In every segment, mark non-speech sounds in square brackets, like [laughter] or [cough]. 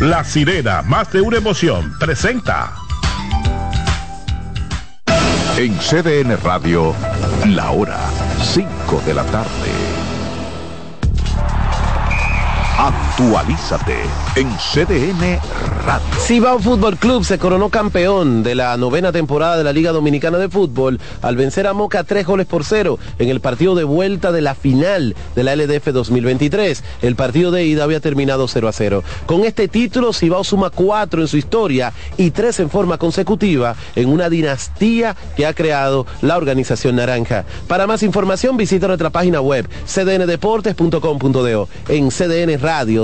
La sirena, más de una emoción, presenta. En CDN Radio, la hora 5 de la tarde. Actualízate en CDN Radio. Cibao Fútbol Club se coronó campeón de la novena temporada de la Liga Dominicana de Fútbol al vencer a Moca tres goles por cero en el partido de vuelta de la final de la LDF 2023. El partido de ida había terminado 0 a 0. Con este título, Cibao suma cuatro en su historia y tres en forma consecutiva en una dinastía que ha creado la organización naranja. Para más información, visita nuestra página web cdndeportes.com.do en CDN Radio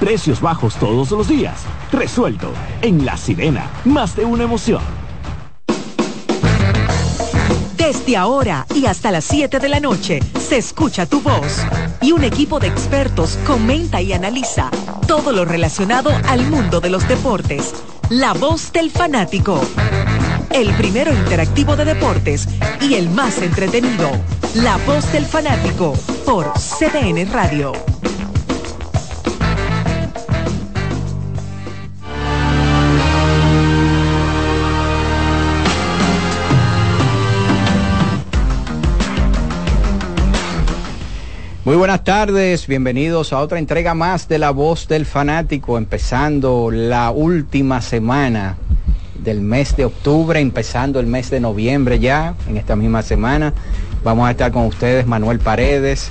Precios bajos todos los días. Resuelto. En La Sirena, más de una emoción. Desde ahora y hasta las 7 de la noche se escucha tu voz y un equipo de expertos comenta y analiza todo lo relacionado al mundo de los deportes. La voz del fanático. El primero interactivo de deportes y el más entretenido. La voz del fanático por CDN Radio. Muy buenas tardes, bienvenidos a otra entrega más de La Voz del Fanático, empezando la última semana del mes de octubre, empezando el mes de noviembre ya, en esta misma semana. Vamos a estar con ustedes Manuel Paredes,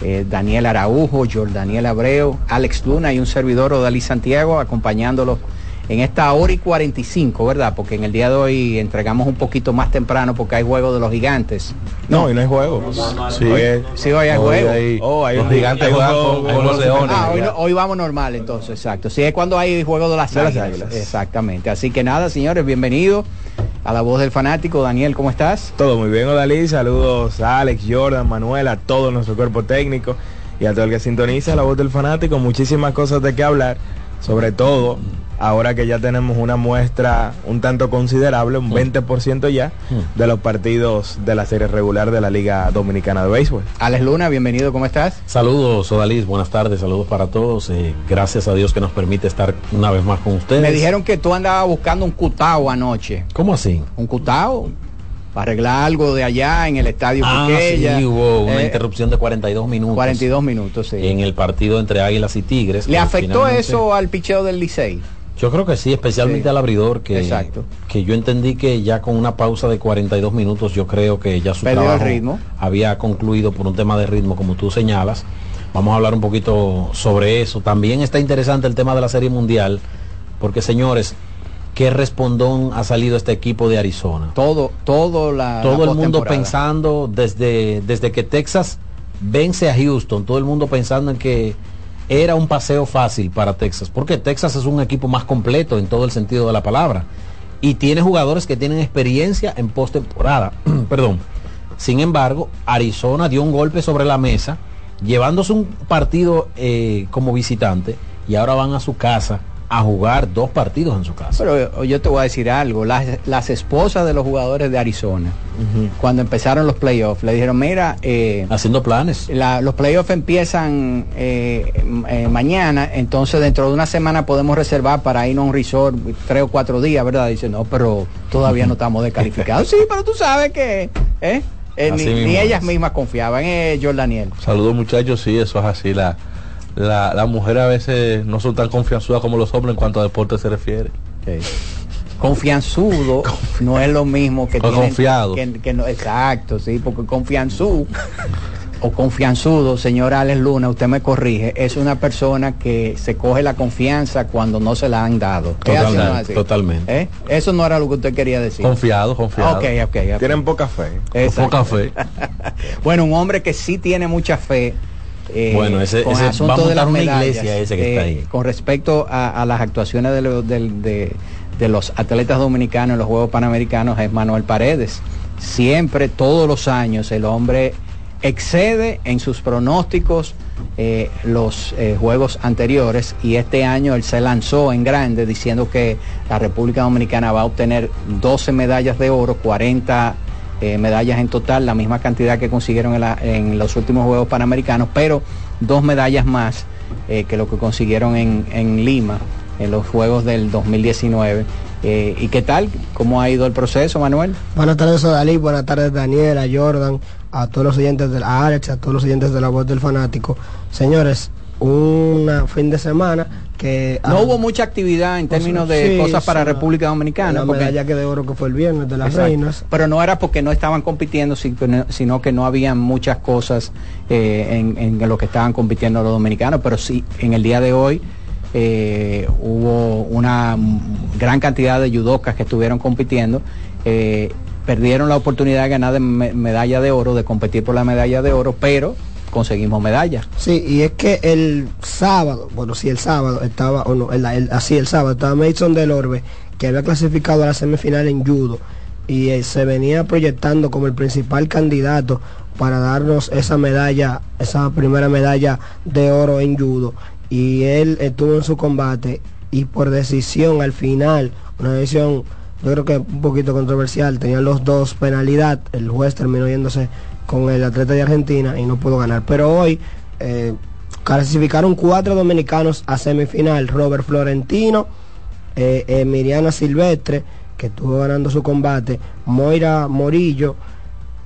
eh, Daniel Araujo, Jordaniel Abreu, Alex Luna y un servidor Odalí Santiago acompañándolos en esta hora y 45, ¿verdad? Porque en el día de hoy entregamos un poquito más temprano porque hay juego de los gigantes. No, hoy no hay juego. Sí, hoy, sí, hoy hay juego. oh, hay los gigantes juegan con, los leones. Ah, hoy, hoy, vamos normal entonces, exacto. Sí, es cuando hay juego de las, águilas. Exactamente. Así que nada, señores, bienvenidos a la voz del fanático. Daniel, ¿cómo estás? Todo muy bien, Odalí. Saludos a Alex, Jordan, Manuel, a todo nuestro cuerpo técnico y a todo el que sintoniza la voz del fanático. Muchísimas cosas de qué hablar, sobre todo ahora que ya tenemos una muestra un tanto considerable, un 20% ya, de los partidos de la serie regular de la Liga Dominicana de Béisbol. Alex Luna, bienvenido, ¿cómo estás? Saludos, Odalis, buenas tardes, saludos para todos. Eh, gracias a Dios que nos permite estar una vez más con ustedes. Me dijeron que tú andabas buscando un cutao anoche. ¿Cómo así? ¿Un cutao? para arreglar algo de allá en el estadio ah, Sí, hubo una eh, interrupción de 42 minutos. 42 minutos, sí. En el partido entre Águilas y Tigres. ¿Le afectó eso al picheo del Licey? Yo creo que sí, especialmente al abridor, que, Exacto. que yo entendí que ya con una pausa de 42 minutos, yo creo que ya su trabajo ritmo. había concluido por un tema de ritmo, como tú señalas. Vamos a hablar un poquito sobre eso. También está interesante el tema de la Serie Mundial, porque señores, ¿qué respondón ha salido este equipo de Arizona? Todo, todo la Todo el mundo pensando desde, desde que Texas vence a Houston, todo el mundo pensando en que era un paseo fácil para Texas, porque Texas es un equipo más completo en todo el sentido de la palabra y tiene jugadores que tienen experiencia en postemporada. [clears throat] Perdón. Sin embargo, Arizona dio un golpe sobre la mesa, llevándose un partido eh, como visitante y ahora van a su casa a jugar dos partidos en su casa. Pero yo te voy a decir algo, las, esposas de los jugadores de Arizona, cuando empezaron los playoffs, le dijeron, mira, eh, haciendo planes. los playoffs empiezan eh, eh, mañana, entonces dentro de una semana podemos reservar para ir a un resort tres o cuatro días, ¿verdad? Dice, no, pero todavía no estamos descalificados. [laughs] sí, pero tú sabes que... ni, ellas mismas confiaban en George Daniel. Saludos muchachos, sí, eso es así. La, las mujeres a veces no son tan confianzudas como los hombres en cuanto a deporte se refiere. Confianzudo no es lo mismo que tienen- confiado. que- que no- exacto, sí, porque confianzú o confianzudo, señora Alex Luna, usted me corrige, es una persona que se coge la confianza cuando no se la han dado. ¿Es así o no es Totalmente, así? totalmente. ¿Eh? Eso no era lo que usted quería decir. Confiado, confiado. Ok, ok, ok. Tienen poca fe. Exacto. Poca fe. [laughs] Bueno, un hombre que sí tiene mucha fe. Eh, Bueno, ese- con ese asunto de las una medallas, iglesia ese que está eh, ahí. Con respecto a, a las actuaciones de, lo- del- de- de los atletas dominicanos en los Juegos Panamericanos es Manuel Paredes. Siempre, todos los años, el hombre excede en sus pronósticos eh, los eh, juegos anteriores y este año él se lanzó en grande diciendo que la República Dominicana va a obtener 12 medallas de oro, 40 eh, medallas en total, la misma cantidad que consiguieron en, la- los últimos Juegos Panamericanos, pero dos medallas más eh, que lo que consiguieron en, en Lima, en los Juegos del 2019. Eh, ¿Y qué tal? ¿Cómo ha ido el proceso, Manuel? Buenas tardes, Odalí. Buenas tardes, Daniela, Jordan, a todos los oyentes de a Alex, a todos los oyentes de la voz del fanático. Señores, un fin de semana que No ah, hubo mucha actividad en términos de sí, cosas para sí, República Dominicana. la porque- medalla que de oro que fue el viernes de las Exacto. reinas. Pero no era porque no estaban compitiendo, si- sino que no había muchas cosas eh, en, en lo que estaban compitiendo los dominicanos. Pero sí, en el día de hoy eh, hubo una gran cantidad de judocas que estuvieron compitiendo. eh, perdieron la oportunidad de ganar de medalla de oro, de competir por la medalla de oro, pero conseguimos medalla. Sí, y es que el sábado, bueno, sí, el sábado estaba, o no, el, el- así el sábado estaba Mason del Orbe, que había clasificado a la semifinal en judo y eh, se venía proyectando como el principal candidato para darnos esa medalla, esa primera medalla de oro en judo. Y él estuvo en su combate y por decisión al final, una decisión yo creo que un poquito controversial, tenían los dos penalidad, el juez terminó yéndose con el atleta de Argentina y no pudo ganar. Pero hoy eh, clasificaron cuatro dominicanos a semifinal, Robert Florentino, eh, Emiliana Silvestre, que estuvo ganando su combate, Moira Morillo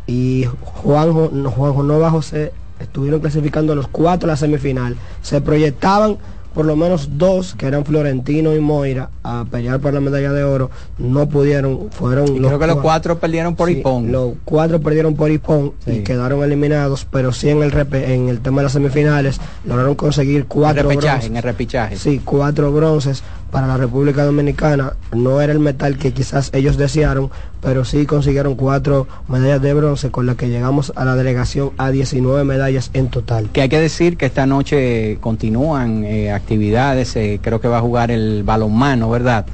y Juanjo, no, Juanjo Nova José estuvieron clasificando los cuatro a la semifinal. Se proyectaban por lo menos dos, que eran Florentino y Moira, a pelear por la medalla de oro. No pudieron, fueron Y creo que los cua- cuatro perdieron por Sí, Ipón. Los cuatro perdieron por Ipón Sí. y quedaron eliminados, pero sí en el en el tema de las semifinales lograron conseguir En cuatro repechaje, bronces. en el repichaje. Sí, cuatro bronces para la República Dominicana. No era el metal que quizás ellos desearon, pero sí consiguieron cuatro medallas de bronce con las que llegamos a la delegación a 19 medallas en total. Que hay que decir que esta noche continúan eh, actividades, eh, creo que va a jugar el balonmano, ¿verdad?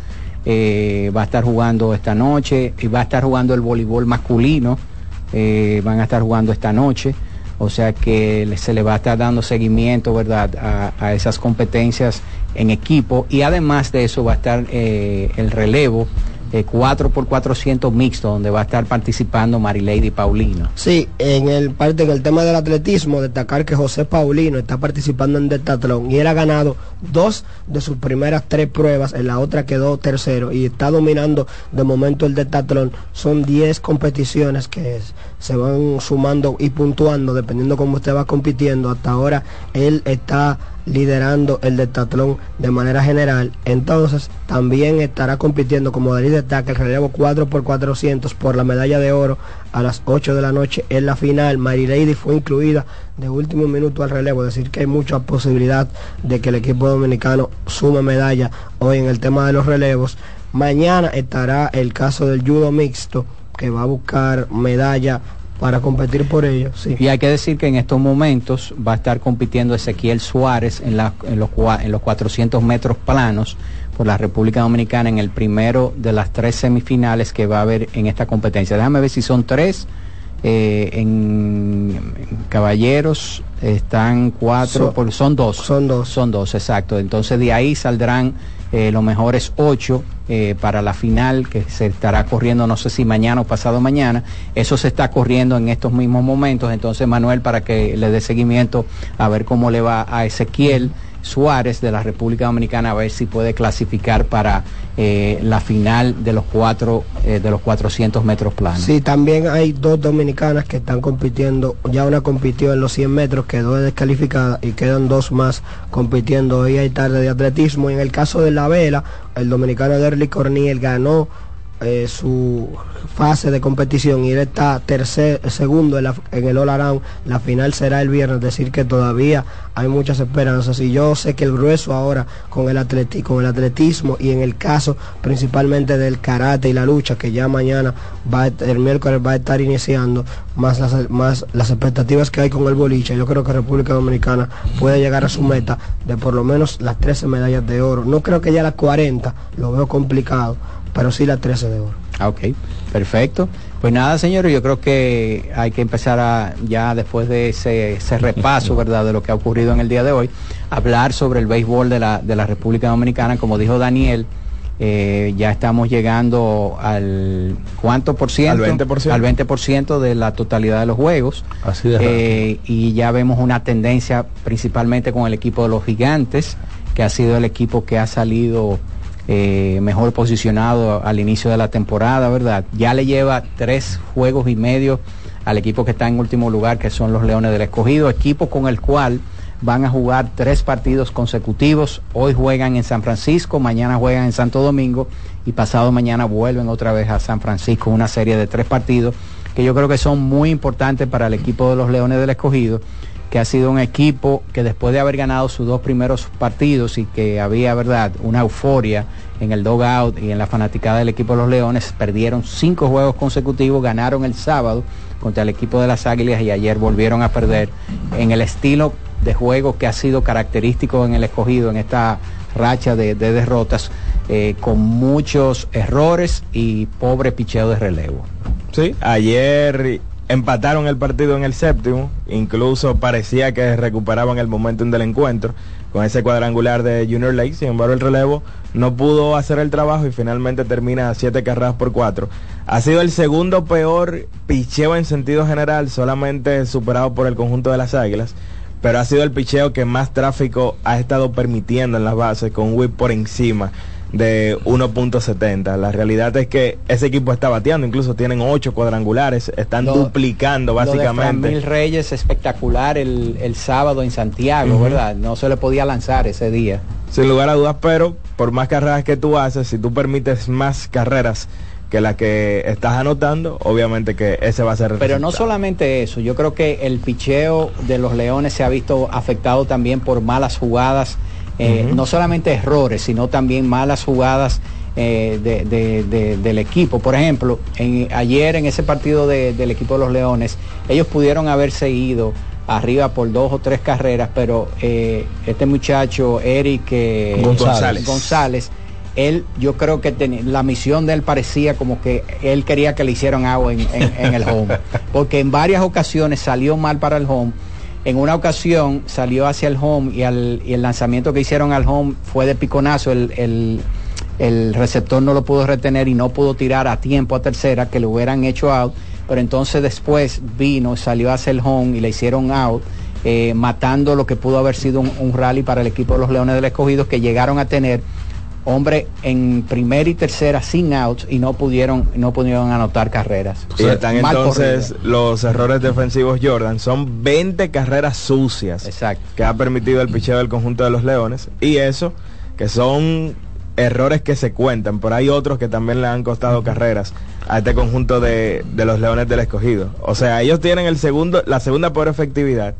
Eh, va a estar jugando esta noche y va a estar jugando el voleibol masculino, van a estar jugando esta noche, o sea que se le va a estar dando seguimiento, ¿verdad? A esas competencias en equipo y además de eso va a estar eh, el relevo eh, 4x400 mixto, donde va a estar participando Marilady Paulino. Sí, en el parte en el tema del atletismo, destacar que José Paulino está participando en detatlón y él ha ganado dos de sus primeras tres pruebas, en la otra quedó tercero y está dominando de momento el detatlón. Son 10 competiciones que es- se van sumando y puntuando dependiendo cómo usted va compitiendo. Hasta ahora él está liderando el detatlón de manera general. Entonces también estará compitiendo como David destaca el relevo 4x400 por la medalla de oro a las 8 de la noche en la final. Mary Lady fue incluida de último minuto al relevo, es decir que hay mucha posibilidad de que el equipo dominicano sume medalla hoy en el tema de los relevos. Mañana estará el caso del judo mixto que va a buscar medalla para competir por ello. Sí. Y hay que decir que en estos momentos va a estar compitiendo Ezequiel Suárez en, la- en los, en los 400 metros planos por la República Dominicana en el primero de las tres semifinales que va a haber en esta competencia. Déjame ver si son tres. eh, en, en caballeros están cuatro, Son- por- son dos. Son dos. Son dos, exacto. Entonces de ahí saldrán eh, los mejores ocho eh, para la final que se estará corriendo, no sé si mañana o pasado mañana. Eso se está corriendo en estos mismos momentos. Entonces Manuel, para que le dé seguimiento a ver cómo le va a Ezequiel Suárez de la República Dominicana a ver si puede clasificar para eh, la final de los cuatro eh, de los 400 metros planos. Sí, también hay dos dominicanas que están compitiendo. Ya una compitió en los 100 metros, quedó descalificada y quedan dos más compitiendo hoy hay tarde de atletismo. En el caso de la vela, el dominicano Derly Corniel ganó eh, su fase de competición y él está tercer, segundo en, la- en el All Around. La final será el viernes, es decir que todavía hay muchas esperanzas. Y yo sé que el grueso ahora con el, atleti con el atletismo y en el caso principalmente del karate y la lucha, que ya mañana, va el miércoles va a estar iniciando, más las, más las expectativas que hay con el boliche. Yo creo que República Dominicana puede llegar a su meta de por lo menos las 13 medallas de oro. No creo que ya las 40, lo veo complicado, pero sí las 13 de oro. Ah, Ok, perfecto. Pues nada, señores, yo creo que hay que empezar a, ya después de ese, ese repaso, [laughs] ¿verdad?, de lo que ha ocurrido en el día de hoy, hablar sobre el béisbol de la, de la República Dominicana. Como dijo Daniel, eh, ya estamos llegando al cuánto por ciento? Al 20%. Al 20% de la totalidad de los juegos. Así de Eh, y ya vemos una tendencia principalmente con el equipo de los gigantes, que ha sido el equipo que ha salido eh, mejor posicionado al inicio de la temporada, ¿verdad? Ya le lleva tres juegos y medio al equipo que está en último lugar, que son los Leones del Escogido, equipo con el cual van a jugar tres partidos consecutivos. Hoy juegan en San Francisco, mañana juegan en Santo Domingo y pasado mañana vuelven otra vez a San Francisco, una serie de tres partidos que yo creo que son muy importantes para el equipo de los Leones del Escogido, que ha sido un equipo que después de haber ganado sus dos primeros partidos y que había, verdad, una euforia en el dogout y en la fanaticada del equipo de los Leones, perdieron cinco juegos consecutivos, ganaron el sábado contra el equipo de las Águilas y ayer volvieron a perder en el estilo de juego que ha sido característico en el escogido en esta racha de, de derrotas eh, con muchos errores y pobre picheo de relevo. Sí, ayer empataron el partido en el séptimo, incluso parecía que recuperaban el momentum del encuentro con ese cuadrangular de Junior Lake, sin embargo el relevo no pudo hacer el trabajo y finalmente termina siete carreras por cuatro. Ha sido el segundo peor picheo en sentido general, solamente superado por el conjunto de las Águilas, pero ha sido el picheo que más tráfico ha estado permitiendo en las bases, con un whip por encima de 1.70. La realidad es que ese equipo está bateando, incluso tienen ocho cuadrangulares, están Lo- duplicando Lo de básicamente. Mil Reyes espectacular el, el sábado en Santiago. ¿verdad? No se le podía lanzar ese día. Sin lugar a dudas, pero por más carreras que tú haces, si tú permites más carreras que las que estás anotando, obviamente que ese va a ser el Pero no solamente eso, yo creo que el picheo de los Leones se ha visto afectado también por malas jugadas, eh, no solamente errores, sino también malas jugadas eh, de- de- de- del equipo. Por ejemplo, en- ayer en ese partido de- del equipo de los Leones, ellos pudieron haberse ido arriba por dos o tres carreras, pero eh, este muchacho, Eric eh, González. González, él, yo creo que la misión de él parecía como que él quería que le hicieran agua en, en- en el home, [laughs] porque en varias ocasiones salió mal para el home. En una ocasión salió hacia el home y, el lanzamiento que hicieron al home fue de piconazo. El, el- receptor no lo pudo retener y no pudo tirar a tiempo a tercera, que le hubieran hecho out. Pero entonces después vino, salió hacia el home y le hicieron out, eh, matando lo que pudo haber sido un, un rally para el equipo de los Leones del Escogido, que llegaron a tener hombre en primera y tercera sin outs y no pudieron no pudieron anotar carreras. Y están entonces los errores defensivos Jordan. Son 20 carreras sucias Exacto. que ha permitido el picheo del conjunto de los Leones. Y eso, que son errores que se cuentan, pero hay otros que también le han costado carreras a este conjunto de, de los Leones del Escogido. O sea, ellos tienen el segundo, la segunda peor efectividad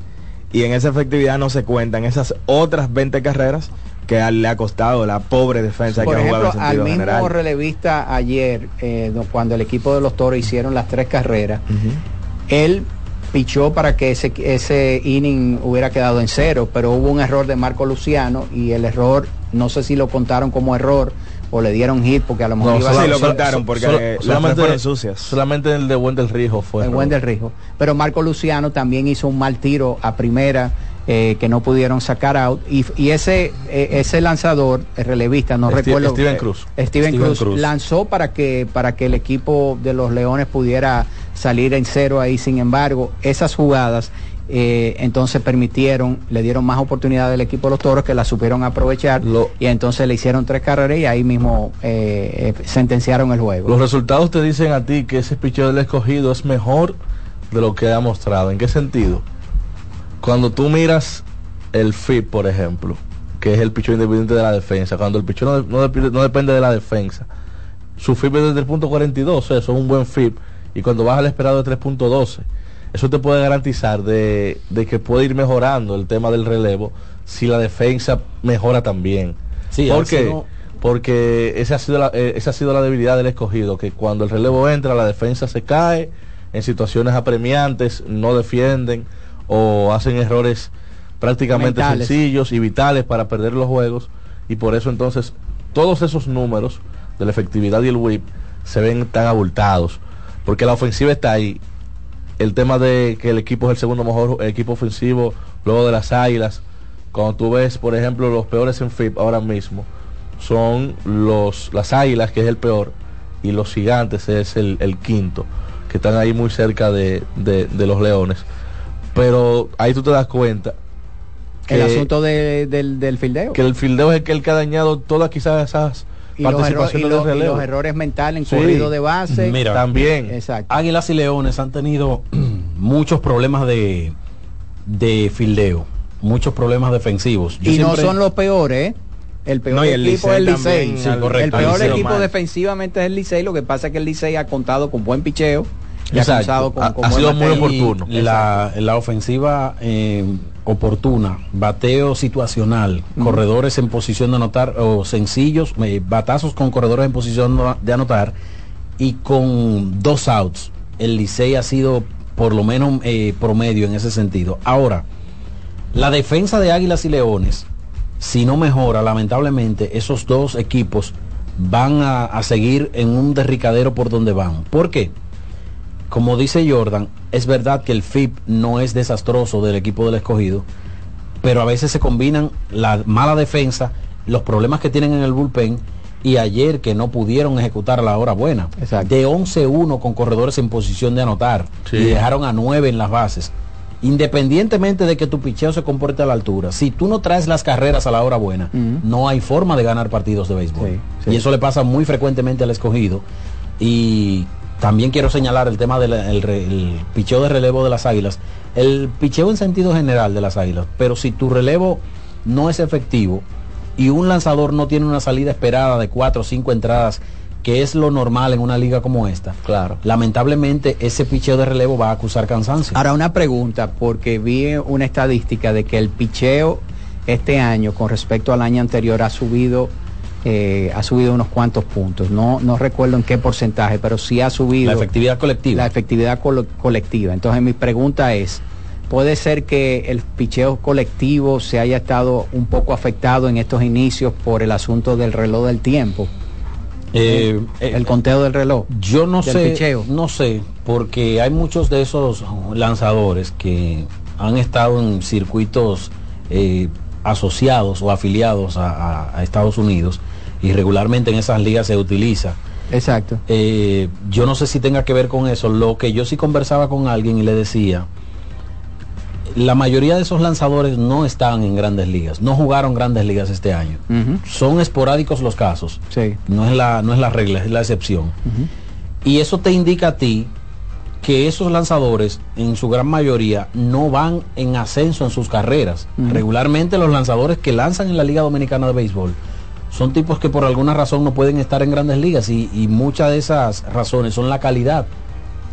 y en esa efectividad no se cuentan esas otras 20 carreras que a- le ha costado la pobre defensa Por que ha jugado ejemplo, en al mismo general. relevista ayer, eh, cuando el equipo de los toros hicieron las tres carreras, él pichó para que ese, ese inning hubiera quedado en cero, pero hubo un error de Marco Luciano y el error, no sé si lo contaron como error o le dieron hit porque a lo mejor No, iba a sí, ser- lo contaron porque las solamente, fueron sucias. solamente el de Wendell Rijo fue. el buen del Rijo. Pero Marco Luciano también hizo un mal tiro a primera eh, que no pudieron sacar out. Y, y ese, eh, ese lanzador, el relevista, no Esti- recuerdo. Steven eh, Cruz. Steven, Steven Cruz, Cruz. lanzó para que, para que el equipo de los Leones pudiera salir en cero ahí. Sin embargo, esas jugadas eh, entonces permitieron, le dieron más oportunidad al equipo de los toros que la supieron aprovechar y entonces le hicieron tres carreras y ahí mismo eh, eh, sentenciaron el juego. Los resultados te dicen a ti que ese picheo del escogido es mejor de lo que ha mostrado. ¿En qué sentido? Cuando tú miras el FIP, por ejemplo, que es el picheo independiente de la defensa, cuando el picheo no, no, depende de la defensa, su FIP es desde el punto 42, eso es un buen FIP, y cuando baja el esperado de 3.12, eso te puede garantizar de, que puede ir mejorando el tema del relevo si la defensa mejora también. Sí, ¿Por Porque esa ha, sido la, eh, esa ha sido la debilidad del escogido, que cuando el relevo entra la defensa se cae en situaciones apremiantes, no defienden o hacen errores prácticamente sencillos y vitales para perder los juegos y por eso entonces todos esos números de la efectividad y el whip se ven tan abultados porque la ofensiva está ahí. El tema de que el equipo es el segundo mejor equipo ofensivo luego de las águilas cuando tú ves por ejemplo los peores en FIP ahora mismo son los las águilas que es el peor y los gigantes es el, quinto que están ahí muy cerca de, de los leones pero ahí tú te das cuenta el asunto del, del fildeo. Que el fildeo es el que ha dañado todas quizás esas y participaciones los, de relevo. los errores mentales en corrido de base. Mira, también. Exacto. Águilas y Leones han tenido [clears throat] muchos problemas de, de fildeo, muchos problemas defensivos. y no son los peores, ¿eh? El peor equipo es el Licey. el peor equipo defensivamente es el Licey. Lo que pasa es que el Licey ha contado con buen picheo. Y ha, con, ha, sido muy oportuno. La, la ofensiva eh, oportuna, bateo situacional, corredores en posición de anotar o sencillos, eh, batazos con corredores en posición de anotar y con dos outs. El Licey ha sido por lo menos eh, promedio en ese sentido. Ahora, la defensa de Águilas y Leones, si no mejora, lamentablemente, esos dos equipos van a, a seguir en un derricadero por donde van. ¿Por qué? Como dice Jordan, es verdad que el FIP no es desastroso del equipo del escogido, pero a veces se combinan la mala defensa, los problemas que tienen en el bullpen y ayer que no pudieron ejecutar a la hora buena. De 11-1 con corredores en posición de anotar y dejaron a 9 en las bases. Independientemente de que tu picheo se comporte a la altura, si tú no traes las carreras a la hora buena, no hay forma de ganar partidos de béisbol. Y eso le pasa muy frecuentemente al escogido. Y también quiero señalar el tema del el, picheo de relevo de las águilas. El picheo en sentido general de las águilas, pero si tu relevo no es efectivo y un lanzador no tiene una salida esperada de cuatro o cinco entradas, que es lo normal en una liga como esta, claro. lamentablemente ese picheo de relevo va a acusar cansancio. Ahora una pregunta, porque vi una estadística de que el picheo este año con respecto al año anterior ha subido eh, ha subido unos cuantos puntos. No, no recuerdo en qué porcentaje, pero sí ha subido. La efectividad colectiva. La efectividad colectiva. Entonces mi pregunta es, ¿puede ser que el picheo colectivo se haya estado un poco afectado en estos inicios por el asunto del reloj del tiempo? Eh, el, conteo del reloj. Yo no sé, no sé, porque hay muchos de esos lanzadores que han estado en circuitos eh, asociados o afiliados a, Estados Unidos y regularmente en esas ligas se utiliza. Exacto. Eh, yo no sé si tenga que ver con eso. Lo que yo sí conversaba con alguien y le decía, la mayoría de esos lanzadores no están en grandes ligas, no jugaron grandes ligas este año. Son esporádicos los casos. Sí. No es la, no es la regla, es la excepción. Y eso te indica a ti que esos lanzadores, en su gran mayoría, no van en ascenso en sus carreras. Regularmente los lanzadores que lanzan en la Liga Dominicana de Béisbol son tipos que por alguna razón no pueden estar en grandes ligas y, muchas de esas razones son la calidad.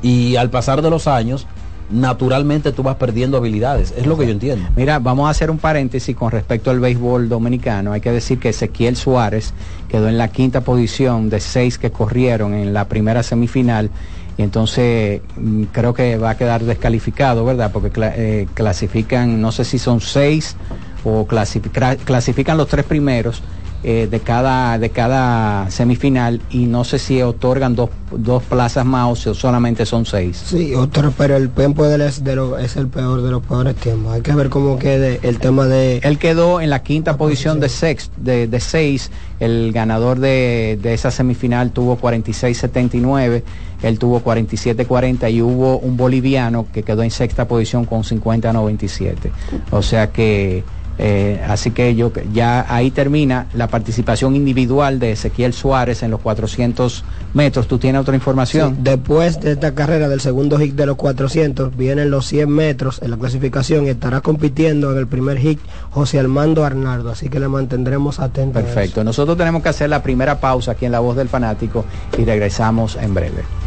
Y al pasar de los años, naturalmente tú vas perdiendo habilidades. Es lo que yo entiendo. Mira, vamos a hacer un paréntesis con respecto al béisbol dominicano. Hay que decir que Ezequiel Suárez quedó en la quinta posición de seis que corrieron en la primera semifinal y entonces mm, creo que va a quedar descalificado, ¿verdad? Porque eh, clasifican, no sé si son seis o clasifican los tres primeros eh, de, cada, de cada semifinal y no sé si otorgan dos, dos plazas más o solamente son seis. Sí, otro, pero el tiempo de él es, de lo, es el peor de los peores tiempos. Hay que ver cómo quede el tema de... Él quedó en la quinta posición de, sex, de, de seis. El ganador de, de esa semifinal tuvo 46-79 él tuvo 47-40 y hubo un boliviano que quedó en sexta posición con 50-97. O sea que eh, así que yo ya ahí termina la participación individual de Ezequiel Suárez en los 400 metros. ¿Tú tienes otra información? después de esta carrera del segundo hit de los 400, vienen los 100 metros en la clasificación y estará compitiendo en el primer hit José Armando Arnaldo. Así que le mantendremos atentos. Perfecto. Nosotros tenemos que hacer la primera pausa aquí en La Voz del Fanático y regresamos en breve.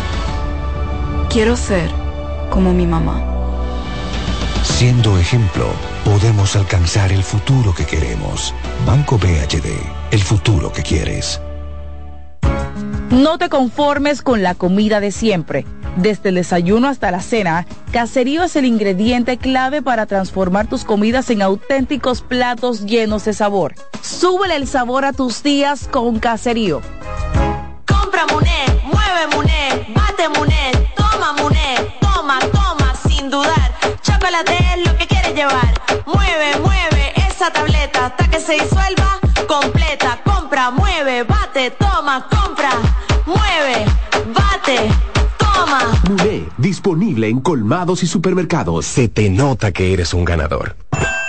Quiero ser como mi mamá. Siendo ejemplo, podemos alcanzar el futuro que queremos. Banco BHD, el futuro que quieres. No te conformes con la comida de siempre. Desde el desayuno hasta la cena, Caserío es el ingrediente clave para transformar tus comidas en auténticos platos llenos de sabor. Súbele el sabor a tus días con Caserío. Compra Muné, mueve Muné, bate Muné, llevar. Mueve, mueve esa tableta hasta que se disuelva completa. Compra, mueve, bate, toma, compra, mueve, bate, toma. Muné, disponible en colmados y supermercados. Se te nota que eres un ganador.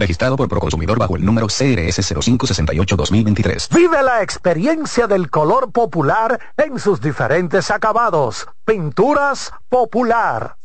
Registrado por Proconsumidor bajo el número CRS 0568-2023. Vive la experiencia del color popular en sus diferentes acabados. Pinturas popular.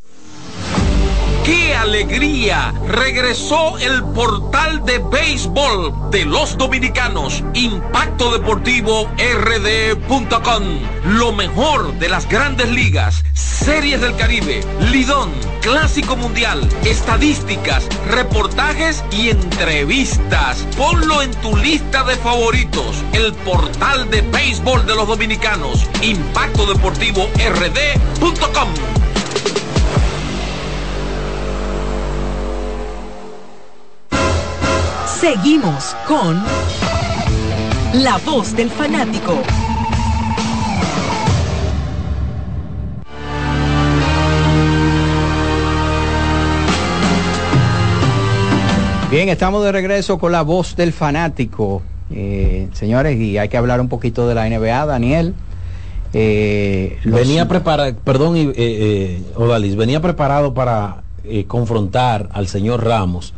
¡Qué alegría! Regresó el portal de béisbol de los dominicanos, Impacto Deportivo RD.com. Lo mejor de las grandes ligas, series del Caribe, Lidón, Clásico Mundial, estadísticas, reportajes y entrevistas. Ponlo en tu lista de favoritos. El portal de béisbol de los dominicanos, Impacto Deportivo RD.com. Seguimos con La Voz del Fanático. Bien, estamos de regreso con la voz del fanático. Eh, señores, y hay que hablar un poquito de la NBA, Daniel. Eh, los- Venía preparado, perdón, eh, eh, Odalis, venía preparado para eh, confrontar al señor Ramos,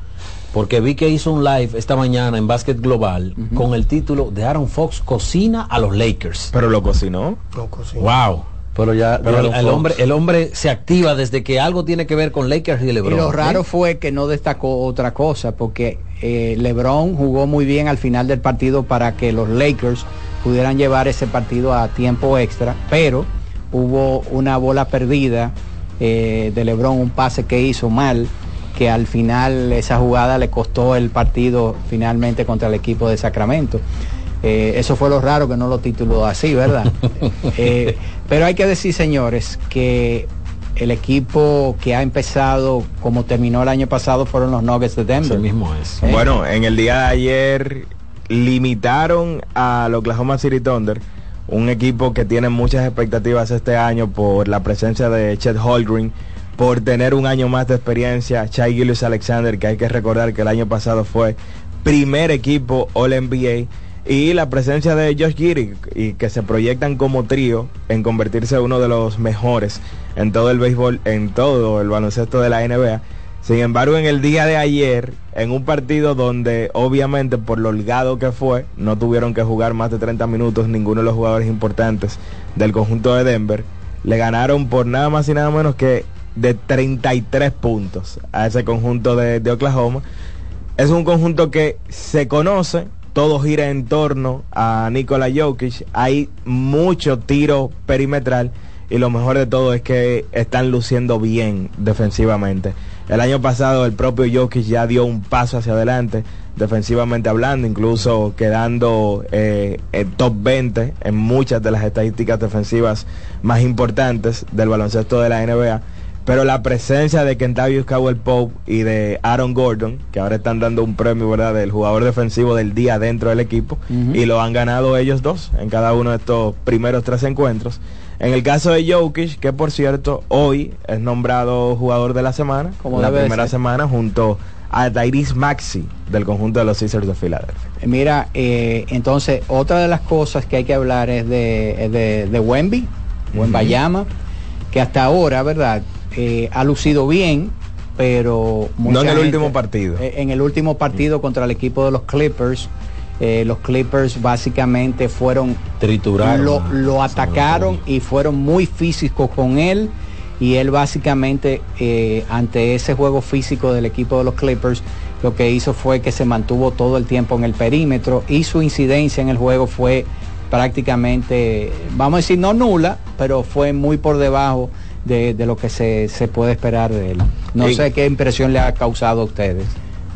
porque vi que hizo un live esta mañana en Básquet Global con el título de Aaron Fox cocina a los Lakers. Pero lo cocinó. Wow. Pero ya, Pero ya el, hombre, el hombre se activa desde que algo tiene que ver con Lakers y Y LeBron. lo raro ¿eh? fue que no destacó otra cosa, porque eh, LeBron jugó muy bien al final del partido para que los Lakers pudieran llevar ese partido a tiempo extra, pero hubo una bola perdida eh, de LeBron, un pase que hizo mal, que al final esa jugada le costó el partido finalmente contra el equipo de Sacramento. Eh, eso fue lo raro que no lo tituló así, ¿verdad? [laughs] Eh, pero hay que decir, señores, que el equipo que ha empezado como terminó el año pasado fueron los Nuggets de Denver. mismo es. Eh, Bueno, en el día de ayer limitaron al Oklahoma City Thunder, un equipo que tiene muchas expectativas este año por la presencia de Chet Holmgren, por tener un año más de experiencia, Chai Gillis Alexander, que hay que recordar que el año pasado fue primer equipo All NBA y la presencia de Josh Giddy y que se proyectan como trío en convertirse en uno de los mejores en todo el béisbol, en todo el baloncesto de la NBA. Sin embargo, en el día de ayer, en un partido donde obviamente por lo holgado que fue, no tuvieron que jugar más de 30 minutos ninguno de los jugadores importantes del conjunto de Denver, le ganaron por nada más y nada menos que de 33 puntos a ese conjunto de, Oklahoma. Es un conjunto que se conoce, todo gira en torno a Nikola Jokic, hay mucho tiro perimetral y lo mejor de todo es que están luciendo bien defensivamente. El año pasado el propio Jokic ya dio un paso hacia adelante, defensivamente hablando, incluso quedando eh, en top 20 en muchas de las estadísticas defensivas más importantes del baloncesto de la NBA. Pero la presencia de Kentavious Cowell Pope y de Aaron Gordon, que ahora están dando un premio, ¿verdad?, del jugador defensivo del día dentro del equipo, y lo han ganado ellos dos en cada uno de estos primeros tres encuentros. En el caso de Jokic, que por cierto, hoy es nombrado jugador de la semana, Como la primera ser. semana, junto a Tyrese Maxi del conjunto de los Sixers de Filadelfia. Eh, Mira, eh, entonces otra de las cosas que hay que hablar es de, de, de Wemby, Wembayama, que hasta ahora, ¿verdad? Eh, ha lucido bien, pero... No en el gente- último partido. Eh, en el último partido contra el equipo de los Clippers, eh, los Clippers básicamente fueron... Trituraron. Lo, lo atacaron y fueron muy físicos con él y él básicamente eh, ante ese juego físico del equipo de los Clippers lo que hizo fue que se mantuvo todo el tiempo en el perímetro y su incidencia en el juego fue prácticamente, vamos a decir, no nula, pero fue muy por debajo de, de lo que se, se puede esperar de él. No Y- sé qué impresión le ha causado a ustedes.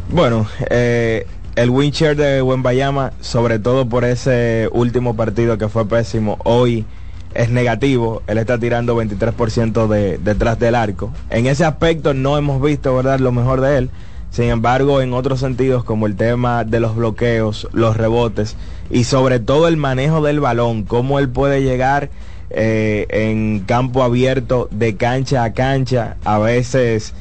Bueno, eh, el win share de Wembayama, sobre todo por ese último partido que fue pésimo, hoy es negativo. Él está tirando 23% de, detrás del arco. En ese aspecto no hemos visto, ¿verdad?, lo mejor de él. Sin embargo, en otros sentidos, como el tema de los bloqueos, los rebotes y sobre todo el manejo del balón, cómo él puede llegar eh, en campo abierto de cancha a cancha, a veces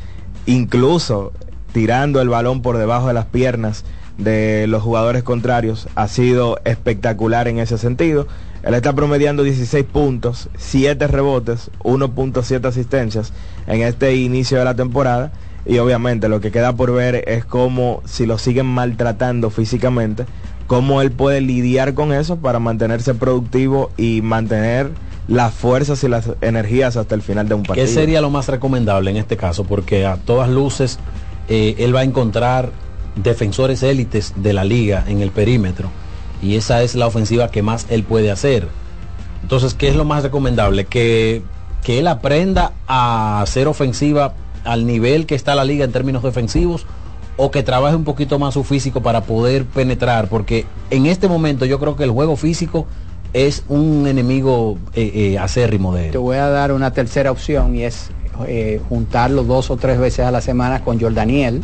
incluso tirando el balón por debajo de las piernas de los jugadores contrarios, ha sido espectacular en ese sentido. Él está promediando 16 puntos, 7 rebotes, 1.7 asistencias en este inicio de la temporada. Y obviamente lo que queda por ver es cómo, si lo siguen maltratando físicamente, cómo él puede lidiar con eso para mantenerse productivo y mantener las fuerzas y las energías hasta el final de un partido. ¿Qué sería lo más recomendable en este caso? Porque a todas luces eh, él va a encontrar defensores élites de la liga en el perímetro y esa es la ofensiva que más él puede hacer. Entonces, ¿qué es lo más recomendable? Que, que él aprenda a hacer ofensiva al nivel que está la liga en términos defensivos o que trabaje un poquito más su físico para poder penetrar, porque en este momento yo creo que el juego físico es un enemigo eh, eh, acérrimo de él. Te voy a dar una tercera opción y es eh, juntarlo dos o tres veces a la semana con Jordaniel,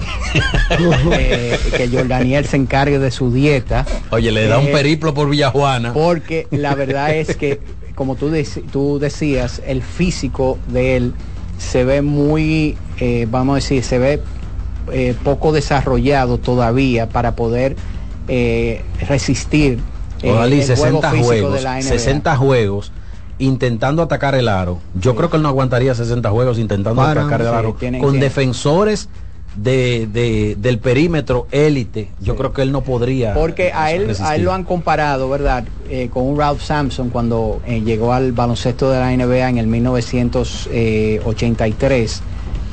[laughs] eh, que Jordaniel se encargue de su dieta. Oye, le da un periplo por Villajuana. Porque la verdad es que, como tú, tú decías, el físico de él se ve muy, vamos a decir, se ve poco desarrollado todavía para poder resistir Odalí, el juego 60 físico juegos, de la NBA. 60 juegos intentando atacar el aro. Yo creo que él no aguantaría 60 juegos intentando Para, atacar el aro con que- defensores de, de- del perímetro élite. Yo creo que él no podría. Porque a él, a resistir. él lo han comparado, ¿verdad? Eh, con un Ralph Sampson cuando eh, llegó al baloncesto de la NBA en el 1983,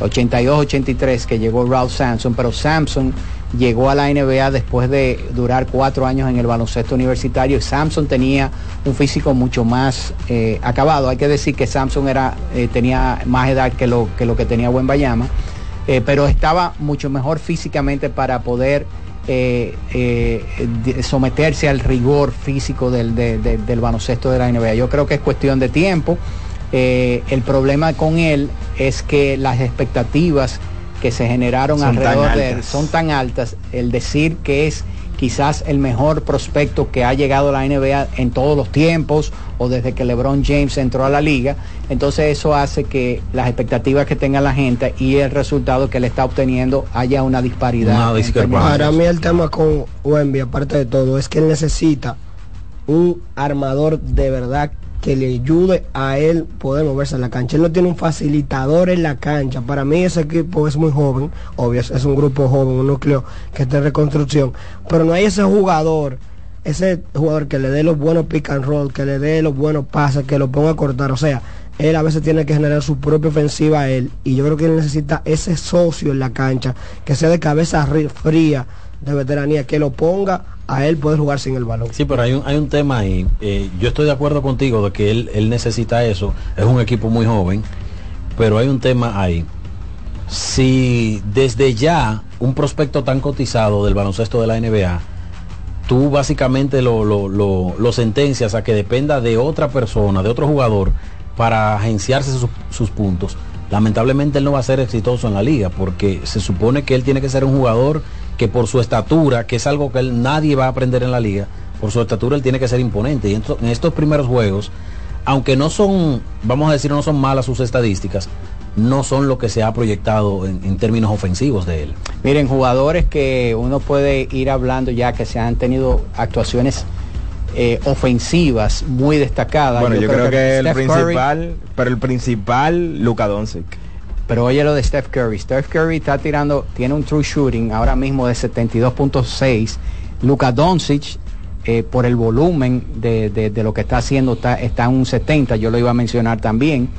82-83 que llegó Ralph Sampson, pero Sampson llegó a la NBA después de durar cuatro años en el baloncesto universitario y Sampson tenía un físico mucho más eh, acabado. Hay que decir que Sampson era, eh, tenía más edad que lo que, tenía Buen Bayama, eh, pero estaba mucho mejor físicamente para poder de- someterse al rigor físico del, de- de- del baloncesto de la NBA. Yo creo que es cuestión de tiempo. El problema con él es que las expectativas que se generaron Son alrededor de él son tan altas. El decir que es quizás el mejor prospecto que ha llegado a la NBA en todos los tiempos o desde que LeBron James entró a la liga. Entonces eso hace que las expectativas que tenga la gente y el resultado que le está obteniendo haya una disparidad. términos- Para mí el tema con Wemby, aparte de todo, es que él necesita un armador de verdad que le ayude a él poder moverse en la cancha. Él no tiene un facilitador en la cancha. Para mí ese equipo es muy joven, obvio, es- un grupo joven, un núcleo que está en reconstrucción, pero no hay ese jugador, ese jugador que le dé los buenos pick and roll, que le dé los buenos pases, que lo ponga a cortar. O sea, él a veces tiene que generar su propia ofensiva a él y yo creo que él necesita ese socio en la cancha, que sea de cabeza fría, de veteranía, que lo ponga a él poder jugar sin el balón. Sí, pero hay un, hay un tema ahí. Eh, yo estoy de acuerdo contigo de que él, él necesita eso. Es un equipo muy joven, pero hay un tema ahí. Si desde ya un prospecto tan cotizado del baloncesto de la NBA, tú básicamente lo, lo, lo- lo sentencias a que dependa de otra persona, de otro jugador, para agenciarse sus, sus puntos, lamentablemente él no va a ser exitoso en la liga, porque se supone que él tiene que ser un jugador que por su estatura, que es algo que él, nadie va a aprender en la liga, por su estatura él tiene que ser imponente. Y en, en estos primeros juegos, aunque no son, vamos a decir, no son malas sus estadísticas, no son lo que se ha proyectado en, en términos ofensivos de él. Miren, jugadores que uno puede ir hablando ya que se han tenido actuaciones eh, ofensivas muy destacadas. Bueno, yo, creo, que, el Steph Curry- principal, pero el principal, Luka Doncic. Pero oye lo de Steph Curry. Steph Curry está tirando, tiene un true shooting ahora mismo de 72.6. Luka Doncic, eh, por el volumen de, de- de lo que está haciendo, está, está en un 70. Yo lo iba a mencionar también.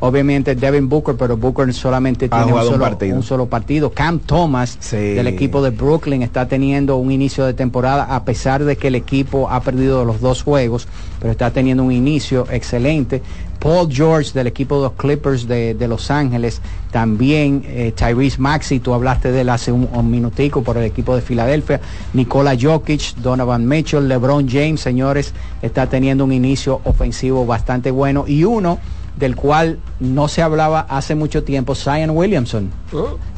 Obviamente Devin Booker, pero Booker solamente Ha tiene un solo, partido. un solo partido. Cam Thomas del equipo de Brooklyn está teniendo un inicio de temporada a pesar de que el equipo ha perdido los dos juegos, pero está teniendo un inicio excelente. Paul George del equipo de los Clippers de, de Los Ángeles, también eh, Tyrese Maxey, tú hablaste de él hace un, un minutico por el equipo de Filadelfia, Nikola Jokic, Donovan Mitchell, LeBron James, señores, está teniendo un inicio ofensivo bastante bueno y uno del cual no se hablaba hace mucho tiempo, Zion Williamson.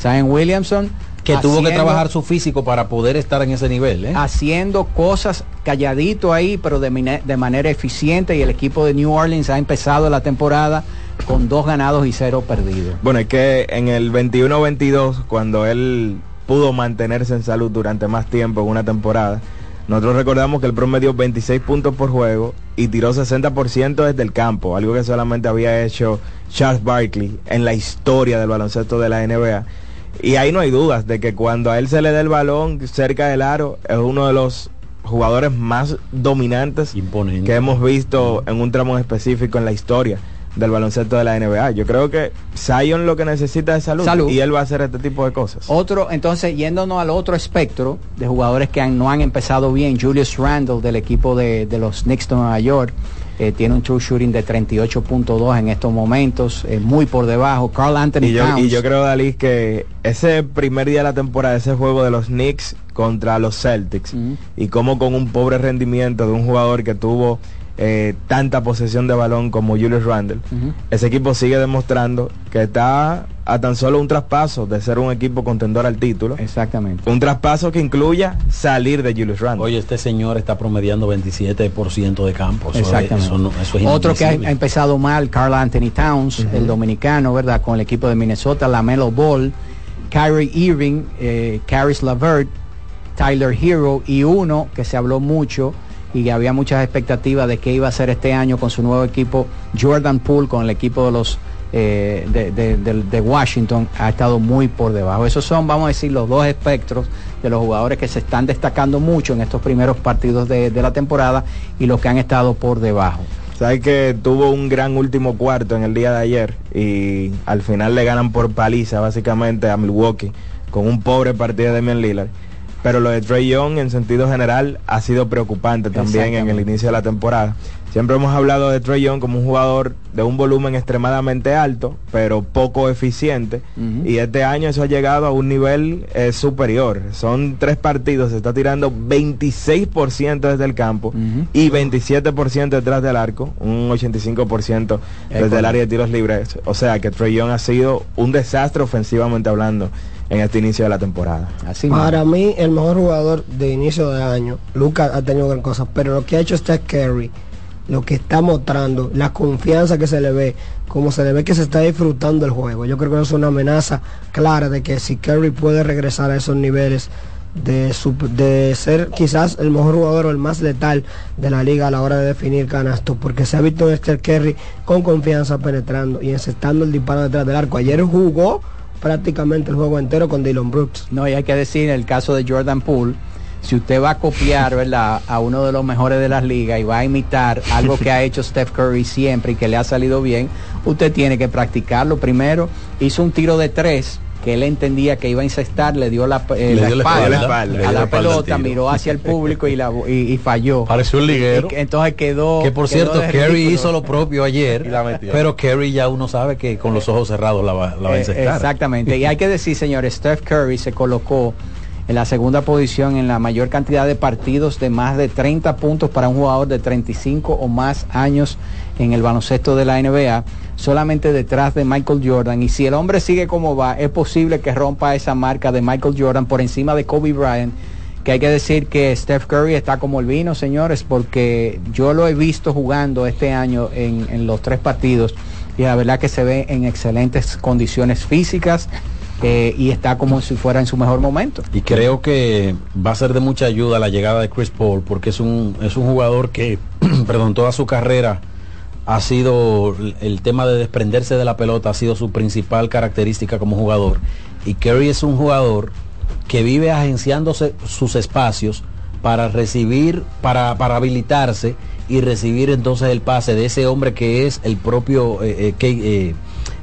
Zion Williamson Que tuvo que trabajar su físico para poder estar en ese nivel. ¿eh? haciendo cosas calladito ahí, pero de manera eficiente y el equipo de New Orleans ha empezado la temporada con dos ganados y cero perdidos. Bueno, es que en el 21-22, cuando él pudo mantenerse en salud durante más tiempo en una temporada, nosotros recordamos que él promedió 26 puntos por juego y tiró 60% desde el campo, algo que solamente había hecho Charles Barkley en la historia del baloncesto de la NBA. Y ahí no hay dudas de que cuando a él se le da el balón cerca del aro, es uno de los jugadores más dominantes que hemos visto en un tramo específico en la historia del baloncesto de la NBA. Yo creo que Zion lo que necesita es salud, Salud. y él va a hacer este tipo de cosas. Otro, entonces, yéndonos al otro espectro de jugadores que han- no han empezado bien, Julius Randle del equipo de, de los Knicks de Nueva York, eh, tiene un true shooting de 38.2 en estos momentos, eh, muy por debajo. Carl Anthony Y yo, Towns. y yo creo, Dalí, que ese primer día de la temporada, ese juego de los Knicks contra los Celtics, y como con un pobre rendimiento de un jugador que tuvo eh, tanta posesión de balón como Julius Randle, ese equipo sigue demostrando que está a tan solo un traspaso de ser un equipo contendor al título. Exactamente. Un traspaso que incluya salir de Julius Randle. Oye, este señor está promediando 27% de campo. Eso es- Exactamente. eso no- eso es Otro que ha empezado mal, Carl Anthony Towns, el dominicano, ¿verdad? Con el equipo de Minnesota, la Melo Ball, Kyrie Irving, eh, Caris LaVert, Tyler Hero y uno que se habló mucho y había muchas expectativas de qué iba a hacer este año con su nuevo equipo, Jordan Poole con el equipo de los eh, de, Washington ha estado muy por debajo. Esos son, vamos a decir, los dos espectros de los jugadores que se están destacando mucho en estos primeros partidos de, de la temporada y los que han estado por debajo. Sabes que tuvo un gran último cuarto en el día de ayer y al final le ganan por paliza básicamente a Milwaukee con un pobre partido de Damian Lillard. Pero lo de Trey Young en sentido general ha sido preocupante también en el inicio de la temporada. Siempre hemos hablado de Trey Young como un jugador de un volumen extremadamente alto, pero poco eficiente. Y este año eso ha llegado a un nivel eh, superior. Son tres partidos, se está tirando 26% desde el campo y 27% detrás del arco, un 85% desde el área de tiros libres. O sea que Trey Young ha sido un desastre ofensivamente hablando en este inicio de la temporada. Así Para mí, el mejor jugador de inicio de año, Lucas ha tenido gran cosas, pero lo que ha hecho Steph Curry, lo que está mostrando, la confianza que se le ve, como se le ve que se está disfrutando el juego. Yo creo que es una amenaza clara de que si Curry puede regresar a esos niveles de, su- de ser quizás el mejor jugador o el más letal de la liga a la hora de definir canastos, porque se ha visto en Steph Curry con confianza penetrando y encestando el disparo detrás del arco. Ayer jugó prácticamente el juego entero con Dylan Brooks. No, y hay que decir en el caso de Jordan Poole, si usted va a copiar, ¿verdad?, a uno de los mejores de las ligas y va a imitar algo que ha hecho Steph Curry siempre y que le ha salido bien, usted tiene que practicarlo. Primero, hizo un tiro de tres que él entendía que iba a incestar, le dio la, eh, Le la dio la espalda, a la la espalda al pelota, miró hacia el público y, la, y, y falló. Pareció un liguero. Y entonces quedó... Que por quedó cierto, Kerry hizo lo propio ayer, Y la metió. pero Kerry ya uno sabe que con los ojos cerrados la va, la va a Eh, encestar. exactamente. Y hay que decir, señores, Steph Curry se colocó en la segunda posición en la mayor cantidad de partidos de más de 30 puntos para un jugador de 35 o más años en el baloncesto de la NBA, solamente detrás de Michael Jordan. Y si el hombre sigue como va, es posible que rompa esa marca de Michael Jordan por encima de Kobe Bryant. Que hay que decir que Steph Curry está como el vino, señores, porque yo lo he visto jugando este año en, en los tres partidos y la verdad que se ve en excelentes condiciones físicas eh, y está como si fuera en su mejor momento. Y creo que va a ser de mucha ayuda la llegada de Chris Paul, porque es un, es un jugador que, [clears throat] perdón, toda su carrera ha sido el tema de desprenderse de la pelota, ha sido su principal característica como jugador. Y Curry es un jugador que vive agenciándose sus espacios para recibir, para, para habilitarse y recibir entonces el pase de ese hombre que es el propio eh, eh, eh,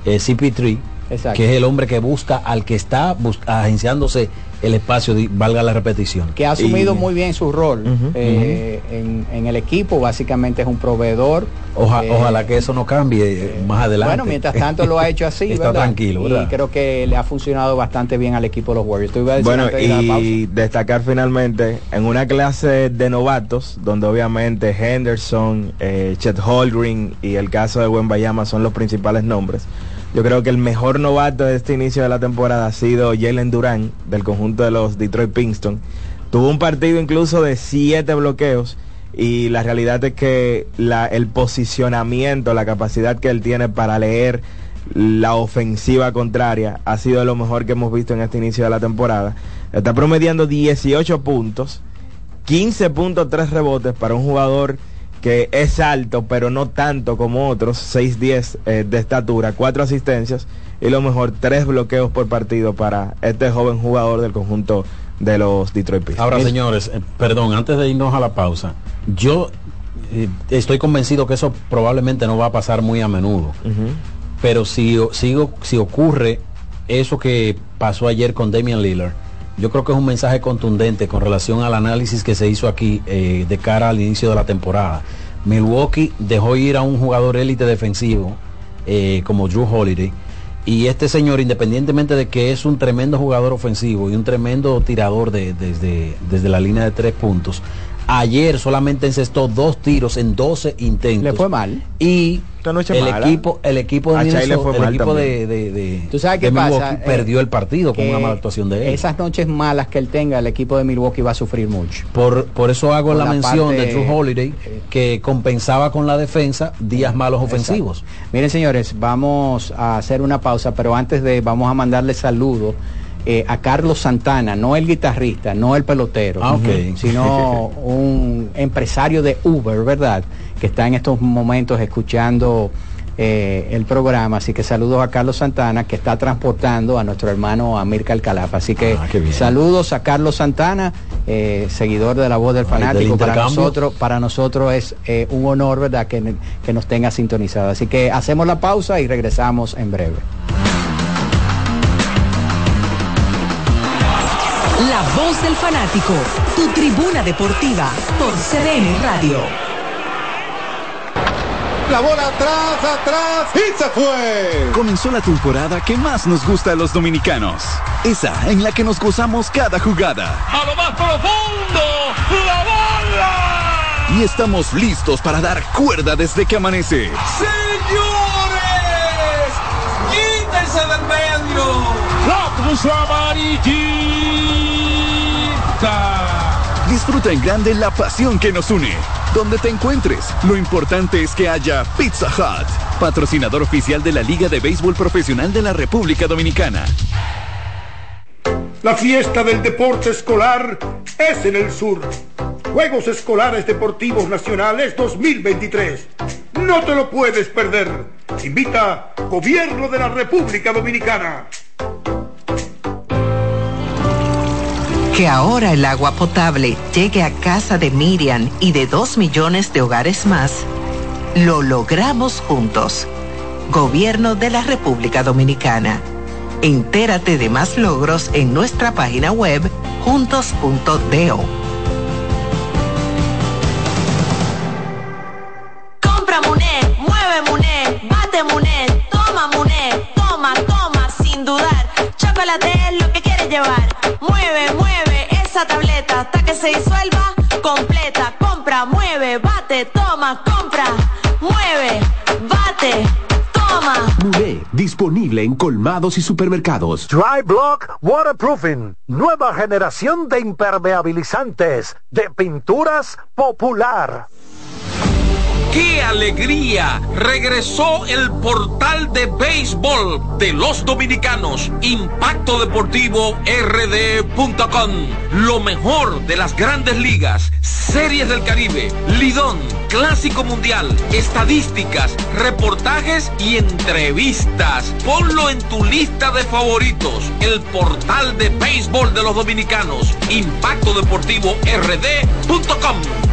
eh, CP3, Exacto. que es el hombre que busca al que está agenciándose el espacio, valga la repetición. Que ha asumido Y- muy bien su rol eh, en, en el equipo, básicamente es un proveedor. Oja- Eh, ojalá que eso no cambie eh, más adelante. Bueno, mientras tanto lo ha hecho así, [laughs] Está ¿verdad? tranquilo, ¿verdad? Y creo que le ha funcionado bastante bien al equipo de los Warriors. Tú Bueno, de y destacar finalmente en una clase de novatos, donde obviamente Henderson, eh, Chet Holgren y el caso de Bayama son los principales nombres. Yo creo que el mejor novato de este inicio de la temporada ha sido Jalen Durán del conjunto de los Detroit Pistons. Tuvo un partido incluso de siete bloqueos y la realidad es que el posicionamiento, la capacidad que él tiene para leer la ofensiva contraria ha sido lo mejor que hemos visto en este inicio de la temporada. Está promediando 18 puntos, 15.3 rebotes para un jugador que es alto, pero no tanto como otros, 6'10 eh, de estatura, 4 asistencias y lo mejor, 3 bloqueos por partido para este joven jugador del conjunto de los Detroit Pistons. Ahora, señores, eh, perdón, antes de irnos a la pausa, yo eh, estoy convencido que eso probablemente no va a pasar muy a menudo. Pero si, si, si ocurre eso que pasó ayer con Damian Lillard, yo creo que es un mensaje contundente con relación al análisis que se hizo aquí eh, de cara al inicio de la temporada. Milwaukee dejó ir a un jugador élite defensivo eh, como Drew Holiday y este señor, independientemente de que es un tremendo jugador ofensivo y un tremendo tirador de, desde, desde la línea de tres puntos, ayer solamente encestó dos tiros en 12 intentos. Le fue mal. Y el equipo, el equipo de Minnesota, el equipo de, de, de, ¿Tú sabes qué pasa? perdió el partido con una mala actuación de él. Esas noches malas que él tenga, el equipo de Milwaukee va a sufrir mucho. Por, por eso hago la, mención de True Holiday, que compensaba con la defensa días malos ofensivos. Miren, señores, vamos a hacer una pausa, pero antes de, vamos a mandarle saludos. Eh, a Carlos Santana, no el guitarrista, no el pelotero, ah, okay. [laughs] sino un empresario de Uber, ¿verdad? Que está en estos momentos escuchando eh, el programa. Así que saludos a Carlos Santana, que está transportando a nuestro hermano Amir Calcalapa. Así que Ah, saludos a Carlos Santana, eh, seguidor de la voz del fanático. para nosotros, para nosotros es un honor, ¿verdad?, que, que nos tenga sintonizado. Así que hacemos la pausa y regresamos en breve. La voz del fanático, tu tribuna deportiva por CDN Radio. La bola atrás, atrás y se fue. Comenzó la temporada que más nos gusta a los dominicanos. Esa en la que nos gozamos cada jugada. A lo más profundo, la bola. Y estamos listos para dar cuerda desde que amanece. Señores, quítense del medio. La cruz Disfruta en grande la pasión que nos une. Donde te encuentres, lo importante es que haya Pizza Hut, patrocinador oficial de la Liga de Béisbol Profesional de la República Dominicana. La fiesta del deporte escolar es en el sur. Juegos Escolares Deportivos Nacionales 2023. No te lo puedes perder. Invita Gobierno de la República Dominicana. Que ahora el agua potable llegue a casa de Miriam y de dos millones de hogares más, lo logramos juntos. Gobierno de la República Dominicana. Entérate de más logros en nuestra página web juntos.do. Compra Muné, mueve Muné, bate Muné, toma Muné, toma, toma, sin dudar. Chocolate es lo que quieres llevar. Mueve, mueve hasta que se disuelva completa. Compra, mueve, bate, toma, compra, mueve, bate, toma. Muné, disponible en colmados y supermercados. Dry Block Waterproofing, nueva generación de impermeabilizantes de pinturas popular. ¡Qué alegría! Regresó el portal de béisbol de los dominicanos, Impacto Deportivo RD.com. Lo mejor de las grandes ligas, series del Caribe, Lidón, Clásico Mundial, estadísticas, reportajes y entrevistas. Ponlo en tu lista de favoritos, el portal de béisbol de los dominicanos, Impacto Deportivo RD.com.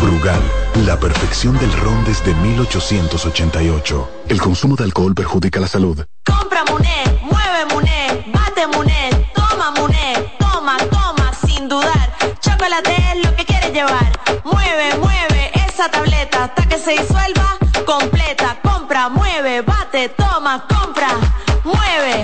Brugal, la perfección del ron desde 1888. El consumo de alcohol perjudica la salud. Compra Muné, mueve Muné, bate Muné, toma Muné, toma, toma, sin dudar. Chocolate es lo que quieres llevar. Mueve, mueve esa tableta hasta que se disuelva completa. Compra, mueve, bate, toma, compra, mueve,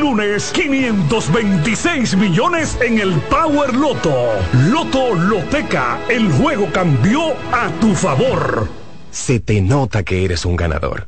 lunes, 526 millones en el Power Loto. Loto Loteca, el juego cambió a tu favor. Se te nota que eres un ganador.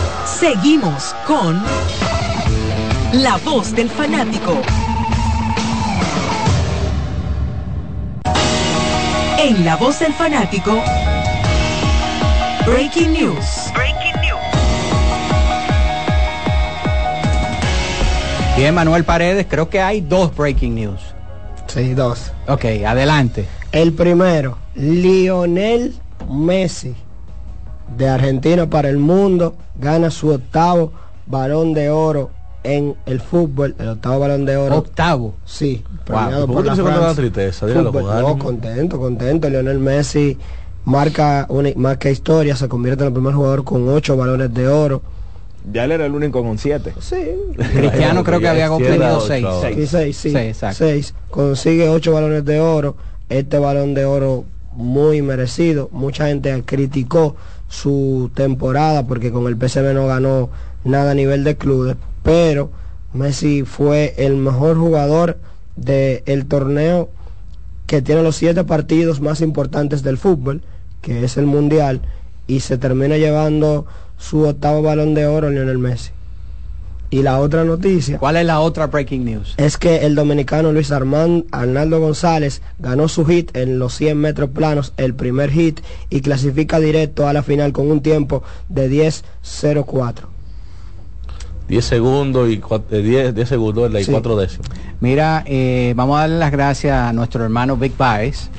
Seguimos con La Voz del Fanático. En La Voz del Fanático, Breaking News. Bien, Manuel Paredes, creo que hay dos breaking news. Sí, dos. Ok, adelante. El primero, Lionel Messi, de Argentina para el mundo, gana su octavo balón de oro en el fútbol, el octavo balón de oro. Octavo. Sí, Wow, premiado ¿por por qué la tristeza? Fútbol. con No, contento, contento. Lionel Messi marca una marca historia, se convierte en el primer jugador con ocho balones de oro. Ya él era el único con siete. Sí. [laughs] Cristiano creo que había obtenido seis. Sí, seis, sí. Sí, exacto. Seis. Consigue ocho balones de oro. Este balón de oro muy merecido. Mucha gente criticó su temporada porque con el PSV no ganó nada a nivel de clubes. Pero Messi fue el mejor jugador del torneo que tiene los siete partidos más importantes del fútbol, que es el Mundial, y se termina llevando su octavo balón de oro Lionel Messi. Y la otra noticia ¿Cuál es la otra breaking news? es que el dominicano Luis Armand Arnaldo González ganó su hit en los 100 metros planos, el primer hit, y clasifica directo a la final con un tiempo de 10.04. 10 segundos y cua- eh, 10, 10 segundos y Sí. 4 décimos. Mira, eh, vamos a darle las gracias a nuestro hermano Big Baez,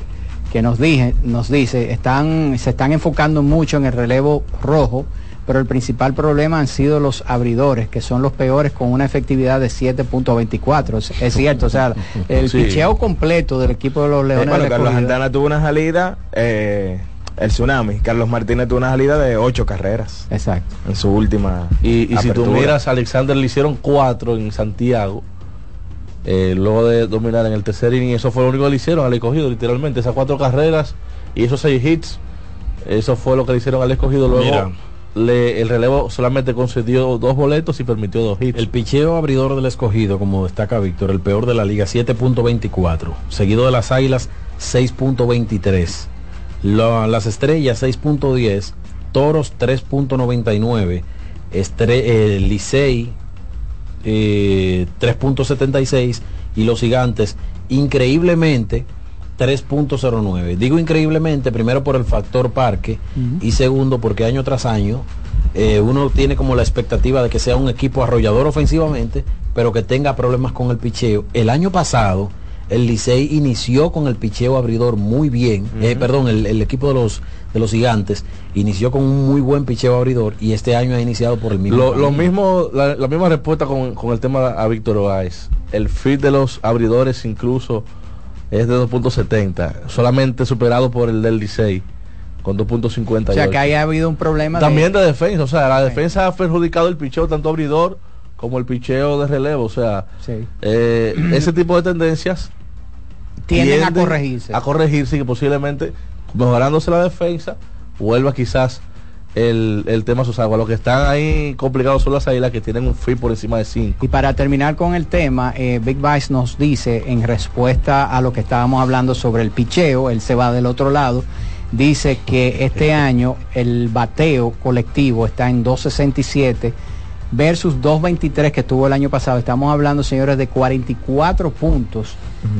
que nos, dije, nos dice, están, se están enfocando mucho en el relevo rojo, pero el principal problema han sido los abridores, que son los peores con una efectividad de 7.24. Es, es cierto, o sea, [laughs] el Sí. picheo completo del equipo de los Leones bueno, del Carlos Santana tuvo una salida, eh, el tsunami. Carlos Martínez tuvo una salida de ocho carreras. Exacto. En su última. Y, y si tú miras, Alexander le hicieron 4 en Santiago. eh, luego de dominar en el tercer inning, eso fue lo único que le hicieron al escogido, literalmente. Esas cuatro carreras y esos seis hits, eso fue lo que le hicieron al escogido. Luego Mira. El relevo solamente concedió dos boletos y permitió dos hits. El picheo abridor del escogido, como destaca Víctor, el peor de la liga, 7.24. Seguido de las águilas, 6.23. La- las estrellas, 6.10. Toros, 3.99. Estre- eh, Licey, eh, 3.76. Y los gigantes, increíblemente, 3.09. Digo increíblemente, primero por el factor parque y segundo porque año tras año eh, uno tiene como la expectativa de que sea un equipo arrollador ofensivamente, pero que tenga problemas con el picheo. El año pasado el Licey inició con el picheo abridor muy bien, eh, perdón, el, el equipo de los de los gigantes inició con un muy buen picheo abridor y este año ha iniciado por el mismo. Lo, mismo, la, la misma respuesta con, con el tema a Víctor Oáez. El fit de los abridores incluso es de 2.70, solamente superado por el del Licey con 2.50. O sea, que ahí ha habido un problema También de, defensa, o sea, la defensa ha perjudicado el picheo tanto abridor como el picheo de relevo, o sea, Sí. eh, ese tipo de tendencias Tienden a tienden corregirse. A corregirse y que posiblemente mejorándose la defensa, vuelva quizás el, el tema a sus aguas. Los que están ahí complicados son las águilas que tienen un free por encima de 5. Y para terminar con el tema, eh, Big Vice nos dice, en respuesta a lo que estábamos hablando sobre el picheo, él se va del otro lado, dice que este año el bateo colectivo está en 267 versus 223 que tuvo el año pasado. Estamos hablando, señores, de 44 puntos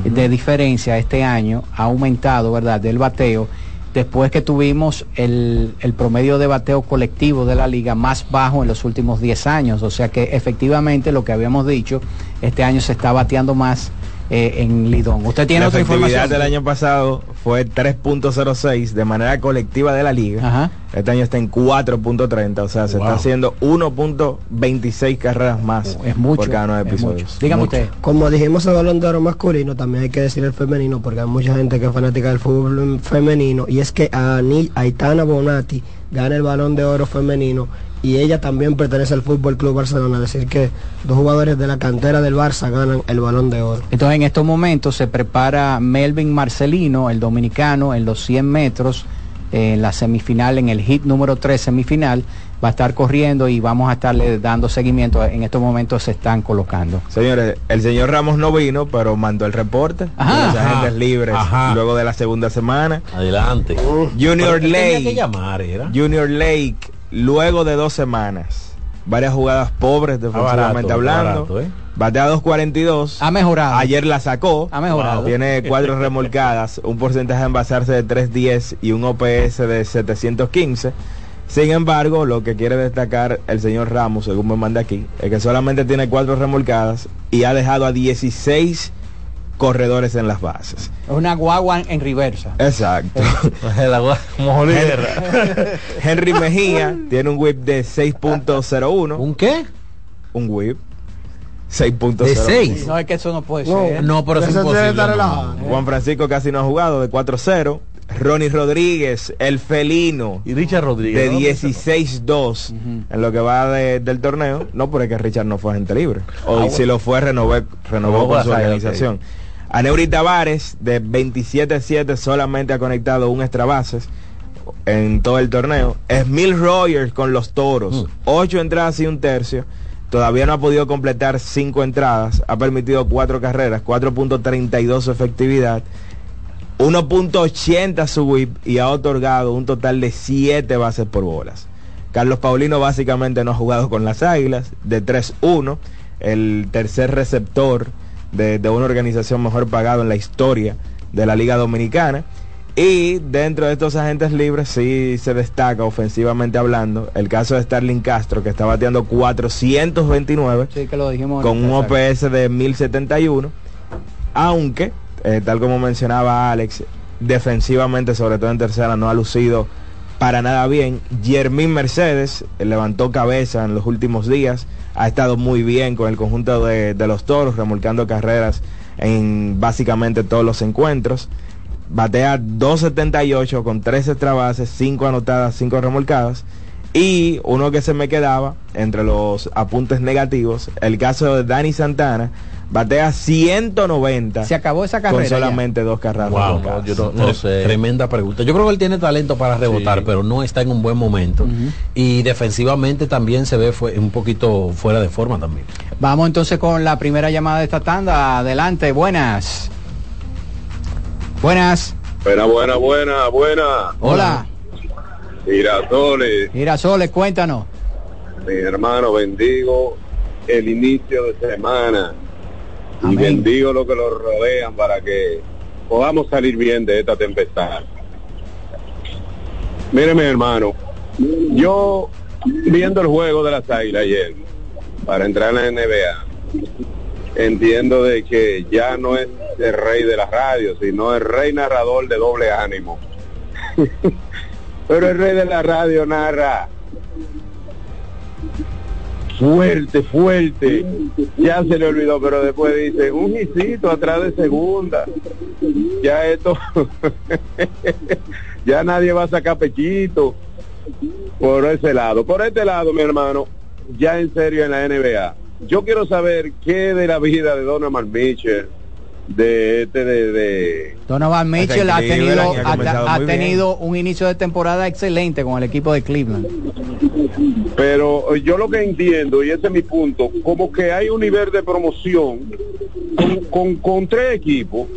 de diferencia este año, ha aumentado, ¿verdad?, del bateo después que tuvimos el, el, promedio de bateo colectivo de la liga más bajo en los últimos 10 años. O sea que efectivamente lo que habíamos dicho, este año se está bateando más eh, en Lidón. ¿Usted tiene la otra información? del año pasado fue 3.06 de manera colectiva de la liga. Ajá. Este año está en 4.30, o sea, se Wow. está haciendo 1.26 carreras más Es mucho, por cada nueve episodios. mucho. Dígame Mucho. usted. Como dijimos el balón de oro masculino, también hay que decir el femenino, porque hay mucha gente que es fanática del fútbol femenino, y es que Ani- Aitana Bonatti gana el balón de oro femenino y ella también pertenece al Fútbol Club Barcelona, es decir que dos jugadores de la cantera del Barça ganan el balón de oro. Entonces en estos momentos se prepara Melvin Marcelino, el dominicano, en los 100 metros, en la semifinal, en el hit número 3 semifinal, va a estar corriendo y vamos a estarle dando seguimiento. En estos momentos se están colocando. Señores, el señor Ramos no vino, pero mandó el reporte Ajá. de los agentes libres Ajá. luego de la segunda semana. Adelante. Junior Pero ¿qué tenía Lake. que llamar, era? Junior Lake, luego de dos semanas, varias jugadas pobres defensivamente barato, hablando. barato, ¿eh? Batea 2.42. Ha mejorado. Ayer la sacó. Ha mejorado. Tiene cuatro [laughs] remolcadas, un porcentaje de envasarse de 3.10 y un OPS de 715. Sin embargo, lo que quiere destacar el señor Ramos, según me manda aquí, es que solamente tiene cuatro remolcadas y ha dejado a 16 corredores en las bases. Es una guagua en reversa. Exacto. [laughs] Henry Mejía [laughs] tiene un whip de 6.01. ¿Un qué? Un whip. 6.01. ¿De seis? No, es que eso no puede ser. No, pero es imposible. no. relajado. Juan Francisco casi no ha jugado de 4-0. Ronnie Rodríguez, el felino. Y Richard Rodríguez. De ¿no? 16-2 en lo que va de- del torneo. No, porque Richard no fue agente libre. O Ah, y si lo fue, renovó, renovó Renovó con su organización. Aneuri Tavares, de 27-7, solamente ha conectado un extra bases en todo el torneo. Esmil Rogers con los toros. Ocho entradas y un tercio. Todavía no ha podido completar cinco entradas. Ha permitido cuatro carreras, 4.32 su efectividad. 1.80 su whip y ha otorgado un total de 7 bases por bolas. Carlos Paulino básicamente no ha jugado con las Águilas, de 3-1, el tercer receptor de, de una organización mejor pagado en la historia de la Liga Dominicana. Y dentro de estos agentes libres sí se destaca ofensivamente hablando el caso de Starling Castro que está bateando 429 Sí, que lo dijimos. con un OPS de 1071, aunque, eh, tal como mencionaba Alex, defensivamente, sobre todo en tercera, no ha lucido para nada bien. Jermín Mercedes eh, levantó cabeza en los últimos días, ha estado muy bien con el conjunto de, de los toros, remolcando carreras en básicamente todos los encuentros. Batea 2.78 con 3 extra bases, 5 anotadas, 5 remolcadas. Y uno que se me quedaba entre los apuntes negativos, el caso de Dani Santana, batea 190. Se acabó esa Con carrera. ya. solamente dos carreras. Wow, remolcadas. yo no, no sé. Tremenda pregunta. Yo creo que él tiene talento para rebotar, Sí. pero no está en un buen momento. Y defensivamente también se ve fue, un poquito fuera de forma también. Vamos entonces con la primera llamada de esta tanda. Adelante, buenas. Buenas. Buena, buena, buena, buena. Hola. Girasoles, Girasoles, cuéntanos. mi hermano, bendigo el inicio de semana. Y bendigo lo que lo rodean para que podamos salir bien de esta tempestad. Mire, mi hermano, yo viendo el juego de las águilas ayer, para entrar en la NBA, entiendo de que ya no es el rey de la radio, sino el rey narrador de doble ánimo. [laughs] Pero el rey de la radio narra fuerte, fuerte. Ya se le olvidó, pero después dice, un hisito atrás de segunda. Ya esto, [laughs] ya nadie va a sacar pechito por ese lado. Por este lado, mi hermano, ya en serio en la NBA. Yo quiero saber qué de la vida de Donovan Mitchell, de este de, de Donovan Mitchell ha tenido, ha ha, comenzado ha muy bien. tenido un inicio de temporada excelente con el equipo de Cleveland. Pero yo lo que entiendo, y ese es mi punto, como que hay un nivel de promoción con, con, con tres equipos.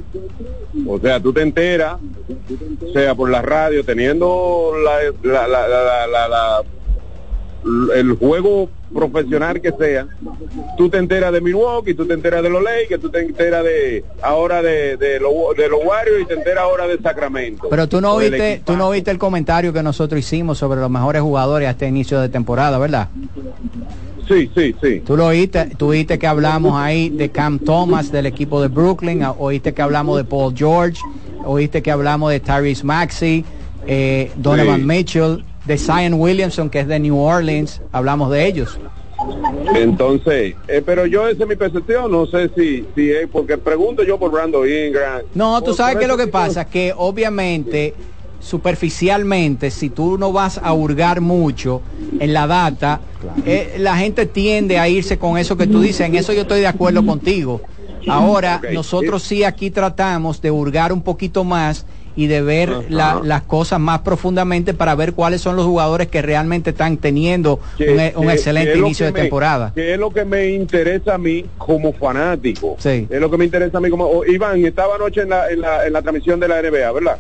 O sea, tú te enteras, sea por la radio, teniendo la, la- la- la- la- la- el juego profesional que sea, tú te enteras de Milwaukee, tú te enteras de los Lakers, tú te enteras de ahora de, de, los, de los Warriors y te enteras ahora de Sacramento. Pero tú no viste, tú no viste el comentario que nosotros hicimos sobre los mejores jugadores a este inicio de temporada, ¿verdad? Sí, sí, sí. Tú lo oíste, tú oíste que hablamos ahí de Cam Thomas del equipo de Brooklyn, a- oíste que hablamos de Paul George, oíste que hablamos de Tyrese Maxey, eh, Donovan Sí. Mitchell, de Zion Williamson que es de New Orleans, hablamos de ellos. Entonces, eh, pero yo esa es mi percepción, no sé si, si es porque pregunto yo por Brando Ingram. No, tú sabes qué es lo que pasa, que obviamente superficialmente, si tú no vas a hurgar mucho en la data, eh, la gente tiende a irse con eso que tú dices, en eso yo estoy de acuerdo contigo. Ahora, nosotros sí aquí tratamos de hurgar un poquito más y de ver la- las cosas más profundamente para ver cuáles son los jugadores que realmente están teniendo que- un, e- un excelente inicio de me- temporada. Que es lo que me interesa a mí como fanático. Sí. Es lo que me interesa a mí como... oh, Iván, estaba anoche en la, en, la, en la transmisión de la NBA, ¿verdad?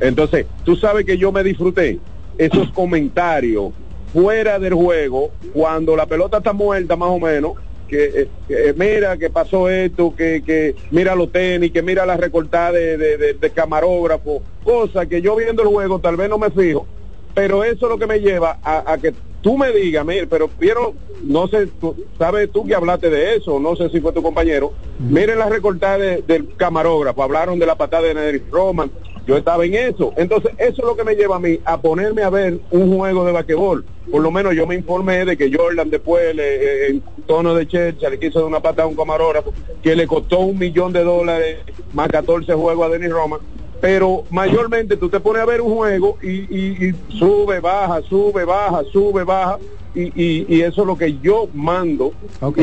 Entonces, tú sabes que yo me disfruté esos comentarios fuera del juego, cuando la pelota está muerta más o menos, que, eh, que, eh, mira que pasó esto, que, que mira los tenis, que mira la recortada de, de, de- de camarógrafo, cosa que yo viendo el juego tal vez no me fijo, pero eso es lo que me lleva a, a que tú me digas, mire, pero vieron, no sé, tú, sabes tú que hablaste de eso, no sé si fue tu compañero, miren la recortada de- del camarógrafo, hablaron de la patada de Nedry Roman, yo estaba en eso, entonces eso es lo que me lleva a mí a ponerme a ver un juego de basquetbol, por lo menos yo me informé de que Jordan después le, eh, en tono de chercha le quiso dar una patada a un camarógrafo que le costó un millón de dólares más 14 juegos a Denis Roman. Pero mayormente tú te pones a ver un juego y, y- y sube, baja, sube, baja, sube, baja, y, y- y eso es lo que yo mando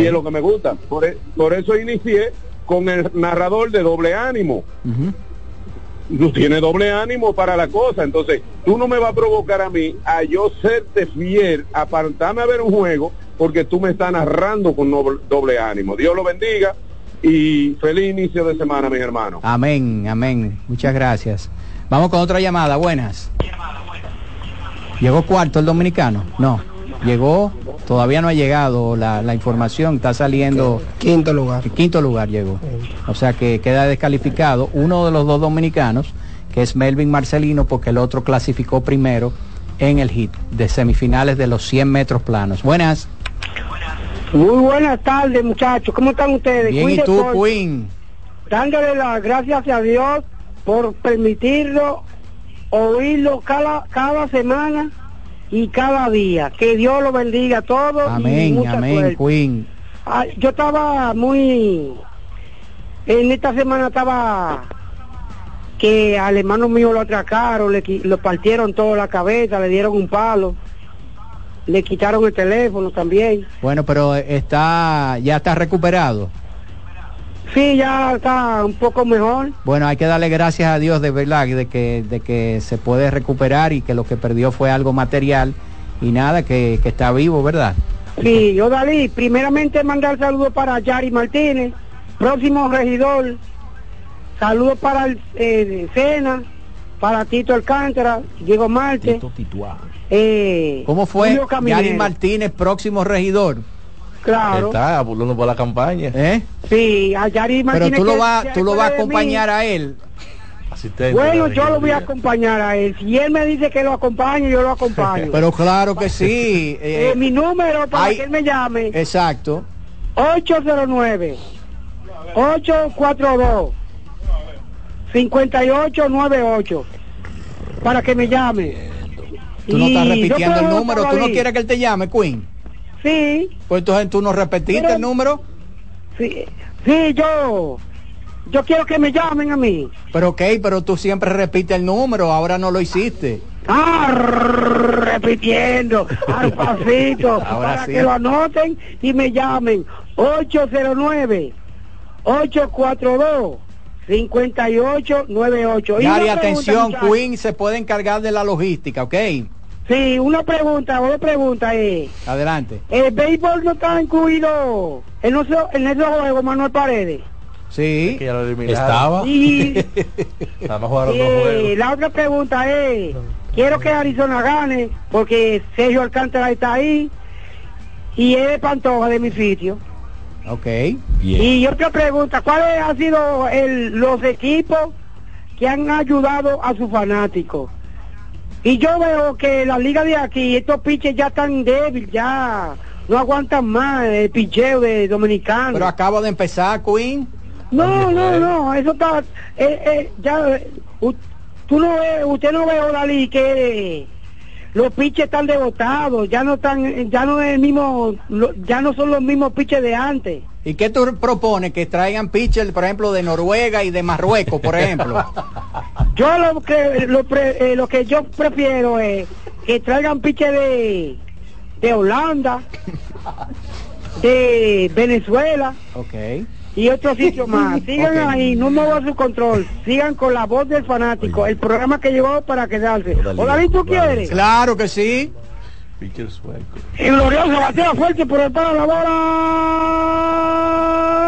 y es lo que me gusta. Por, e- por eso inicié con el narrador de doble ánimo. Tú tienes doble ánimo para la cosa, entonces tú no me vas a provocar a mí a yo serte fiel, apartarme a ver un juego, porque tú me estás narrando con doble, doble ánimo. Dios lo bendiga y feliz inicio de semana, mis hermanos. Amén, amén. Muchas gracias. Vamos con otra llamada. Buenas. ¿Llegó cuarto el dominicano? No. Llegó, todavía no ha llegado la, la información, está saliendo. Quinto lugar. Quinto lugar llegó. O sea que queda descalificado uno de los dos dominicanos, que es Melvin Marcelino, porque el otro clasificó primero en el hit de semifinales de los 100 metros planos. Buenas. Muy buenas tardes, muchachos. ¿Cómo están ustedes? Bien, ¿y tú, Deportes. Queen? Dándole las gracias a Dios por permitirlo oírlo cada, cada semana y cada día. Que Dios lo bendiga a todos. Amén, amén, suerte. Queen. Ah, yo estaba muy... En esta semana estaba que al hermano mío lo atracaron, le, lo partieron toda la cabeza, le dieron un palo, le quitaron el teléfono también. Bueno, pero está, ya está recuperado. Sí, ya está un poco mejor. Bueno, hay que darle gracias a Dios de verdad de que, de que se puede recuperar y que lo que perdió fue algo material y nada, que, que está vivo, ¿verdad? Sí, yo Dalí, primeramente mandar saludos para Yari Martínez, próximo regidor, saludos para el eh, Sena, para Tito Alcántara, Diego Marte, eh, ¿Cómo fue. Yari Martínez, próximo regidor? Claro. Está abulando por la campaña. ¿Eh? Sí, a Yari Pero tú lo vas, tú lo vas a acompañar a él. Asistente. Bueno, yo lo voy a acompañar a él. Si él me dice que lo acompañe, yo lo acompaño. [laughs] Pero claro que sí. [laughs] eh, Eh, mi número para hay- que él me llame. exacto. 809 842 5898 para que me llame. Tú no estás repitiendo el número. ¿Tú no quieres que él te llame, Queen? Sí, Pues entonces tú no repetiste Pero- el número. sí, sí, yo yo quiero que me llamen a mí. Pero ok, pero tú siempre repites el número, ahora no lo hiciste. Ah, repitiendo, [laughs] al pasito, Ahora para sí. que lo anoten y me llamen. 809 842 5898. Y Gary, una pregunta, atención. Queen se puede encargar de la logística, ¿ok? Sí, una pregunta, una pregunta es, Adelante. ¿el béisbol no está incluido en, esos- en esos juegos, Manuel Paredes? Sí. Estaba. Y [laughs] Nada más jugaron dos eh, juegos. la otra pregunta es, quiero que Arizona gane, porque Sergio Alcántara está ahí, y es Pantoja de mi sitio. Ok. Y otra pregunta, ¿cuáles han sido el- los equipos que han ayudado a sus fanáticos? Y yo veo que la liga de aquí, estos piches ya están débiles, ya no aguantan más el picheo de dominicano. Pero acaba de empezar, Queen. No, no, no, eso está, eh, eh, ya, eh, u- tú no ves, usted no ve, Odalí, que los piches están devotados, ya no están, ya no es el mismo, ya no son los mismos piches de antes. ¿Y qué tú propones? Que traigan pitchers, por ejemplo, de Noruega y de Marruecos, por ejemplo. [laughs] Yo lo que lo, pre- eh, lo que yo prefiero es que traigan piche de de Holanda, de Venezuela ok. y otros sitios más. [laughs] Sigan ahí, no muevan su control. Sigan con la voz del fanático, el programa que llegó para quedarse. Hola, ¿tú quieres? Claro que sí. Pitcher sueco. Y glorioso batea fuerte por el palo la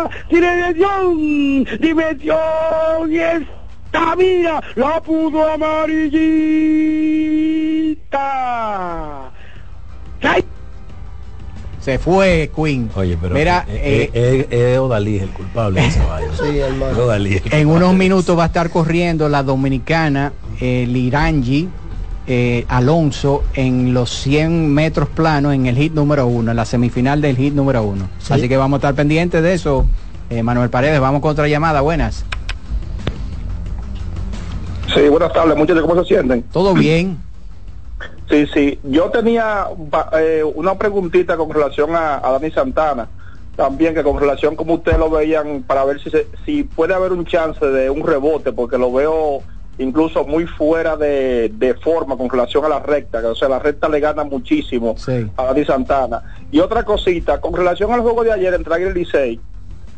bola. Dimensión, dimensión y esta mira la pudo amarillita. ¡Ay! Se fue, Queen. Oye, pero Mira, eh, eh, eh, es Odalí el culpable de. [laughs] Sí, hermano. Es Odalí. En unos minutos va a estar corriendo la dominicana eh, Lirangi eh, Alonso en los 100 metros planos en el hit número uno, en la semifinal del hit número uno. Así que vamos a estar pendientes de eso. Eh, Manuel Paredes, vamos con otra llamada. Buenas. Sí, buenas tardes, muchachos, ¿cómo se sienten? ¿Todo [clears throat] bien? Sí, sí, yo tenía eh, una preguntita con relación a, a Dani Santana, también que con relación como ustedes lo veían, para ver si, se- si puede haber un chance de un rebote, porque lo veo incluso muy fuera de, de forma con relación a la recta, que, o sea, la recta le gana muchísimo Sí. a Dani Santana. Y otra cosita, con relación al juego de ayer entre Águila y Licey,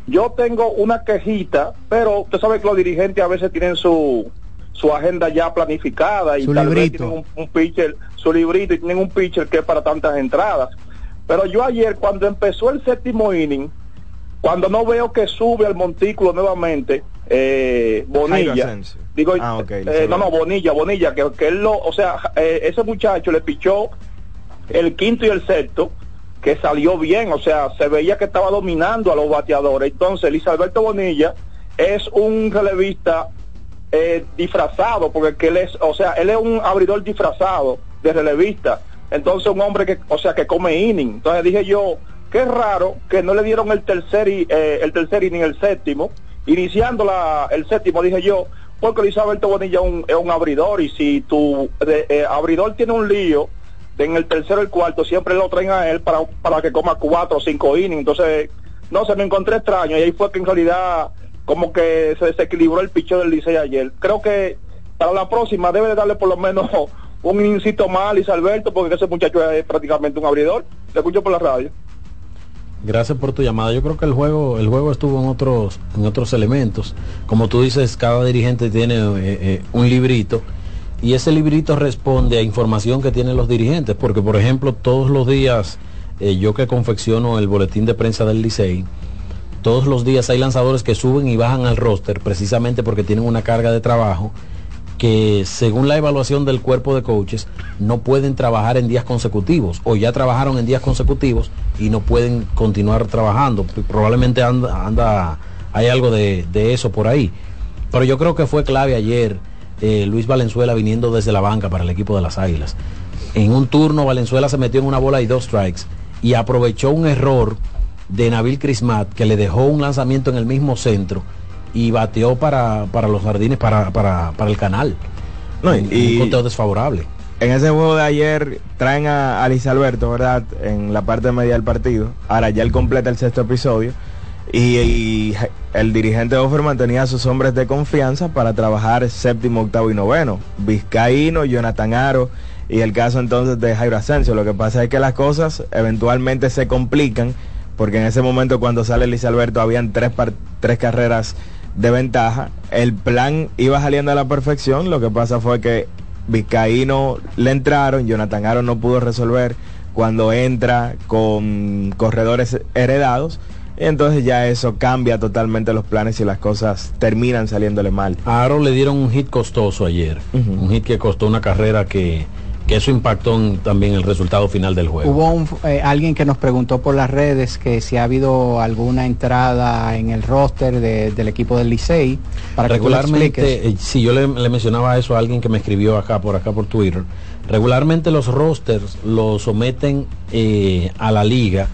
yo tengo una quejita, pero usted sabe que los dirigentes a veces tienen su su agenda ya planificada y Su tal vez tienen un, un pitcher, su librito y tienen un pitcher que es para tantas entradas. Pero yo ayer cuando empezó el séptimo inning, cuando no veo que sube al montículo nuevamente, eh, Bonilla. Digo, Ah, eh, no, no, Bonilla, Bonilla, que, que él lo, o sea, eh, ese muchacho le pichó el quinto y el sexto, que salió bien, o sea, se veía que estaba dominando a los bateadores. Entonces, Luis Alberto Bonilla es un relevista eh, disfrazado, porque que él es, o sea, él es un abridor disfrazado de relevista. Entonces, un hombre que, o sea, que come inning. Entonces dije yo, qué raro que no le dieron el tercer, i- eh, el tercer inning, el séptimo. Iniciando la, el séptimo, dije yo, porque Luis Alberto Bonilla un, es un abridor y si tu eh, abridor tiene un lío, en el tercero y el cuarto siempre lo traen a él para, para que coma cuatro o cinco innings. Entonces, no se me encontré extraño y ahí fue que en realidad como que se desequilibró el picho del Licey ayer. Creo que para la próxima debe de darle por lo menos [laughs] un incito más a Luis Alberto porque ese muchacho es prácticamente un abridor. Te escucho por la radio. Gracias por tu llamada. Yo creo que el juego, el juego estuvo en otros, en otros elementos. Como tú dices, cada dirigente tiene eh, eh, un librito y ese librito responde a información que tienen los dirigentes. Porque, por ejemplo, todos los días, eh, yo que confecciono el boletín de prensa del Licey, todos los días hay lanzadores que suben y bajan al roster precisamente porque tienen una carga de trabajo que según la evaluación del cuerpo de coaches no pueden trabajar en días consecutivos o ya trabajaron en días consecutivos y no pueden continuar trabajando. Probablemente anda, anda hay algo de, de eso por ahí. Pero yo creo que fue clave ayer eh, Luis Valenzuela viniendo desde la banca para el equipo de las Águilas. En un turno Valenzuela se metió en una bola y dos strikes y aprovechó un error de Nabil Crismat que le dejó un lanzamiento en el mismo centro y bateó para, para los jardines, para, para, para el canal. No, Un- y- un conteo desfavorable. En ese juego de ayer traen a, a Luis Alberto, ¿verdad? En la parte media del partido. Ahora ya él completa el sexto episodio. Y, y el dirigente Offerman tenía a sus hombres de confianza para trabajar séptimo, octavo y noveno. Vizcaíno, Jonathan Aro y el caso entonces de Jairo Asensio. Lo que pasa es que las cosas eventualmente se complican porque en ese momento cuando sale Luis Alberto habían tres, par- tres carreras de ventaja. El plan iba saliendo a la perfección, lo que pasa fue que Vizcaíno le entraron, Jonathan Aaron no pudo resolver cuando entra con corredores heredados. Y entonces ya eso cambia totalmente los planes y las cosas terminan saliéndole mal. A Aaron le dieron un hit costoso ayer. Un hit que costó una carrera que, que eso impactó en- también el resultado final del juego. Hubo un, eh, alguien que nos preguntó por las redes que si ha habido alguna entrada en el roster de- del equipo del Licey para que tú regularmente, eh, sí, yo le, le mencionaba eso a alguien que me escribió acá por acá por Twitter. Regularmente los rosters los someten eh, a la liga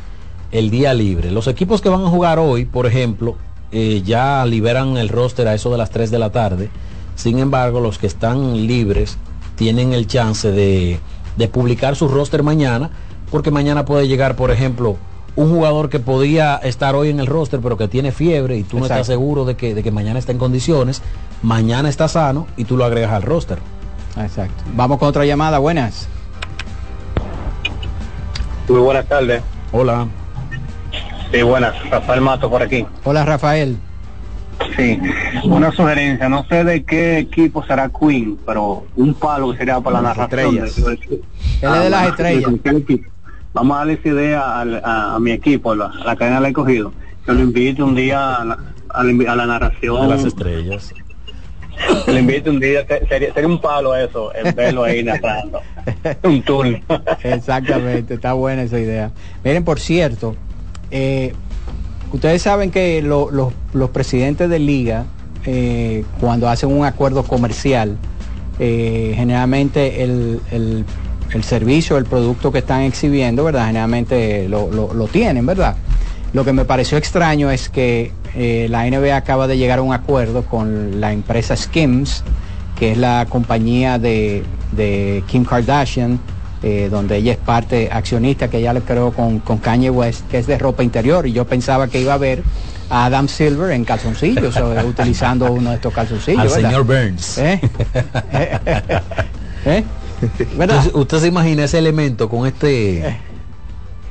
el día libre. Los equipos que van a jugar hoy, por ejemplo, eh, ya liberan el roster a eso de las 3 de la tarde. Sin embargo, los que están libres tienen el chance de, de publicar su roster mañana, porque mañana puede llegar, por ejemplo, un jugador que podía estar hoy en el roster, pero que tiene fiebre y tú no estás seguro de que, de que mañana está en condiciones, mañana está sano y tú lo agregas al roster. Exacto. Vamos con otra llamada, buenas. Muy buenas tardes. Hola. Sí, buenas. Rafael Mato por aquí. Hola Rafael. Sí, una sugerencia. No sé de qué equipo será Queen, pero un palo que sería para la narración. estrellas. de- Él es de las estrellas. Vamos a darle esa idea al- a, a mi equipo, la- a la cadena del escogido. Que lo invite un día a la, a la la narración. De las estrellas. Que lo invite un día. que Sería, sería un palo eso, el verlo ahí narrando. [laughs] un turno. Exactamente, está buena esa idea. Miren, por cierto, eh, ustedes saben que lo- los- presidentes de liga, eh, cuando hacen un acuerdo comercial, eh, generalmente el, servicio, el producto que están exhibiendo, ¿verdad? Generalmente lo, tienen, ¿verdad? Lo que me pareció extraño es que eh, la NBA acaba de llegar a un acuerdo con la empresa Skims, que es la compañía de Kim Kardashian, eh, donde ella es parte accionista, que ella le creó con, con Kanye West, que es de ropa interior. Y yo pensaba que iba a ver a Adam Silver en calzoncillos, o, utilizando uno de estos calzoncillos. Al ¿verdad? señor Burns. [laughs] ¿Eh? ¿Eh? ¿Verdad? Entonces, usted se imagina ese elemento con este,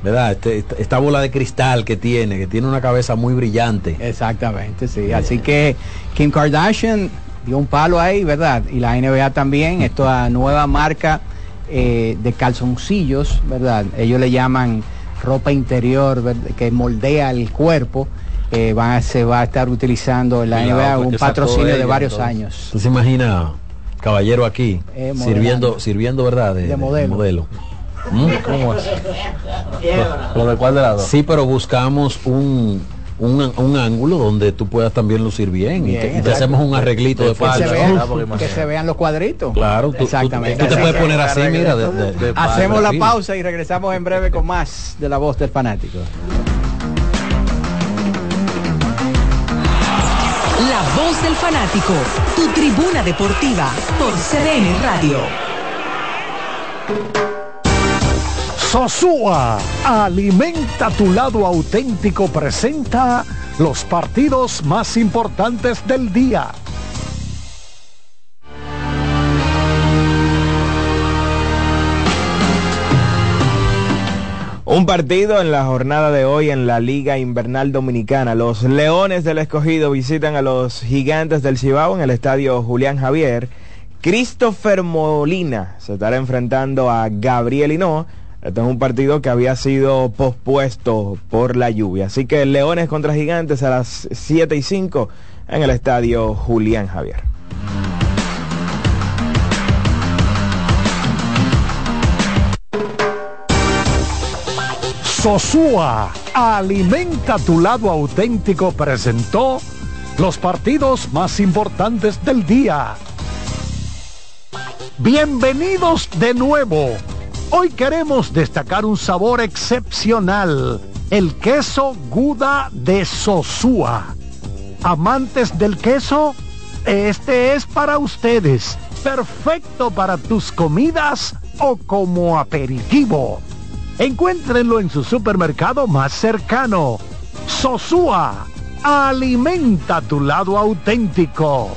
¿verdad? Este- esta, esta bola de cristal que tiene, que tiene una cabeza muy brillante. Exactamente, sí. Así que Kim Kardashian dio un palo ahí, ¿verdad? Y la NBA también, esta nueva marca eh, de calzoncillos, ¿verdad? Ellos le llaman ropa interior ¿verdad? que moldea el cuerpo. eh, va- se va a estar utilizando en la NBA un patrocinio de varios entonces. años. ¿Usted se imagina, caballero aquí, Eh, sirviendo, sirviendo, ¿verdad? De modelo. ¿Mm? ¿Cómo es? ¿Lo de cuál de lado? Sí, pero buscamos un, un, un ángulo donde tú puedas también lucir bien, y, te, y te exacto. hacemos un arreglito de Que se, falda. vean, que se vean los cuadritos. Claro, tú, Exactamente. tú te puedes poner así, mira. de- de- de- Hacemos la pausa y regresamos en breve con más de la voz del fanático. La voz del fanático, tu tribuna deportiva por CDN Radio. Sosúa, alimenta tu lado auténtico, presenta los partidos más importantes del día. Un partido en la jornada de hoy en la Liga Invernal Dominicana. Los Leones del Escogido visitan a los Gigantes del Cibao en el estadio Julián Javier. Christopher Molina se estará enfrentando a Gabriel Hinoa. Este es un partido que había sido pospuesto por la lluvia. Así que Leones contra Gigantes a las 7 y 5 en el estadio Julián Javier. Sosúa, alimenta tu lado auténtico, presentó los partidos más importantes del día. Bienvenidos de nuevo. Hoy queremos destacar un sabor excepcional, el queso Guda de Sosúa. Amantes del queso, este es para ustedes, perfecto para tus comidas o como aperitivo. Encuéntrenlo en su supermercado más cercano. Sosúa, alimenta tu lado auténtico.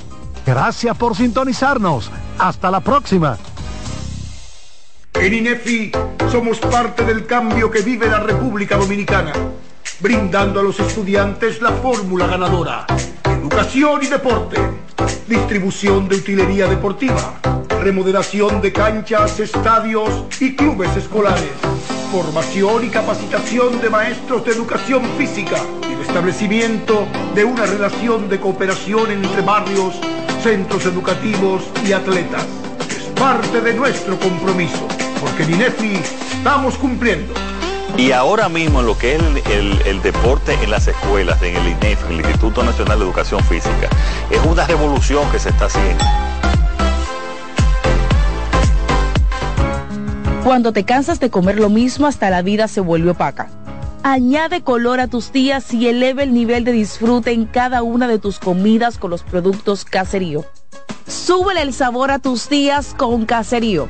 Gracias por sintonizarnos. Hasta la próxima. En INEFI somos parte del cambio que vive la República Dominicana, brindando a los estudiantes la fórmula ganadora. Educación y deporte, distribución de utilería deportiva, remodelación de canchas, estadios y clubes escolares, formación y capacitación de maestros de educación física y el establecimiento de una relación de cooperación entre barrios, centros educativos y atletas. Es parte de nuestro compromiso, porque en INEFI estamos cumpliendo. Y ahora mismo lo que es el, el- el deporte en las escuelas, en el INEF, en el Instituto Nacional de Educación Física, es una revolución que se está haciendo. Cuando te cansas de comer lo mismo hasta la vida se vuelve opaca. Añade color a tus días y eleva el nivel de disfrute en cada una de tus comidas con los productos Caserío. Súbele el sabor a tus días con Caserío.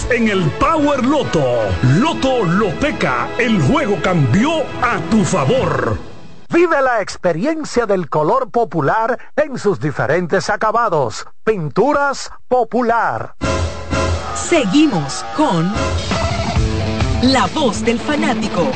en el Power Loto. Loto Loteca, el juego cambió a tu favor. Vive la experiencia del color popular en sus diferentes acabados. Pinturas popular. Seguimos con La Voz del Fanático.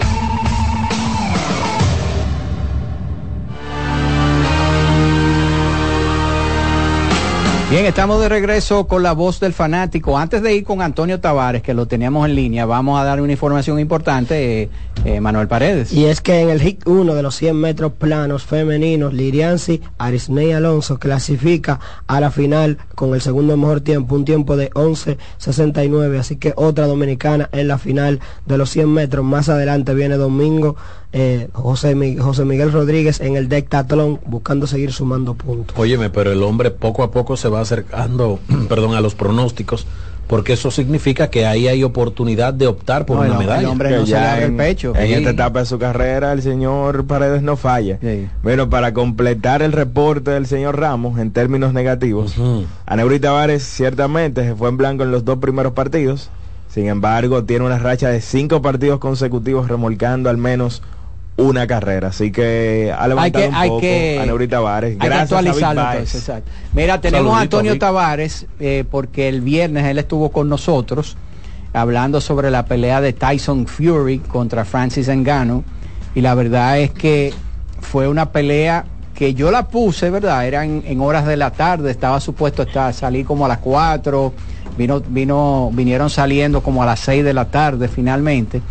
Bien, estamos de regreso con la voz del fanático. Antes de ir con Antonio Tavares, que lo teníamos en línea, vamos a dar una información importante, eh, eh, Manuel Paredes. Y es que en el HIT 1 de los 100 metros planos femeninos, Liriansi Arisney Alonso clasifica a la final con el segundo mejor tiempo, un tiempo de 11.69. Así que otra dominicana en la final de los 100 metros. Más adelante viene domingo eh, José, Mi- José Miguel Rodríguez en el dectatlón buscando seguir sumando puntos. Óyeme, pero el hombre poco a poco se va acercando, [clears throat] perdón, a los pronósticos, porque eso significa que ahí hay oportunidad de optar por No, una el- el medalla. hombre Que no se ya abre el en- pecho. en esta etapa de su carrera el señor Paredes no falla. Bueno, para completar el reporte del señor Ramos en términos negativos, Aneuri Tavares ciertamente se fue en blanco en los dos primeros partidos. Sin embargo, tiene una racha de cinco partidos consecutivos remolcando al menos una carrera. Así que ha Hay levantado que, un hay poco que, Aneuri Tavares. hay que Gracias a entonces, exacto. Mira, tenemos a Antonio Vic. Tavares, eh, porque el viernes él estuvo con nosotros hablando sobre la pelea de Tyson Fury contra Francis Ngannou y la verdad es que fue una pelea que yo la puse, ¿verdad? Eran en horas de la tarde, estaba supuesto estar, salir como a las 4, vino, vino, vinieron saliendo como a las 6 de la tarde finalmente.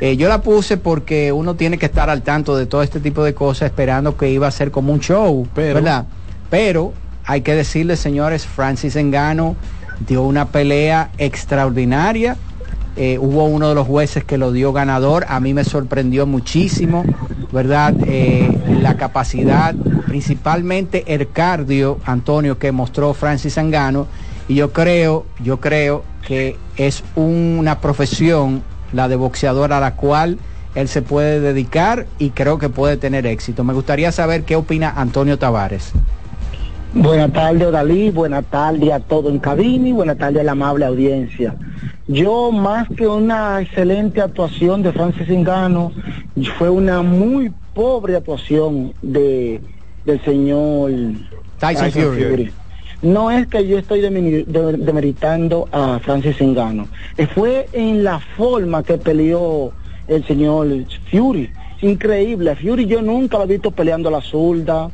Eh, yo la puse porque uno tiene que estar al tanto de todo este tipo de cosas, esperando que iba a ser como un show, ¿verdad? Pero hay que decirle, señores, Francis Engano dio una pelea extraordinaria. Eh, hubo uno de los jueces que lo dio ganador. A mí me sorprendió muchísimo, ¿verdad? Eh, la capacidad, principalmente el cardio, Antonio, que mostró Francis Engano. Y yo creo, yo creo que es una profesión, la de boxeador, a la cual él se puede dedicar y creo que puede tener éxito. Me gustaría saber qué opina Antonio Tavares. Buenas tardes, Odalí. Buenas tardes a todo en cabina y buenas tardes a la amable audiencia. Yo, más que una excelente actuación de Francis Engano, fue una muy pobre actuación de, del señor Tyson Fury. No es que yo estoy demeritando a Francis Engano. Eh, Fue en la forma que peleó el señor Fury. Increíble. Fury yo nunca lo he visto peleando a la zurda.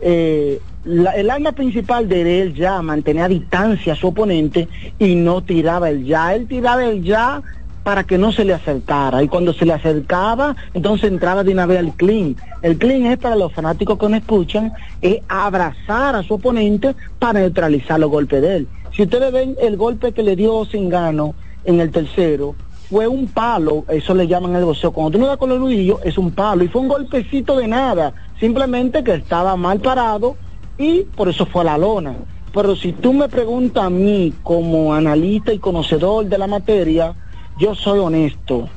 Eh, el arma principal de él ya mantenía a distancia a su oponente y no tiraba el ya. Él tiraba el ya para que no se le acercara. Y cuando se le acercaba, entonces entraba de una vez al clean. El clean es para los fanáticos que no escuchan, es abrazar a su oponente para neutralizar los golpes de él. Si ustedes ven el golpe que le dio Zingano en el tercero, fue un palo, eso le llaman el boxeo. Cuando tú no das con los nudillos, es un palo. Y fue un golpecito de nada, simplemente que estaba mal parado y por eso fue a la lona. Pero si tú me preguntas a mí como analista y conocedor de la materia, yo soy honesto.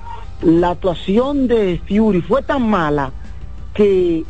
La actuación de Fury fue tan mala que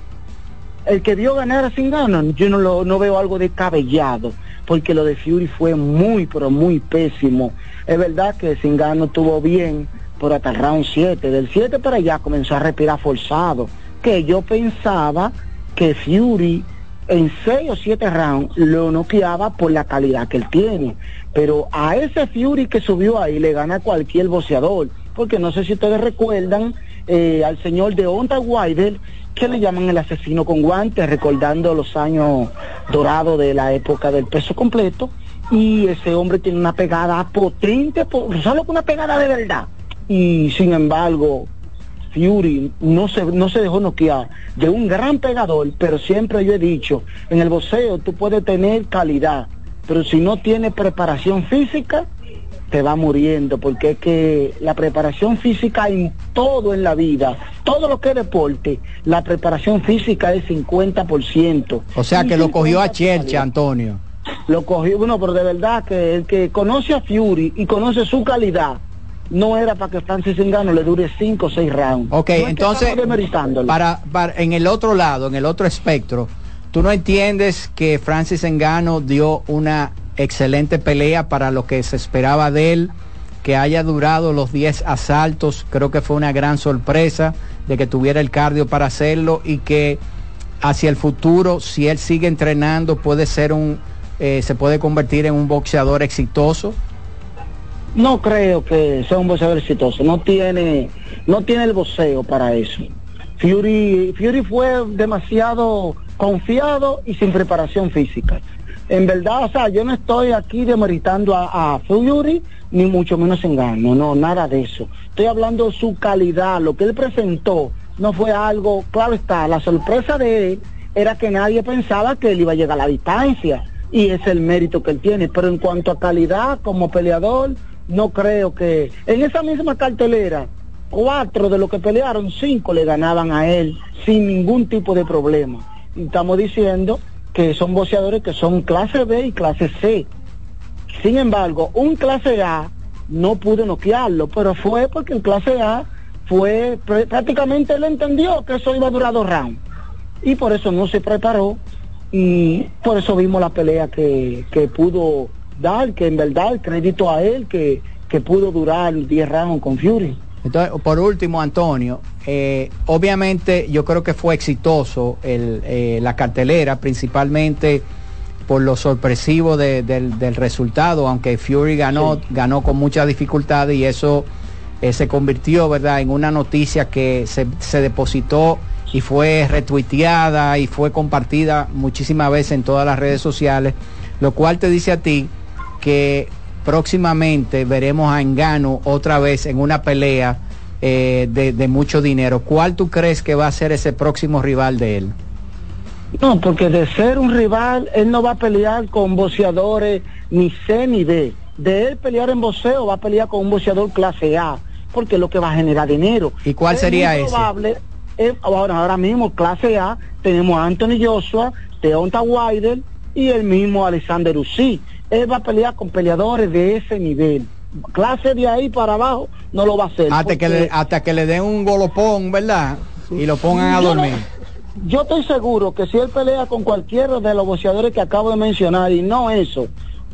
el que vio ganar a Zingano, yo no, lo, no veo algo descabellado, porque lo de Fury fue muy, pero muy pésimo. Es verdad que Zingano estuvo bien por hasta el round 7, del 7 para allá comenzó a respirar forzado, que yo pensaba que Fury en 6 o 7 rounds lo noqueaba por la calidad que él tiene, pero a ese Fury que subió ahí le gana cualquier boxeador, porque no sé si ustedes recuerdan eh, al señor de Onda Wilder, que le llaman el asesino con guantes, recordando los años dorados de la época del peso completo. Y ese hombre tiene una pegada potente, po- solo con una pegada de verdad. Y sin embargo, Fury no se, no se dejó noquear de un gran pegador, pero siempre yo he dicho, en el boxeo tú puedes tener calidad, pero si no tienes preparación física, te va muriendo, porque es que la preparación física en todo en la vida, todo lo que es deporte, la preparación física es 50%. O sea que lo cogió a 50% Chelcha, Antonio. Lo cogió, bueno, pero de verdad que el que conoce a Fury y conoce su calidad, no era para que Francis Ngannou le dure 5 o 6 rounds. Ok, No es que entonces, para- en el otro lado, en el otro espectro, ¿tú no entiendes que Francis Engano dio una excelente pelea para lo que se esperaba de él? Que haya durado los 10 asaltos, creo que fue una gran sorpresa de que tuviera el cardio para hacerlo y que hacia el futuro, si él sigue entrenando, puede ser un, eh, se puede convertir en un boxeador exitoso. No creo que sea un boxeador exitoso. No tiene, no tiene el boxeo para eso. Fury, Fury fue demasiado confiado y sin preparación física. En verdad, o sea, yo no estoy aquí demeritando a, a Fury, ni mucho menos engano, no, nada de eso. Estoy hablando de su calidad, lo que él presentó no fue algo, claro está, la sorpresa de él era que nadie pensaba que él iba a llegar a la distancia y es el mérito que él tiene, pero en cuanto a calidad como peleador, no creo que en esa misma cartelera, cuatro de los que pelearon, cinco le ganaban a él sin ningún tipo de problema. Y estamos diciendo que son boxeadores que son clase B y clase C. Sin embargo, un clase A no pudo noquearlo, pero fue porque en clase A fue pr- prácticamente él entendió que eso iba a durar dos rounds y por eso no se preparó y por eso vimos la pelea que, que pudo dar, que en verdad crédito a él que, que pudo durar 10 rounds con Fury. Entonces, por último, Antonio, eh, obviamente yo creo que fue exitoso el, eh, la cartelera, principalmente por lo sorpresivo de- del, del resultado, aunque Fury ganó, ganó con mucha dificultad y eso eh, se convirtió, ¿verdad?, en una noticia que se, se depositó y fue retuiteada y fue compartida muchísimas veces en todas las redes sociales, lo cual te dice a ti que próximamente veremos a Engano otra vez en una pelea eh, de, de mucho dinero. ¿Cuál tú crees que va a ser ese próximo rival de él? No, porque de ser un rival, él no va a pelear con boxeadores ni C ni D. De él pelear en boxeo, va a pelear con un boxeador clase A, porque es lo que va a generar dinero. ¿Y cuál Es sería ese? probable, es- ahora, ahora mismo, clase A, tenemos a Anthony Joshua, Deonta Wilder y el mismo Alexander Usyk. Él va a pelear con peleadores de ese nivel. Clase de ahí para abajo no lo va a hacer. Hasta que, le, hasta que le den un golopón, ¿verdad? Y lo pongan a no- dormir. Yo estoy seguro que si él pelea con cualquiera de los boxeadores que acabo de mencionar, y no eso,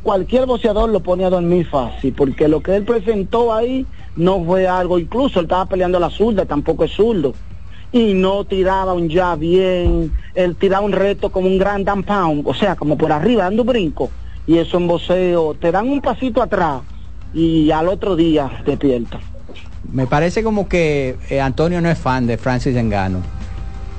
cualquier boxeador lo pone a dormir fácil, porque lo que él presentó ahí no fue algo, incluso él estaba peleando a la zurda, tampoco es zurdo, y no tiraba un ya bien, él tiraba un reto como un gran down pound, o sea, como por arriba, dando brinco, y eso en boxeo, te dan un pasito atrás, y al otro día despierta. Me parece como que eh, Antonio no es fan de Francis Engano.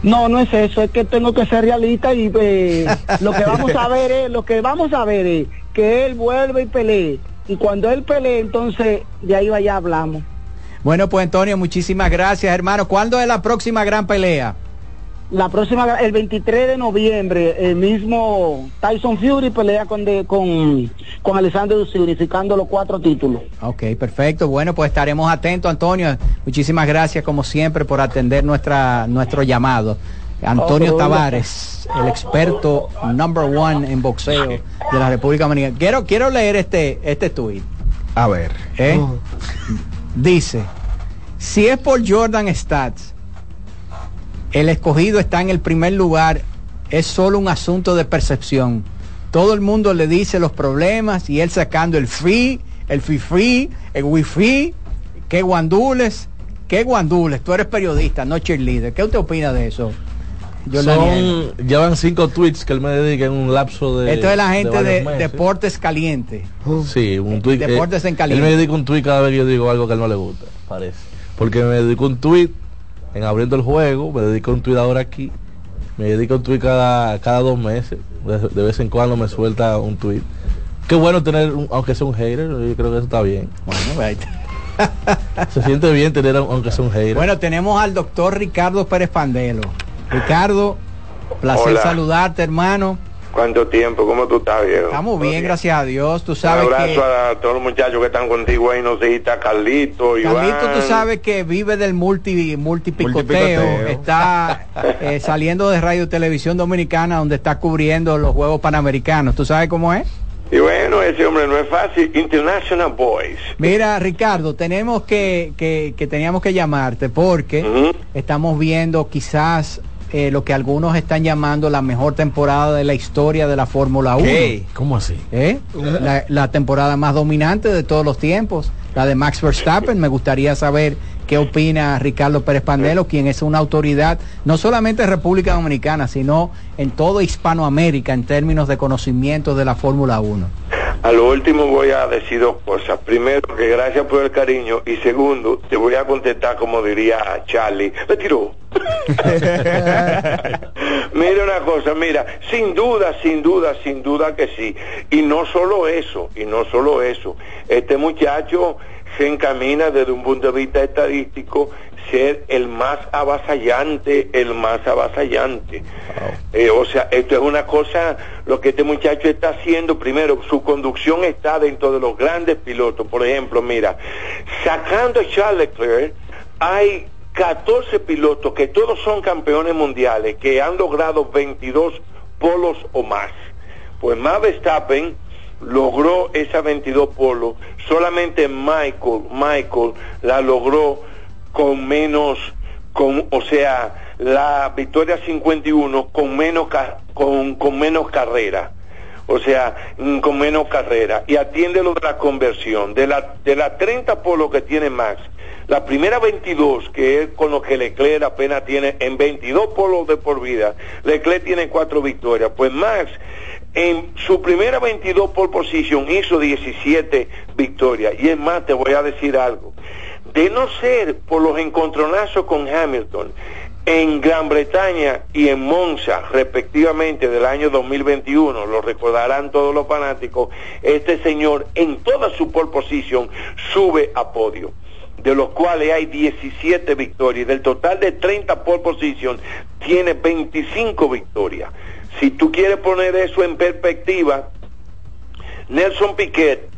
No, no es eso, es que tengo que ser realista y eh, [laughs] lo que vamos a ver es, lo que vamos a ver es que él vuelve y pelee. Y cuando él pelee, entonces de ahí vaya hablamos. Bueno, pues Antonio, muchísimas gracias, hermano. ¿Cuándo es la próxima gran pelea? La próxima, el 23 de noviembre, el mismo Tyson Fury pelea con de, con, con Alexander Usyk, unificando los cuatro títulos. Ok, perfecto. Bueno, pues estaremos atentos, Antonio. Muchísimas gracias, como siempre, por atender nuestra, nuestro llamado. Antonio Tavares, el experto number one en boxeo de la República Dominicana. Quiero, quiero leer este, este tuit. A ver. ¿eh? Dice, si es por Jordan Stats, el escogido está en el primer lugar, es solo un asunto de percepción. Todo el mundo le dice los problemas y él sacando el free, el free free, el wifi, qué guandules, qué guandules. Tú eres periodista, no cheerleader. ¿Qué usted opina de eso? Yo. Son, llevan cinco tweets que él me dedica en un lapso de. Esto es la gente de. Deportes Caliente. Sí, un tweet. Deportes en Él caliente. me dedica un tweet cada vez que yo digo algo que a él no le gusta, parece. Porque me dedico un tweet en abriendo el juego, me dedico un tweet ahora aquí, me dedico un tweet cada, cada dos meses. De, de vez en cuando me suelta un tweet. Qué bueno tener, un- aunque sea un hater, yo creo que eso está bien. Bueno, ahí está. [laughs] Se siente bien tener, aunque sea un hater. Bueno, tenemos al doctor Ricardo Pérez Pandelo. Ricardo, placer Hola. saludarte, hermano. ¿Cuánto tiempo? ¿Cómo tú estás, viejo? Estamos bien, gracias a Dios. Tú Un sabes abrazo que a todos los muchachos que están contigo ahí, no sé, está Carlito, Iván. Carlito, tú sabes que vive del multi, multipicoteo. Multipicoteo. Está eh, saliendo de Radio Televisión Dominicana, donde está cubriendo los Juegos Panamericanos. ¿Tú sabes cómo es? Y bueno, ese hombre no es fácil. International Boys. Mira, Ricardo, tenemos que, que, que teníamos que llamarte porque estamos viendo quizás eh, lo que algunos están llamando la mejor temporada de la historia de la Fórmula 1. ¿Qué? ¿Cómo así? ¿Eh? La, la temporada más dominante de todos los tiempos, la de Max Verstappen. Me gustaría saber qué opina Ricardo Pérez Pandelo, quien es una autoridad no solamente en República Dominicana, sino en toda Hispanoamérica en términos de conocimiento de la Fórmula 1. A lo último voy a decir dos cosas. Primero, que gracias por el cariño. Y segundo, te voy a contestar como diría Charlie. Me tiró. [laughs] mira una cosa, mira, sin duda, sin duda, sin duda que sí. Y no solo eso, y no solo eso. Este muchacho se encamina desde un punto de vista estadístico ser el más avasallante, el más avasallante. Eh, o sea, esto es una cosa, lo que este muchacho está haciendo, primero, su conducción está dentro de los grandes pilotos. Por ejemplo, mira, sacando a Charles Leclerc, hay 14 pilotos que todos son campeones mundiales, que han logrado 22 polos o más. Pues Max Verstappen logró esa 22 polos, solamente Michael, Michael la logró con menos, con, o sea, la victoria 51 con menos, con, con menos carrera. O sea, mm, con menos carrera. Y atiende lo de la conversión. De la, de las 30 polos que tiene Max, la primera 22, que es con lo que Leclerc apenas tiene en 22 polos de por vida, Leclerc tiene cuatro victorias. Pues Max, en su primera 22 pole position hizo 17 victorias. Y es más, te voy a decir algo. De no ser por los encontronazos con Hamilton, en Gran Bretaña y en Monza, respectivamente, del año 2021, lo recordarán todos los fanáticos, este señor en toda su pole position sube a podio, de los cuales hay 17 victorias. Del total de 30 pole position, tiene 25 victorias. Si tú quieres poner eso en perspectiva, Nelson Piquet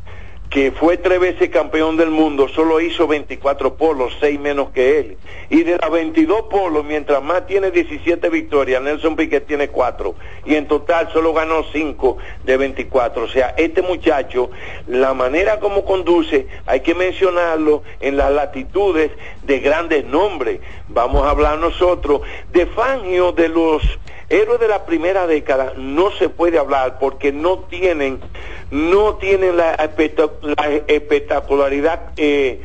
que fue tres veces campeón del mundo, solo hizo 24 polos, 6 menos que él. Y de las 22 polos, mientras más tiene 17 victorias, Nelson Piquet tiene 4. Y en total solo ganó 5 de 24. O sea, este muchacho, la manera como conduce, hay que mencionarlo en las latitudes de grandes nombres. Vamos a hablar nosotros de Fangio, de los héroes de la primera década, no se puede hablar porque no tienen no tienen la, espectacularidad eh,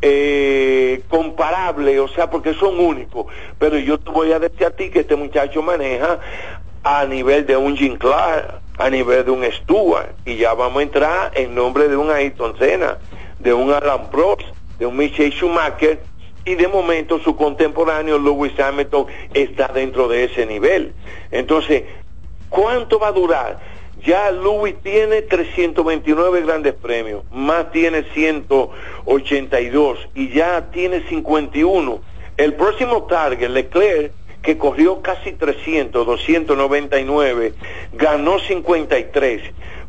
eh, comparable, o sea, porque son únicos. Pero yo te voy a decir a ti que este muchacho maneja a nivel de un Jim Clark, a nivel de un Stuart, y ya vamos a entrar en nombre de un Ayrton Senna, de un Alan Prost, de un Michael Schumacher, y de momento su contemporáneo Lewis Hamilton está dentro de ese nivel. Entonces, ¿cuánto va a durar? Ya Louis tiene 329 grandes premios, más tiene 182 y ya tiene 51. El próximo target, Leclerc, que corrió casi 300, 299, ganó 53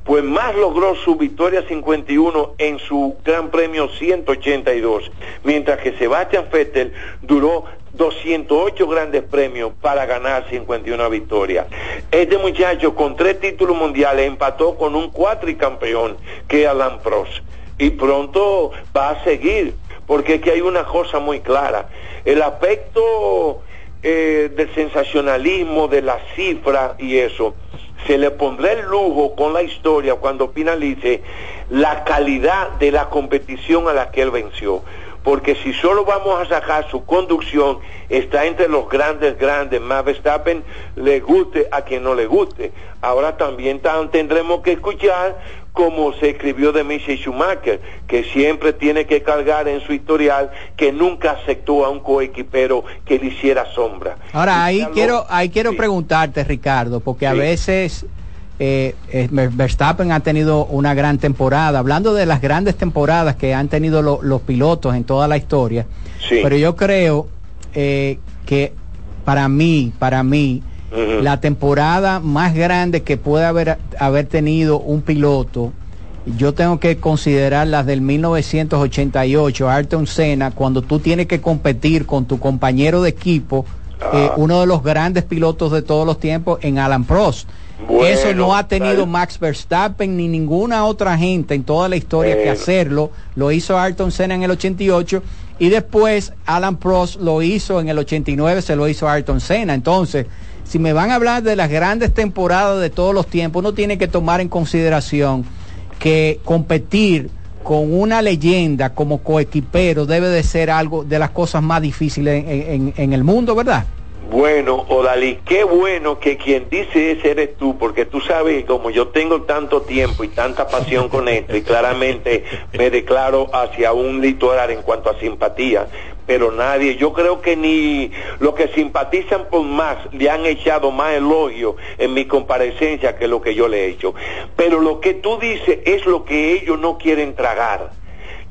pues más logró su victoria 51 en su Gran Premio 182, mientras que Sebastian Vettel duró 208 grandes premios para ganar 51 victorias. Este muchacho con tres títulos mundiales empató con un cuatricampeón que es Alan Prost y pronto va a seguir porque aquí hay una cosa muy clara. El aspecto eh, del sensacionalismo, de la cifra y eso, se le pondrá el lujo con la historia cuando finalice la calidad de la competición a la que él venció. Porque si solo vamos a sacar su conducción, está entre los grandes, grandes. Más Verstappen le guste a quien no le guste. Ahora también tendremos que escuchar como se escribió de Michel Schumacher, que siempre tiene que cargar en su historial que nunca aceptó a un coequipero que le hiciera sombra. Ahora, ahí quiero, ahí quiero preguntarte, Ricardo, porque a veces eh, eh, Verstappen ha tenido una gran temporada, hablando de las grandes temporadas que han tenido los pilotos en toda la historia, pero yo creo eh, que para mí, para mí, la temporada más grande que puede haber, haber tenido un piloto, yo tengo que considerar las del 1988, Ayrton Senna, cuando tú tienes que competir con tu compañero de equipo, eh, ah. uno de los grandes pilotos de todos los tiempos en Alan Prost. Eso no ha tenido Max Verstappen ni ninguna otra gente en toda la historia que hacerlo. Lo hizo Ayrton Senna en el 88 y después Alan Prost lo hizo en el 89, se lo hizo Ayrton Senna. Entonces, si me van a hablar de las grandes temporadas de todos los tiempos, uno tiene que tomar en consideración que competir con una leyenda como coequipero debe de ser algo de las cosas más difíciles en, el mundo, ¿verdad? Bueno, Odalí, qué bueno que quien dice ese eres tú, porque tú sabes, como yo tengo tanto tiempo y tanta pasión con esto, y claramente me declaro hacia un litoral en cuanto a simpatía, pero nadie, yo creo que ni los que simpatizan por más le han echado más elogio en mi comparecencia que lo que yo le he hecho. Pero lo que tú dices es lo que ellos no quieren tragar.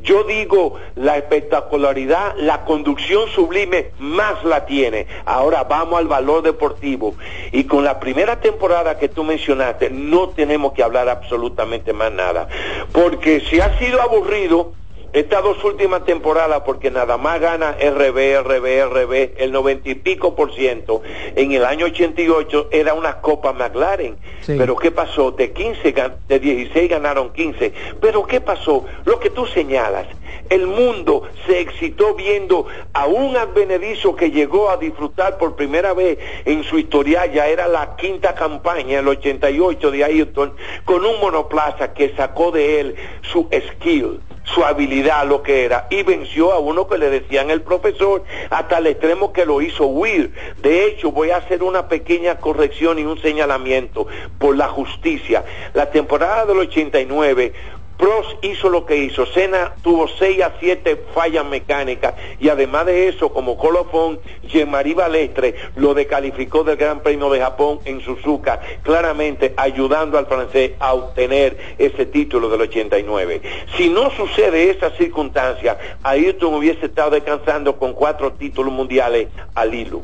Yo digo, la espectacularidad, la conducción sublime más la tiene. Ahora vamos al valor deportivo. Y con la primera temporada que tú mencionaste, no tenemos que hablar absolutamente más nada. Porque si ha sido aburrido, estas dos últimas temporadas, porque nada más gana RB, RB, RB, el noventa y pico por ciento, en el año 88 era una Copa McLaren. Pero ¿qué pasó? De 15, de 16 ganaron 15. Pero ¿qué pasó? Lo que tú señalas, el mundo se excitó viendo a un advenedizo que llegó a disfrutar por primera vez en su historia, ya era la quinta campaña, el 88 de Ayrton, con un monoplaza que sacó de él su skill su habilidad, lo que era, y venció a uno que le decían el profesor hasta el extremo que lo hizo huir. De hecho, voy a hacer una pequeña corrección y un señalamiento por la justicia. La temporada del 89 Prost hizo lo que hizo. Senna tuvo 6 a 7 fallas mecánicas y además de eso, como colofón, Jean-Marie Balestre lo descalificó del Gran Premio de Japón en Suzuka, claramente ayudando al francés a obtener ese título del 89. Si no sucede esa circunstancia, Ayrton hubiese estado descansando con cuatro títulos mundiales al hilo.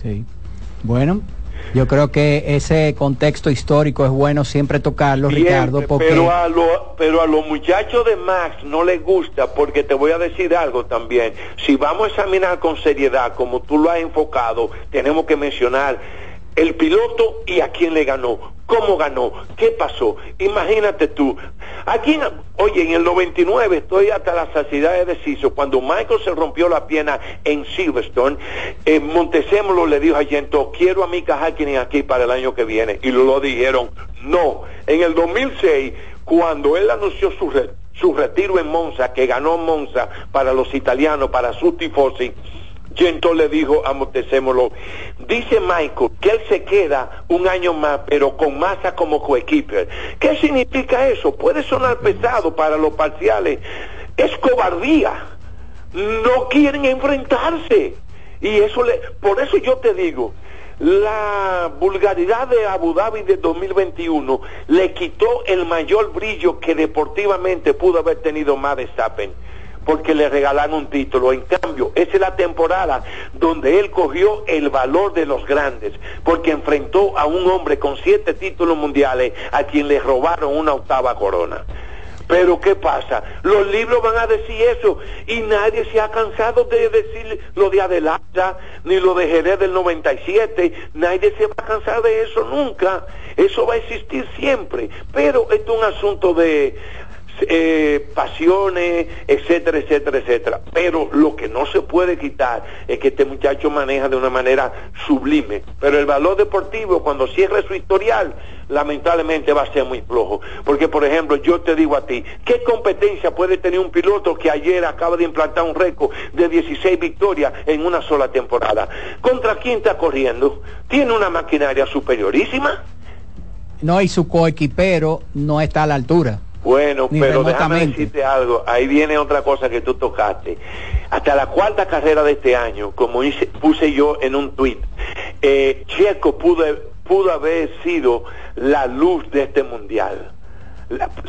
Sí. Bueno, yo creo que ese contexto histórico es bueno siempre tocarlo, Siempre, Ricardo, porque pero a lo- pero a los muchachos de Max no les gusta porque te voy a decir algo también. Si vamos a examinar con seriedad como tú lo has enfocado, tenemos que mencionar el piloto y a quién le ganó, cómo ganó, qué pasó. Imagínate tú. Aquí, oye, en el 99 estoy hasta la saciedad de deciso. Cuando Michael se rompió la pierna en Silverstone, eh, Montezemolo le dijo a Gento, quiero a Mika Hakkinen aquí para el año que viene. Y lo, lo dijeron, no. En el 2006, cuando él anunció su, re- su retiro en Monza, que ganó Monza para los italianos, para sus tifosi, Gento le dijo a dice Michael que él se queda un año más, pero con masa como coequiper. ¿Qué significa eso? Puede sonar pesado para los parciales. Es cobardía. No quieren enfrentarse. Y eso le, por eso yo te digo, la vulgaridad de Abu Dhabi de 2021 le quitó el mayor brillo que deportivamente pudo haber tenido Max Verstappen porque le regalaron un título. En cambio, esa es la temporada donde él cogió el valor de los grandes, porque enfrentó a un hombre con siete títulos mundiales a quien le robaron una octava corona. Pero ¿qué pasa? Los libros van a decir eso y nadie se ha cansado de decir lo de Adelanta ni lo de Jerez del 97. Nadie se va a cansar de eso nunca. Eso va a existir siempre. Pero esto es un asunto de eh, pasiones, etcétera, etcétera, etcétera. Pero lo que no se puede quitar es que este muchacho maneja de una manera sublime. Pero el valor deportivo, cuando cierre su historial, lamentablemente va a ser muy flojo. Porque, por ejemplo, yo te digo a ti, ¿qué competencia puede tener un piloto que ayer acaba de implantar un récord de 16 victorias en una sola temporada? ¿Contra quién está corriendo? ¿Tiene una maquinaria superiorísima? no y su coequipero no está a la altura. Bueno, Ni pero déjame decirte algo. Ahí viene otra cosa que tú tocaste. Hasta la cuarta carrera de este año, como hice- puse yo en un tuit, eh, Checo pudo, pudo haber sido la luz de este mundial.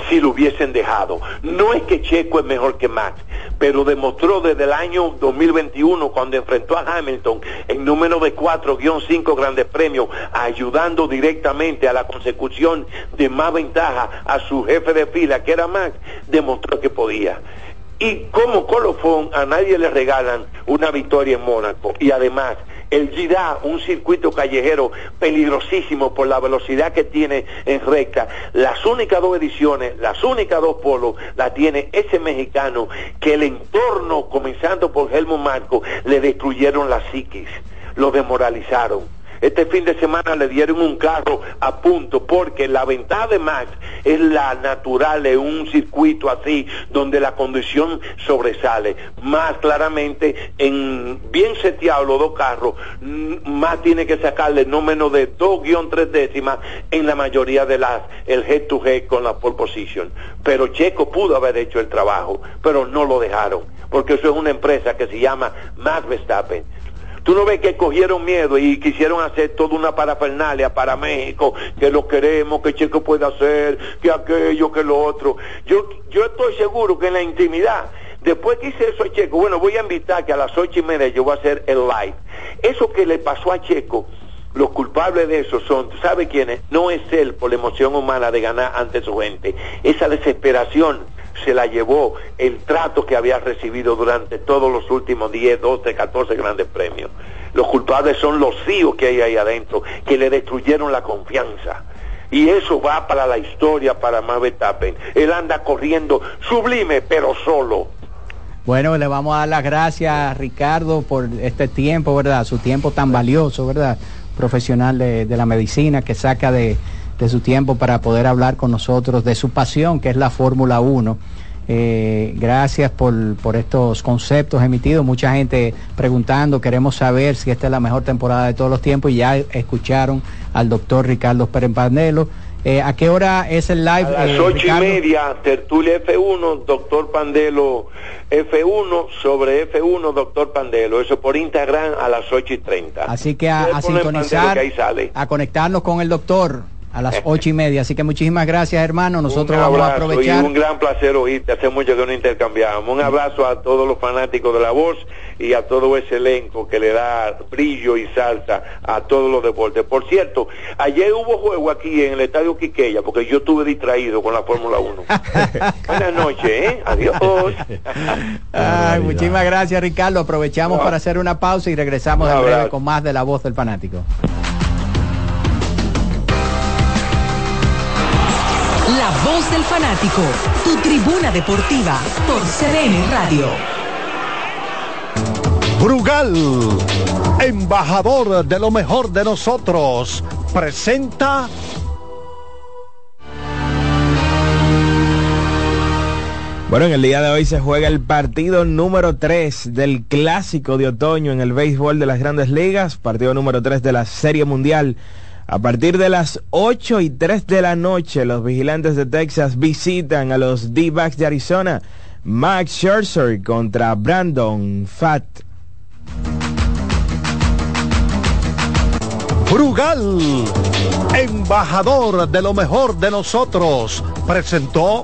Si lo hubiesen dejado. No es que Checo es mejor que Max, pero demostró desde el año 2021, cuando enfrentó a Hamilton en número de 4-5 grandes premios, ayudando directamente a la consecución de más ventaja a su jefe de fila, que era Max, demostró que podía. Y como colofón a nadie le regalan una victoria en Mónaco. Y además, el Gida, un circuito callejero peligrosísimo por la velocidad que tiene en recta. Las únicas dos ediciones, las únicas dos polos, la tiene ese mexicano que el entorno, comenzando por Helmut Marco, le destruyeron la psiquis, lo desmoralizaron. Este fin de semana le dieron un carro a punto porque la ventaja de Max es la natural de un circuito así donde la condición sobresale. Más claramente, en bien seteados los dos carros, mm, más tiene que sacarle no menos de 2-3 décimas en la mayoría de las, el head to head con la pole position. Pero Checo pudo haber hecho el trabajo, pero no lo dejaron, porque eso es una empresa que se llama Max Verstappen. Tú no ves que cogieron miedo y quisieron hacer toda una parafernalia para México, que lo queremos, que Checo puede hacer, que aquello, que lo otro. Yo, yo estoy seguro que en la intimidad, después que hice eso a Checo, bueno, voy a invitar que a las ocho y media yo voy a hacer el live. Eso que le pasó a Checo, los culpables de eso son, ¿tú sabes quiénes? No es él por la emoción humana de ganar ante su gente. Esa desesperación se la llevó el trato que había recibido durante todos los últimos 10, 12, 14 grandes premios. Los culpables son los CIO que hay ahí adentro, que le destruyeron la confianza. Y eso va para la historia para Max Verstappen. Él anda corriendo sublime, pero solo. Bueno, le vamos a dar las gracias a Ricardo por este tiempo, ¿verdad? Su tiempo tan valioso, ¿verdad? Profesional de, de la medicina que saca de, de su tiempo para poder hablar con nosotros de su pasión, que es la Fórmula 1. Eh, gracias por, por estos conceptos emitidos. Mucha gente preguntando, queremos saber si esta es la mejor temporada de todos los tiempos y ya escucharon al doctor Ricardo Perempanelo Eh, ¿A qué hora es el live? A las eh, ocho y media, tertulia F1, doctor Pandelo F1 sobre F1, doctor Pandelo. Eso por Instagram a las ocho y treinta. Así que a, a Pandelo sintonizar, que ahí sale. a conectarnos con el doctor a las ocho y media. Así que muchísimas gracias, hermano. Nosotros un vamos a abrazo aprovechar. y un gran placer oírte. Hace mucho que no intercambiamos. Un abrazo a todos los fanáticos de la voz y a todo ese elenco que le da brillo y salsa a todos los deportes. Por cierto, ayer hubo juego aquí en el Estadio Quiqueya porque yo estuve distraído con la Fórmula 1. [laughs] Buenas noches, ¿eh? Adiós. [laughs] Ay, muchísimas gracias, Ricardo. Aprovechamos para hacer una pausa y regresamos en breve abrazo. con más de la voz del fanático. La voz del fanático, tu tribuna deportiva por CDN Radio. Brugal, embajador de lo mejor de nosotros, presenta Bueno, en el día de hoy se juega el partido número 3 del clásico de otoño en el béisbol de las grandes ligas, partido número 3 de la Serie Mundial. A partir de las 8 y 3 de la noche, los vigilantes de Texas visitan a los D-Backs de Arizona. Max Scherzer contra Brandon Fat. Brugal, embajador de lo mejor de nosotros, presentó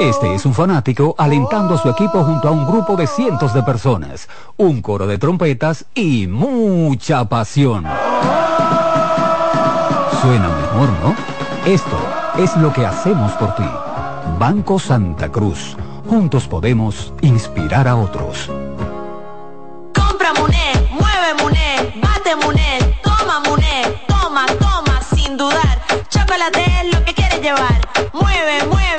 Este es un fanático alentando a su equipo junto a un grupo de cientos de personas, un coro de trompetas y mucha pasión. Suena mejor, ¿no? Esto es lo que hacemos por ti. Banco Santa Cruz. Juntos podemos inspirar a otros. Compra Muné, mueve Muné, bate Muné, toma Muné, toma, toma, sin dudar. Chocolate es lo que quieres llevar. Mueve, mueve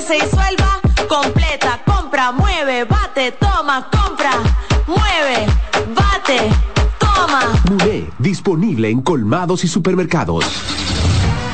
se disuelva completa. Compra, mueve, bate, toma, compra, mueve, bate, toma. Muné, disponible en colmados y supermercados.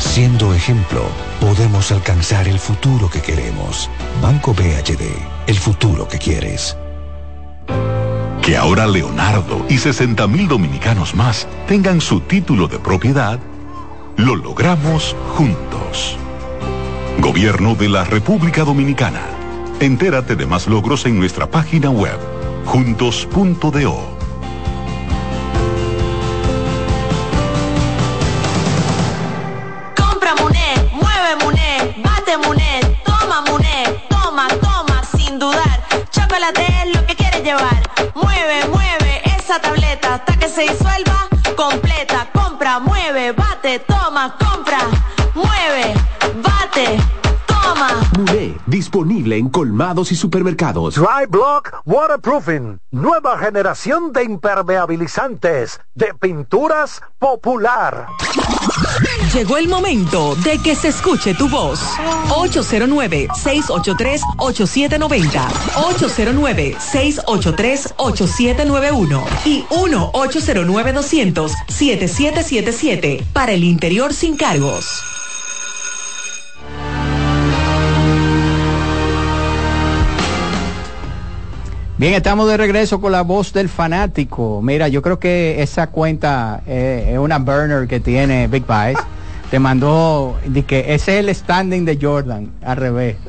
Siendo ejemplo, podemos alcanzar el futuro que queremos. Banco BHD, el futuro que quieres. Que ahora Leonardo y 60 mil dominicanos más tengan su título de propiedad, lo logramos juntos. Gobierno de la República Dominicana. Entérate de más logros en nuestra página web, juntos.do. esa tableta hasta que se disuelva completa. Compra, mueve, bate, toma, compra, mueve, disponible en colmados y supermercados. Dry Block Waterproofing, nueva generación de impermeabilizantes de pinturas popular. Llegó el momento de que se escuche tu voz. 809-683-8790. 809-683-8791. Y 1-809-200-7777. Para el interior sin cargos. Bien, estamos de regreso con la voz del fanático. Mira, yo creo que esa cuenta eh, es una burner que tiene Big Vice. Te mandó de que ese es el standing de Jordan, al revés. [laughs]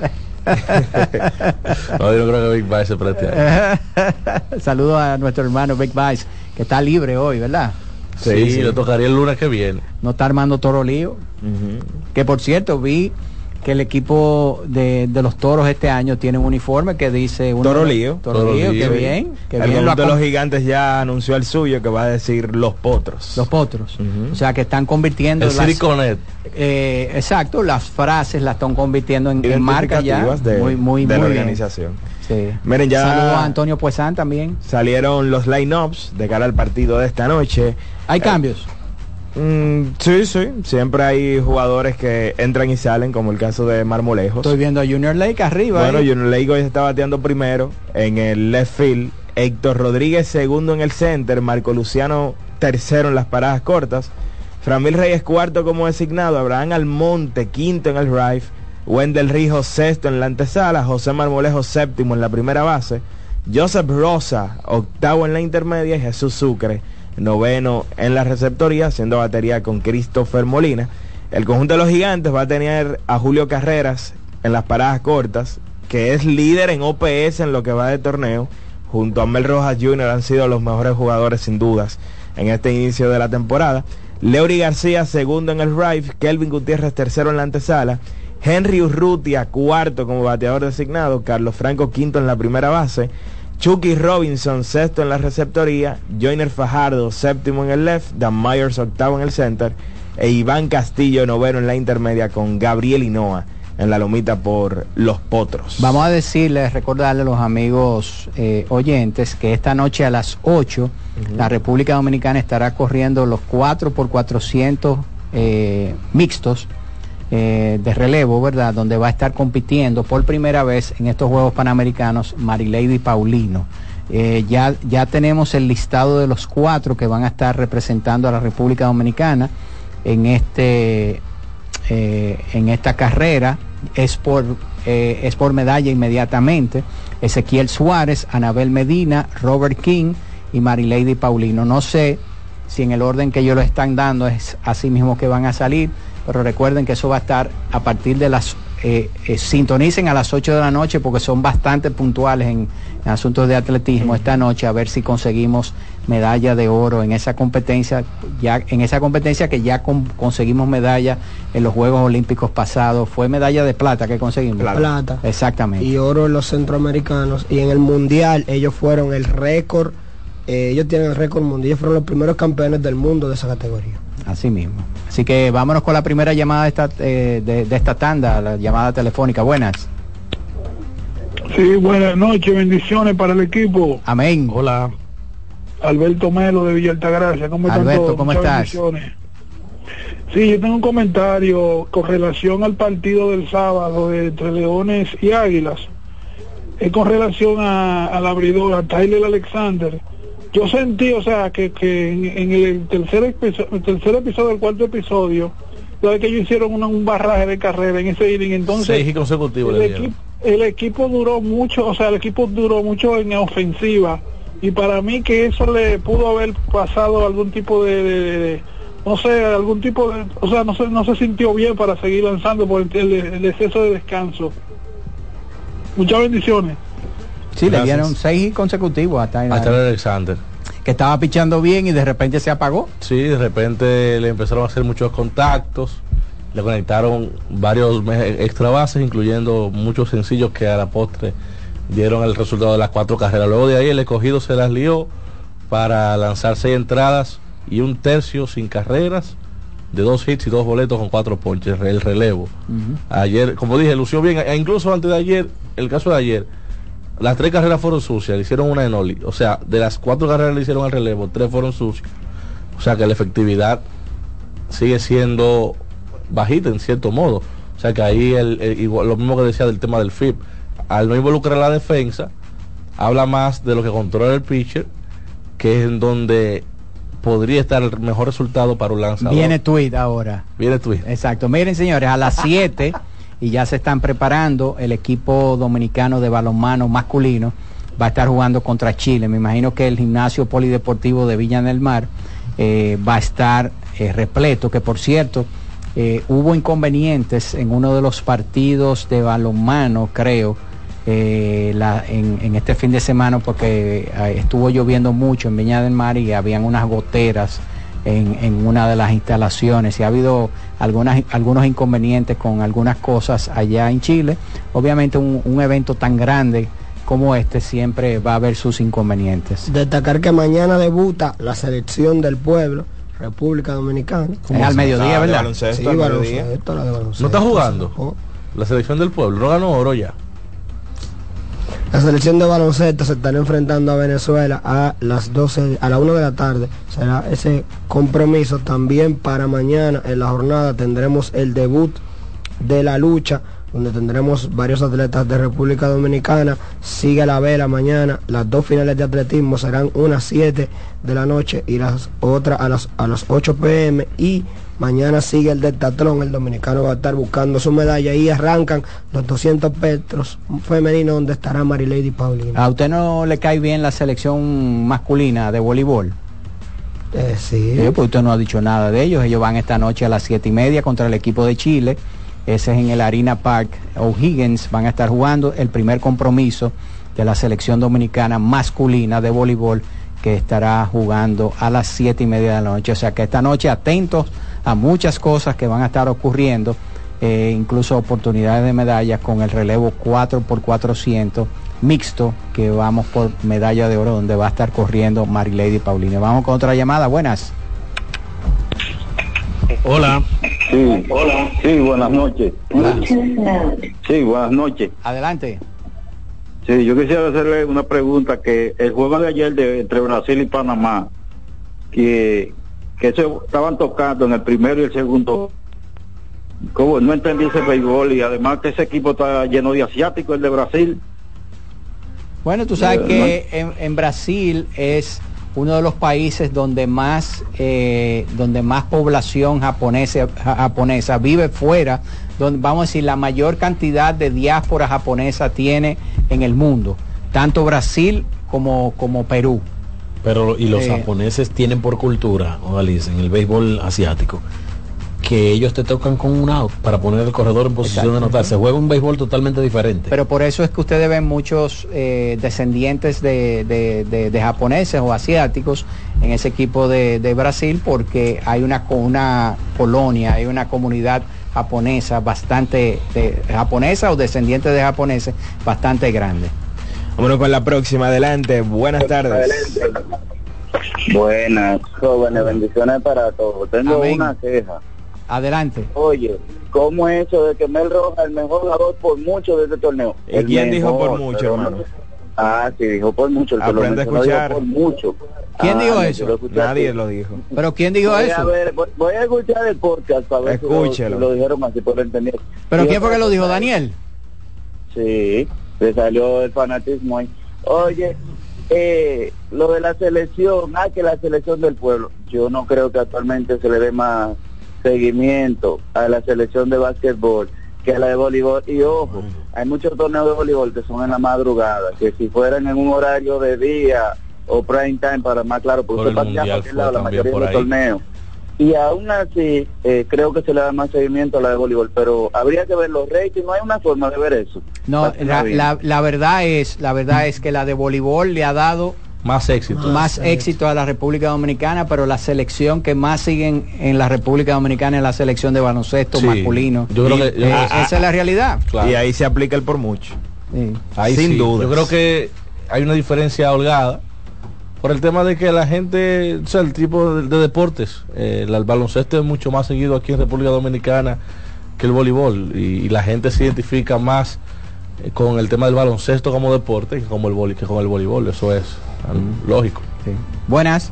No, yo no creo que Big se preste. a- [laughs] Saludos a nuestro hermano Big Vice, que está libre hoy, ¿verdad? Sí, le tocaría el lunes que viene. No está armando toro lío. Que por cierto, vi que el equipo de, de los toros este año tiene un uniforme que dice uno Toro Lío. Toro, Lío, qué bien. Qué el bien lo de los gigantes ya anunció el suyo que va a decir los potros. Los potros. O sea que están convirtiendo El Connect. eh, exacto, las frases las están convirtiendo en, en marcas ya. De, muy, muy, de la bien. organización. Sí. Miren, ya Saludos a Antonio Puesán también. salieron los line-ups de cara al partido de esta noche. ¿Hay Eh, cambios? Mm, sí, sí. Siempre hay jugadores que entran y salen, como el caso de Marmolejos. Estoy viendo a Junior Lake arriba. Bueno, ahí. Junior Lake hoy está bateando primero en el left field. Héctor Rodríguez segundo en el center. Marco Luciano tercero en las paradas cortas. Framil Reyes cuarto como designado. Abraham Almonte quinto en el right. Wendell Rijo sexto en la antesala. José Marmolejo séptimo en la primera base. Joseph Rosa octavo en la intermedia. Y Jesús Sucre noveno en la receptoría haciendo batería con Christopher Molina. El conjunto de los gigantes va a tener a Julio Carreras en las paradas cortas, que es líder en OPS en lo que va de torneo. Junto a Mel Rojas Jr. han sido los mejores jugadores sin dudas en este inicio de la temporada. Leury García segundo en el right, Kelvin Gutiérrez tercero en la antesala, Henry Urrutia cuarto como bateador designado, Carlos Franco quinto en la primera base, Chucky Robinson sexto en la receptoría, Joyner Fajardo séptimo en el left, Dan Myers octavo en el center e Iván Castillo noveno en la intermedia con Gabriel Hinoa en la lomita por los potros. Vamos a decirles, recordarle a los amigos eh, oyentes que esta noche a las 8 la República Dominicana estará corriendo los 4 por 400 eh, mixtos eh, de relevo, ¿verdad? Donde va a estar compitiendo por primera vez en estos Juegos Panamericanos Marilady Paulino. Eh, ya, ya tenemos el listado de los cuatro que van a estar representando a la República Dominicana en este eh, en esta carrera es por es por medalla inmediatamente Ezequiel Suárez, Anabel Medina, Robert King y Marilady Paulino. No sé si en el orden que ellos lo están dando es así mismo que van a salir, pero recuerden que eso va a estar a partir de las eh, eh, sintonicen a las 8 de la noche porque son bastante puntuales en, en asuntos de atletismo esta noche a ver si conseguimos medalla de oro en esa competencia ya en esa competencia que ya con- conseguimos medalla en los Juegos Olímpicos pasados. Fue medalla de plata que conseguimos. Plata. exactamente. Y oro en los centroamericanos. Y en el mundial ellos fueron el récord eh, ellos tienen el récord mundial. Ellos fueron los primeros campeones del mundo de esa categoría Así mismo. Así que vámonos con la primera llamada de esta, eh, de, de esta tanda, la llamada telefónica. Buenas. Sí, buenas noches, bendiciones para el equipo. Amén. Hola. Alberto Melo de Villa Altagracia. ¿Cómo están Alberto, todos? ¿cómo Muchas estás? bendiciones. Sí, yo tengo un comentario con relación al partido del sábado de entre Leones y Águilas. Es con relación a, al abridor, a Tyler Alexander. Yo sentí, o sea, que, que en, en el tercer, episodio, el tercer episodio, el cuarto episodio, de que ellos hicieron una- un barraje de carrera en ese inning, entonces Seis y consecutivos el equipo, el equipo duró mucho, o sea, el equipo duró mucho en ofensiva y para mí que eso le pudo haber pasado algún tipo de, de- de- de- no sé, algún tipo de, o sea, no se, no se sintió bien para seguir lanzando por el, el- el exceso de descanso. Muchas bendiciones. Sí, le dieron seis consecutivos a Tyler. A Tyler Alexander. Que estaba pichando bien y de repente se apagó. Sí, de repente le empezaron a hacer muchos contactos, le conectaron varios extra bases, incluyendo muchos sencillos que a la postre dieron el resultado de las cuatro carreras. Luego de ahí el escogido se las lió para lanzar seis entradas y un tercio sin carreras, de dos hits y dos boletos con cuatro ponches, el relevo. Ayer, como dije, lució bien, e incluso antes de ayer, el caso de ayer, las tres carreras fueron sucias, le hicieron una en Oli. O sea, de las cuatro carreras le hicieron al relevo, tres fueron sucias. O sea que la efectividad sigue siendo bajita en cierto modo. O sea que ahí el, el- igual, lo mismo que decía del tema del FIP, al no involucrar a la defensa, habla más de lo que controla el pitcher, que es en donde podría estar el mejor resultado para un lanzador. Viene tweet ahora. Viene tweet. Exacto. Miren, señores, a las 7 [laughs] y ya se están preparando el equipo dominicano de balonmano masculino va a estar jugando contra Chile. Me imagino que el gimnasio polideportivo de Villa del Mar eh, va a estar eh, repleto, que por cierto, eh, hubo inconvenientes en uno de los partidos de balonmano, creo, en, este fin de semana porque estuvo lloviendo mucho en Viña del Mar y habían unas goteras en, en una de las instalaciones y ha habido algunas, algunos inconvenientes con algunas cosas allá en Chile. Obviamente un, un evento tan grande como este siempre va a haber sus inconvenientes. Destacar que mañana debuta la selección del pueblo, República Dominicana. Es al mediodía, ¿verdad? baloncesto Sí, al mediodía. baloncesto, la de baloncesto. ¿No está jugando? La selección del pueblo, no ganó oro ya. La selección de baloncesto se estará enfrentando a Venezuela a las 12, a la 1 de la tarde. Será ese compromiso también para mañana. En la jornada tendremos el debut de la lucha, donde tendremos varios atletas de República Dominicana. Sigue la vela mañana. Las dos finales de atletismo serán unas 7 de la noche y las otras a las, a las 8 pm. Y mañana sigue el detatlón. El dominicano va a estar buscando su medalla y arrancan los 200 metros femeninos donde estará Marilady Paulina. ¿A usted no le cae bien la selección masculina de voleibol? Eh, sí. Sí, pues usted no ha dicho nada de ellos. Ellos van esta noche a las siete y media contra el equipo de Chile. Ese es en el Arena Park. O'Higgins van a estar jugando el primer compromiso de la selección dominicana masculina de voleibol que estará jugando a las siete y media de la noche. O sea que esta noche atentos a muchas cosas que van a estar ocurriendo, eh, incluso oportunidades de medallas con el relevo 4 por 400 mixto que vamos por medalla de oro donde va a estar corriendo Marilady Paulina. Vamos con otra llamada. Buenas. Hola. Sí, hola. Sí, buenas noches. Sí, buenas noches. Adelante. Sí, yo quisiera hacerle una pregunta que el juego de ayer de, entre Brasil y Panamá, que, que se estaban tocando en el primero y el segundo, como no entendí ese béisbol y además que ese equipo está lleno de asiáticos, el de Brasil. Bueno, tú sabes Eh, que en, en Brasil es uno de los países donde más eh, donde más población japonesa ja- japonesa vive fuera, donde vamos a decir la mayor cantidad de diáspora japonesa tiene en el mundo, tanto Brasil como como Perú. Pero y los Eh. japoneses tienen por cultura, Odalise, en el béisbol asiático, que ellos te tocan con un out para poner el corredor en posición Exacto. de anotar. Se juega un béisbol totalmente diferente. Pero por eso es que ustedes ven muchos eh, descendientes de, de- de- de japoneses o asiáticos en ese equipo de, de Brasil porque hay una, una colonia, hay una comunidad japonesa bastante, japonesa o descendientes de japoneses bastante grande. Vámonos con la próxima. Adelante. Buenas tardes. Buenas, jóvenes, bendiciones para todos. Tengo Amén. una queja. Adelante. Oye, ¿cómo es eso de que Mel Rojas el mejor jugador por mucho de este torneo? ¿Y El quién dijo por mucho, hermano? Ah, sí, dijo por mucho. El que lo Aprende a escuchar. por mucho. ¿Quién Ah, dijo no, eso? lo Nadie así. lo dijo. ¿Pero quién dijo voy eso? A ver, voy, voy a escuchar el podcast para ver si lo- Escúchelo. si lo, dijeron así por entender. ¿Pero quién fue que lo dijo? ¿Daniel? Sí, le salió el fanatismo ahí. Oye, eh, lo de la selección, ah, que la selección del pueblo. Yo no creo que actualmente se le dé más seguimiento a la selección de básquetbol que a la de voleibol. Y ojo, hay muchos torneos de voleibol que son en la madrugada, que si fueran en un horario de día o prime time, para más claro, porque Por usted el Mundial por aquel fue lado la mayoría de los torneos. Y aún así, eh, creo que se le da más seguimiento a la de voleibol, pero habría que ver los ratings, no hay una forma de ver eso. No, la, la- la verdad es, la verdad es que la de voleibol le ha dado Más éxito. más éxito a la República Dominicana, pero la selección que más siguen en la República Dominicana es la selección de baloncesto Sí, masculino. yo creo que- yo- Eh, ah, ah, esa es la realidad. Claro. Y ahí se aplica el por mucho. Sí. Ahí Sin sí. dudas. Yo creo que hay una diferencia holgada por el tema de que la gente, o sea, el tipo de, de deportes, eh, el, el baloncesto es mucho más seguido aquí en República Dominicana que el voleibol y, y la gente se identifica más eh, con el tema del baloncesto como deporte que como el vole- que con el voleibol, eso es um, lógico. Buenas.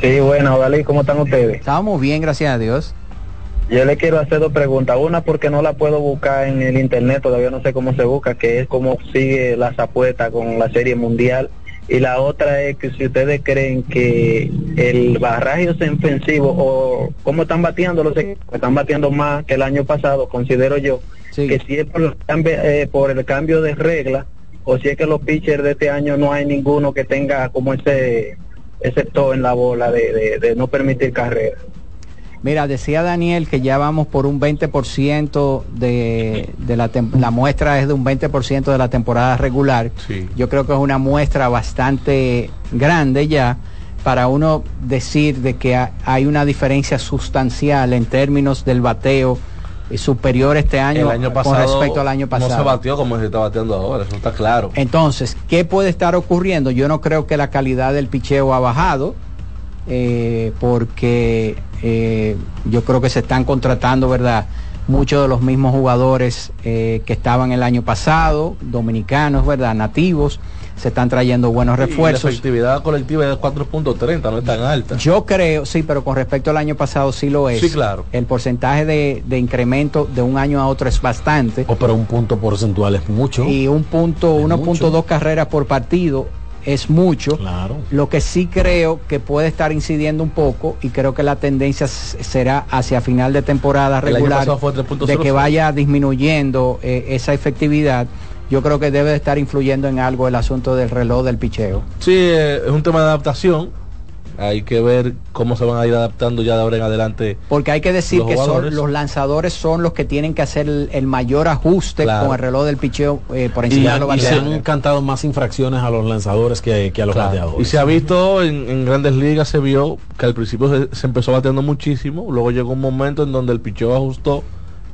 Sí, bueno, Dalí, ¿cómo están ustedes? Estamos bien, gracias a Dios. Yo le quiero hacer dos preguntas. Una porque no la puedo buscar en el internet, todavía no sé cómo se busca, que es cómo sigue las apuestas con la Serie Mundial. Y la otra es que si ustedes creen que el barraje ofensivo o cómo están bateando los equipos, están bateando más que el año pasado, considero yo, que si es por el, cambio, eh, por el cambio de regla o si es que los pitchers de este año no hay ninguno que tenga como ese ese to en la bola de, de- de no permitir carrera. Mira, decía Daniel que ya vamos por un 20% de, de la, la muestra es de un 20% de la temporada regular. Sí. Yo creo que es una muestra bastante grande ya para uno decir de que ha- hay una diferencia sustancial en términos del bateo eh, superior este año, el año pasado con respecto al año pasado. no se batió como se está bateando ahora, eso está claro. Entonces, ¿qué puede estar ocurriendo? Yo no creo que la calidad del picheo ha bajado, eh, porque eh, yo creo que se están contratando, ¿verdad? Muchos de los mismos jugadores eh, que estaban el año pasado, dominicanos, ¿verdad? Nativos, se están trayendo buenos Y la refuerzos. efectividad colectiva es 4.30, no es tan alta. Yo creo, sí, pero con respecto al año pasado sí lo es. Sí, claro. El porcentaje de, de incremento de un año a otro es bastante. O pero un punto porcentual es mucho. Y un punto, 1.2 carreras por partido es mucho. Claro. Lo que sí creo que puede estar incidiendo un poco y creo que la tendencia será hacia final de temporada regular pasado fue 3.00. de que vaya disminuyendo eh, esa efectividad. Yo creo que debe de estar influyendo en algo el asunto del reloj del picheo. Sí, eh, es un tema de adaptación. Hay que ver cómo se van a ir adaptando ya de ahora en adelante. Porque hay que decir que son, los lanzadores son los que tienen que hacer el, el mayor ajuste Claro. con el reloj del picheo eh, por Y, encima de los y se bateadores. han cantado más infracciones a los lanzadores que, que a los Claro. bateadores. Y se ha visto en, en grandes ligas, se vio que al principio se, se empezó bateando muchísimo, luego llegó un momento en donde el picheo ajustó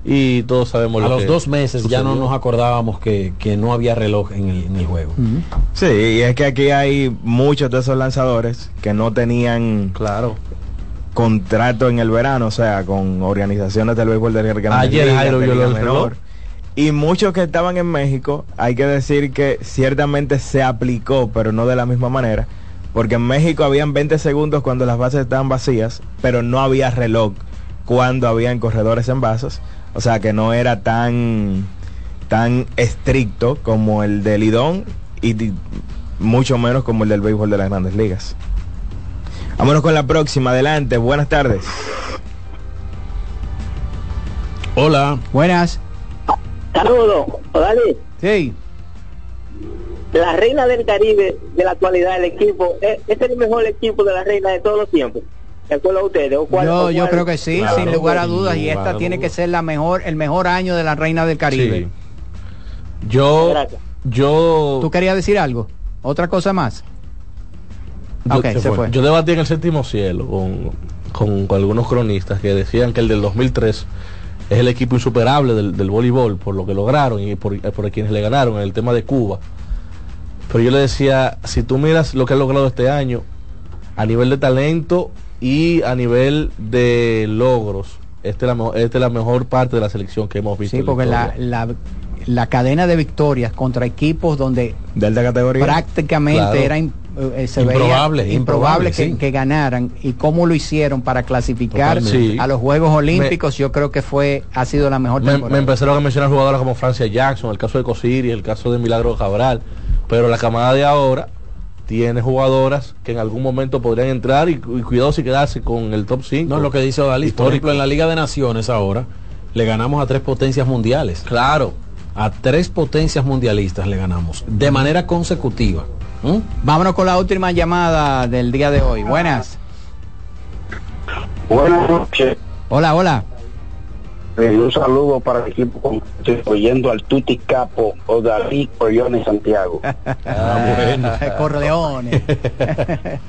y todos sabemos a lo los que dos meses ya no nos acordábamos que, que no había reloj en el, en el juego. Sí, y es que aquí hay muchos de esos lanzadores que no tenían claro. contrato en el verano, o sea, con organizaciones del béisbol de Grandes Ayer Jairo Menor. Y muchos que estaban en México, hay que decir que ciertamente se aplicó, pero no de la misma manera, porque en México habían 20 segundos cuando las bases estaban vacías, pero no había reloj cuando habían corredores en bases, o sea que no era tan tan estricto como el del Lidón y di- mucho menos como el del béisbol de las Grandes Ligas. Vámonos con la próxima, adelante, buenas tardes. Hola. Buenas. Saludos, Odalí. Sí. La reina del Caribe de la actualidad, el equipo, ¿es, es el mejor equipo de la reina de todos los tiempos. ¿De acuerdo a ustedes? ¿O cuál- Yo, o yo cuál- creo que sí, Claro. sin lugar a dudas, y esta tiene que ser la mejor, el mejor año de la Reina del Caribe. Yo, yo, ¿Tú querías decir algo? ¿Otra cosa más? yo, Ok, se fue. yo debatí en el séptimo cielo con, con- con algunos cronistas que decían que el del 2003 es el equipo insuperable del, del voleibol por lo que lograron y por, por quienes le ganaron en el tema de Cuba. Pero yo le decía, si tú miras lo que ha logrado este año, a nivel de talento y a nivel de logros, esta es la, mejor- esta es la mejor parte de la selección que hemos visto. Sí, porque la, la, la cadena de victorias contra equipos donde de alta categoría prácticamente Claro. era eh, se veía Improbable, improbable improbable, que, sí. que ganaran y cómo lo hicieron para clasificar. Sí. a los Juegos Olímpicos, yo creo que fue ha sido la mejor me, temporada. me empezaron a mencionar jugadoras como Francia Jackson, el caso de Cosiri, el caso de Milagro Cabral, pero la camada de ahora tiene jugadoras que en algún momento podrían entrar y, y cuidado si quedarse con el top 5. No, lo que dice Odalí, por ejemplo, en la Liga de Naciones ahora le ganamos a tres potencias mundiales. Claro. A tres potencias mundialistas le ganamos de manera consecutiva. ¿Mm? Vámonos con la última llamada del día de hoy. Buenas. Buenas noches. Hola, hola. Eh, un saludo para el equipo estoy oyendo al Tuti Capo o David Corleone Santiago. [laughs] Ah, [laughs] Corleone.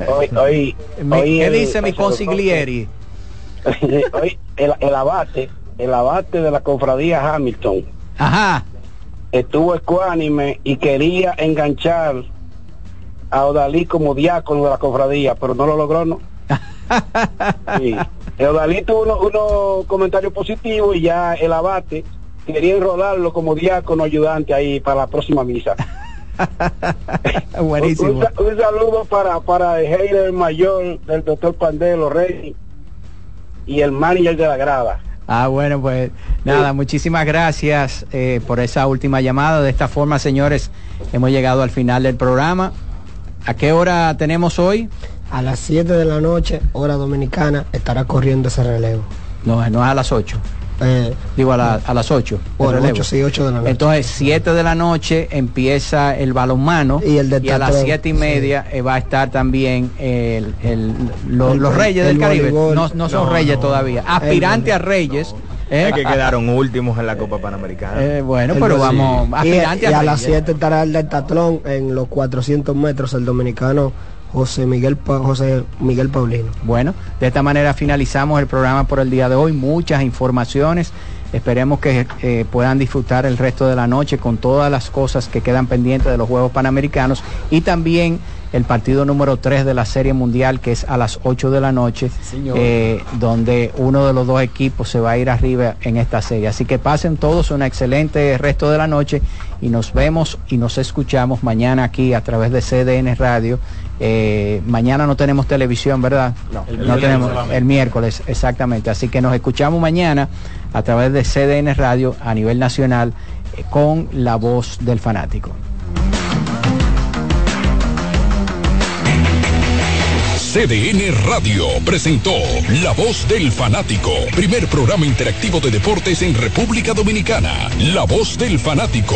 Hoy, hoy, Mi- hoy ¿Qué el- dice mi consiglieri? [laughs] hoy el, el abate, el abate de la cofradía Hamilton Ajá. estuvo ecuánime y quería enganchar a Odalí como diácono de la cofradía, pero no lo logró, ¿no? Sí. El Odalí tuvo unos unos comentarios positivos y ya el abate quería enrolarlo como diácono ayudante ahí para la próxima misa. [laughs] Buenísimo. Un, sa- un saludo para, para el hater mayor del doctor Pandelo Rey y el manager de la grada. Ah, bueno, pues nada, muchísimas gracias eh, por esa última llamada. De esta forma, señores, hemos llegado al final del programa. ¿A qué hora tenemos hoy? A las 7 de la noche, hora dominicana, estará corriendo ese relevo. No, no es a las 8. Eh, Digo, a, la- a las 8. Bueno, ocho, sí, ocho de la noche. Entonces, 7 de la noche empieza el balonmano Y el de a las teatro, 7 y media eh, va a estar también el, el- lo- El- los Reyes el del Caribe. No, no son No, Reyes no. todavía. Aspirante a Reyes. ¿eh? Es que quedaron últimos en la Copa Panamericana. Eh, bueno, el pero voleibol. vamos, Y, aspirante y a a las Reyes. 7 estará el dentatlón en los 400 metros, el dominicano José Miguel, Pa- José Miguel Paulino. Bueno, de esta manera finalizamos el programa por el día de hoy. Muchas informaciones. Esperemos que eh, puedan disfrutar el resto de la noche con todas las cosas que quedan pendientes de los Juegos Panamericanos y también el partido número 3 de la Serie Mundial que es a las 8 de la noche, eh, donde uno de los dos equipos se va a ir arriba en esta serie. Así que pasen todos un excelente resto de la noche y nos vemos y nos escuchamos mañana aquí a través de CDN Radio. Eh, mañana no tenemos televisión, ¿verdad? No, el miércoles tenemos solamente. el miércoles, exactamente. Así que nos escuchamos mañana a través de CDN Radio a nivel nacional eh, con la voz del fanático. CDN Radio presentó La Voz del Fanático, primer programa interactivo de deportes en República Dominicana. La Voz del Fanático.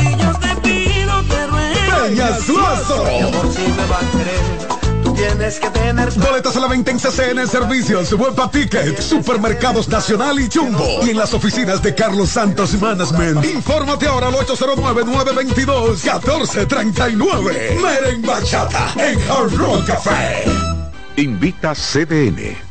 Tienes que tener Boletas a la venta en CCN Servicios, Huepa Ticket, Supermercados Nacional y Jumbo. Y en las oficinas de Carlos Santos Management. Infórmate ahora al 809-922-1439. Meren Bachata en Hard Rock Café. Invita CDN.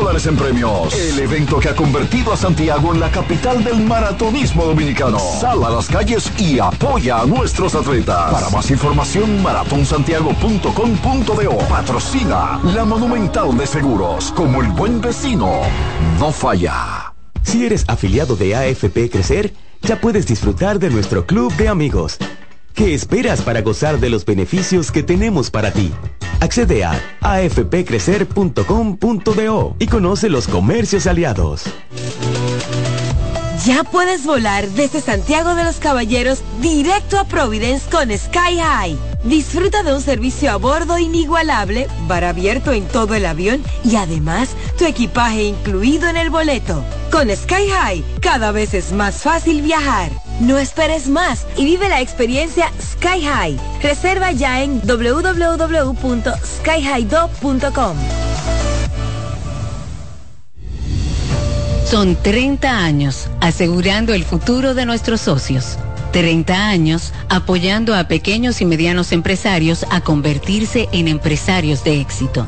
dólares en premios. El evento que ha convertido a Santiago en la capital del maratonismo dominicano. Sal a las calles y apoya a nuestros atletas. Para más información, maratonsantiago.com.do. Patrocina la Monumental de Seguros. Como el buen vecino, no falla. Si eres afiliado de AFP Crecer, ya puedes disfrutar de nuestro club de amigos. ¿Qué esperas para gozar de los beneficios que tenemos para ti? Accede a afpcrecer.com.do y conoce los comercios aliados. Ya puedes volar desde Santiago de los Caballeros directo a Providence con Sky High. Disfruta de un servicio a bordo inigualable, bar abierto en todo el avión y además tu equipaje incluido en el boleto. Con Sky High, cada vez es más fácil viajar. No esperes más y vive la experiencia Sky High. Reserva ya en www.skyhighdo.com. Son 30 años asegurando el futuro de nuestros socios. 30 años apoyando a pequeños y medianos empresarios a convertirse en empresarios de éxito.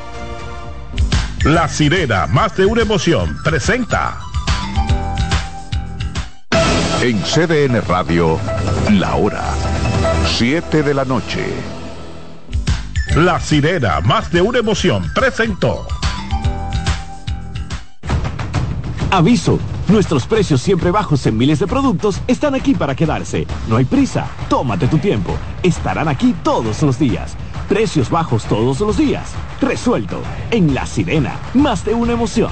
La sirena, más de una emoción, presenta. En CDN Radio, la hora 7 de la noche. La sirena, más de una emoción, presentó. Aviso, nuestros precios siempre bajos en miles de productos están aquí para quedarse. No hay prisa, tómate tu tiempo. Estarán aquí todos los días. Precios bajos todos los días. Resuelto. En La Sirena, más de una emoción.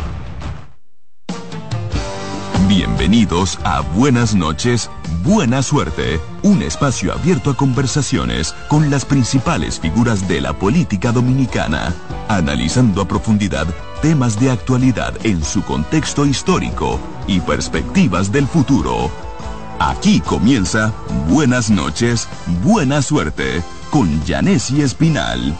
Bienvenidos a Buenas noches, Buena Suerte, un espacio abierto a conversaciones con las principales figuras de la política dominicana, analizando a profundidad temas de actualidad en su contexto histórico y perspectivas del futuro. Aquí comienza Buenas noches, Buena Suerte con Janessi Espinal.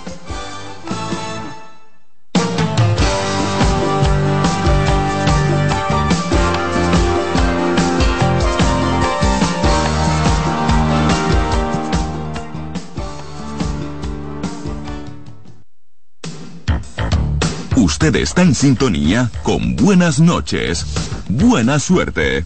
Usted está en sintonía con Buenas noches, Buena Suerte.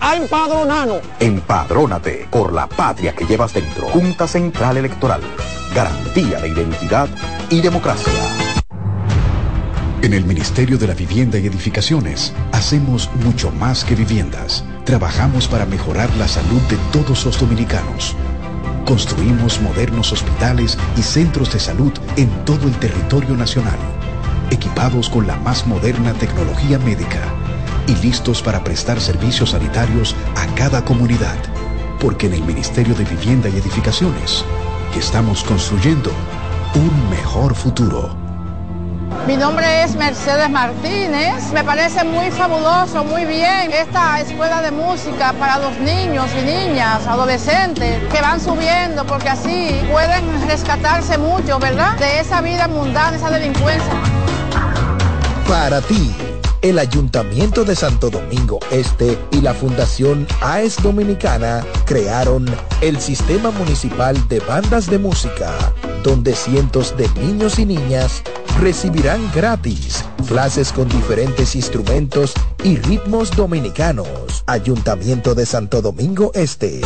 a empadronarnos. Empadrónate por la patria que llevas dentro. Junta Central Electoral. Garantía de identidad y democracia. En el Ministerio de la Vivienda y Edificaciones hacemos mucho más que viviendas. Trabajamos para mejorar la salud de todos los dominicanos. Construimos modernos hospitales y centros de salud en todo el territorio nacional, equipados con la más moderna tecnología médica y listos para prestar servicios sanitarios a cada comunidad. Porque en el Ministerio de Vivienda y Edificaciones estamos construyendo un mejor futuro. Mi nombre es Mercedes Martínez. Me parece muy fabuloso, muy bien esta escuela de música para los niños y niñas, adolescentes, que van subiendo porque así pueden rescatarse mucho, ¿verdad? De esa vida mundana, esa delincuencia. Para ti, el Ayuntamiento de Santo Domingo Este y la Fundación AES Dominicana crearon el Sistema Municipal de Bandas de Música, donde cientos de niños y niñas recibirán gratis clases con diferentes instrumentos y ritmos dominicanos. Ayuntamiento de Santo Domingo Este.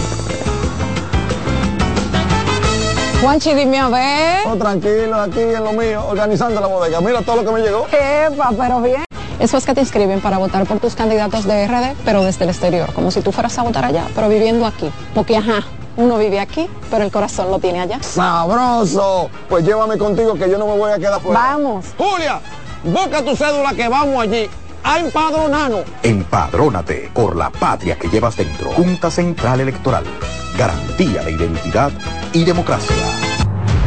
Juanchi, dime a ver. Oh, tranquilo, aquí en lo mío, organizando la bodega. Mira todo lo que me llegó. Epa, pero bien. Eso es que te inscriben para votar por tus candidatos de RD, pero desde el exterior, como si tú fueras a votar allá, pero viviendo aquí. Porque, ajá, uno vive aquí, pero el corazón lo tiene allá. ¡Sabroso! Pues llévame contigo que yo no me voy a quedar fuera. Vamos. Julia, busca tu cédula que vamos allí a empadronarnos. Empadrónate por la patria que llevas dentro. Junta Central Electoral. Garantía de identidad y democracia.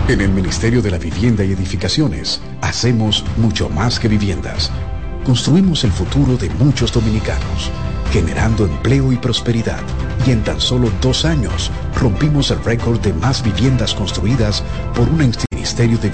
En el Ministerio de la Vivienda y Edificaciones hacemos mucho más que viviendas. Construimos el futuro de muchos dominicanos, generando empleo y prosperidad. Y en tan solo dos años rompimos el récord de más viviendas construidas por un ministerio de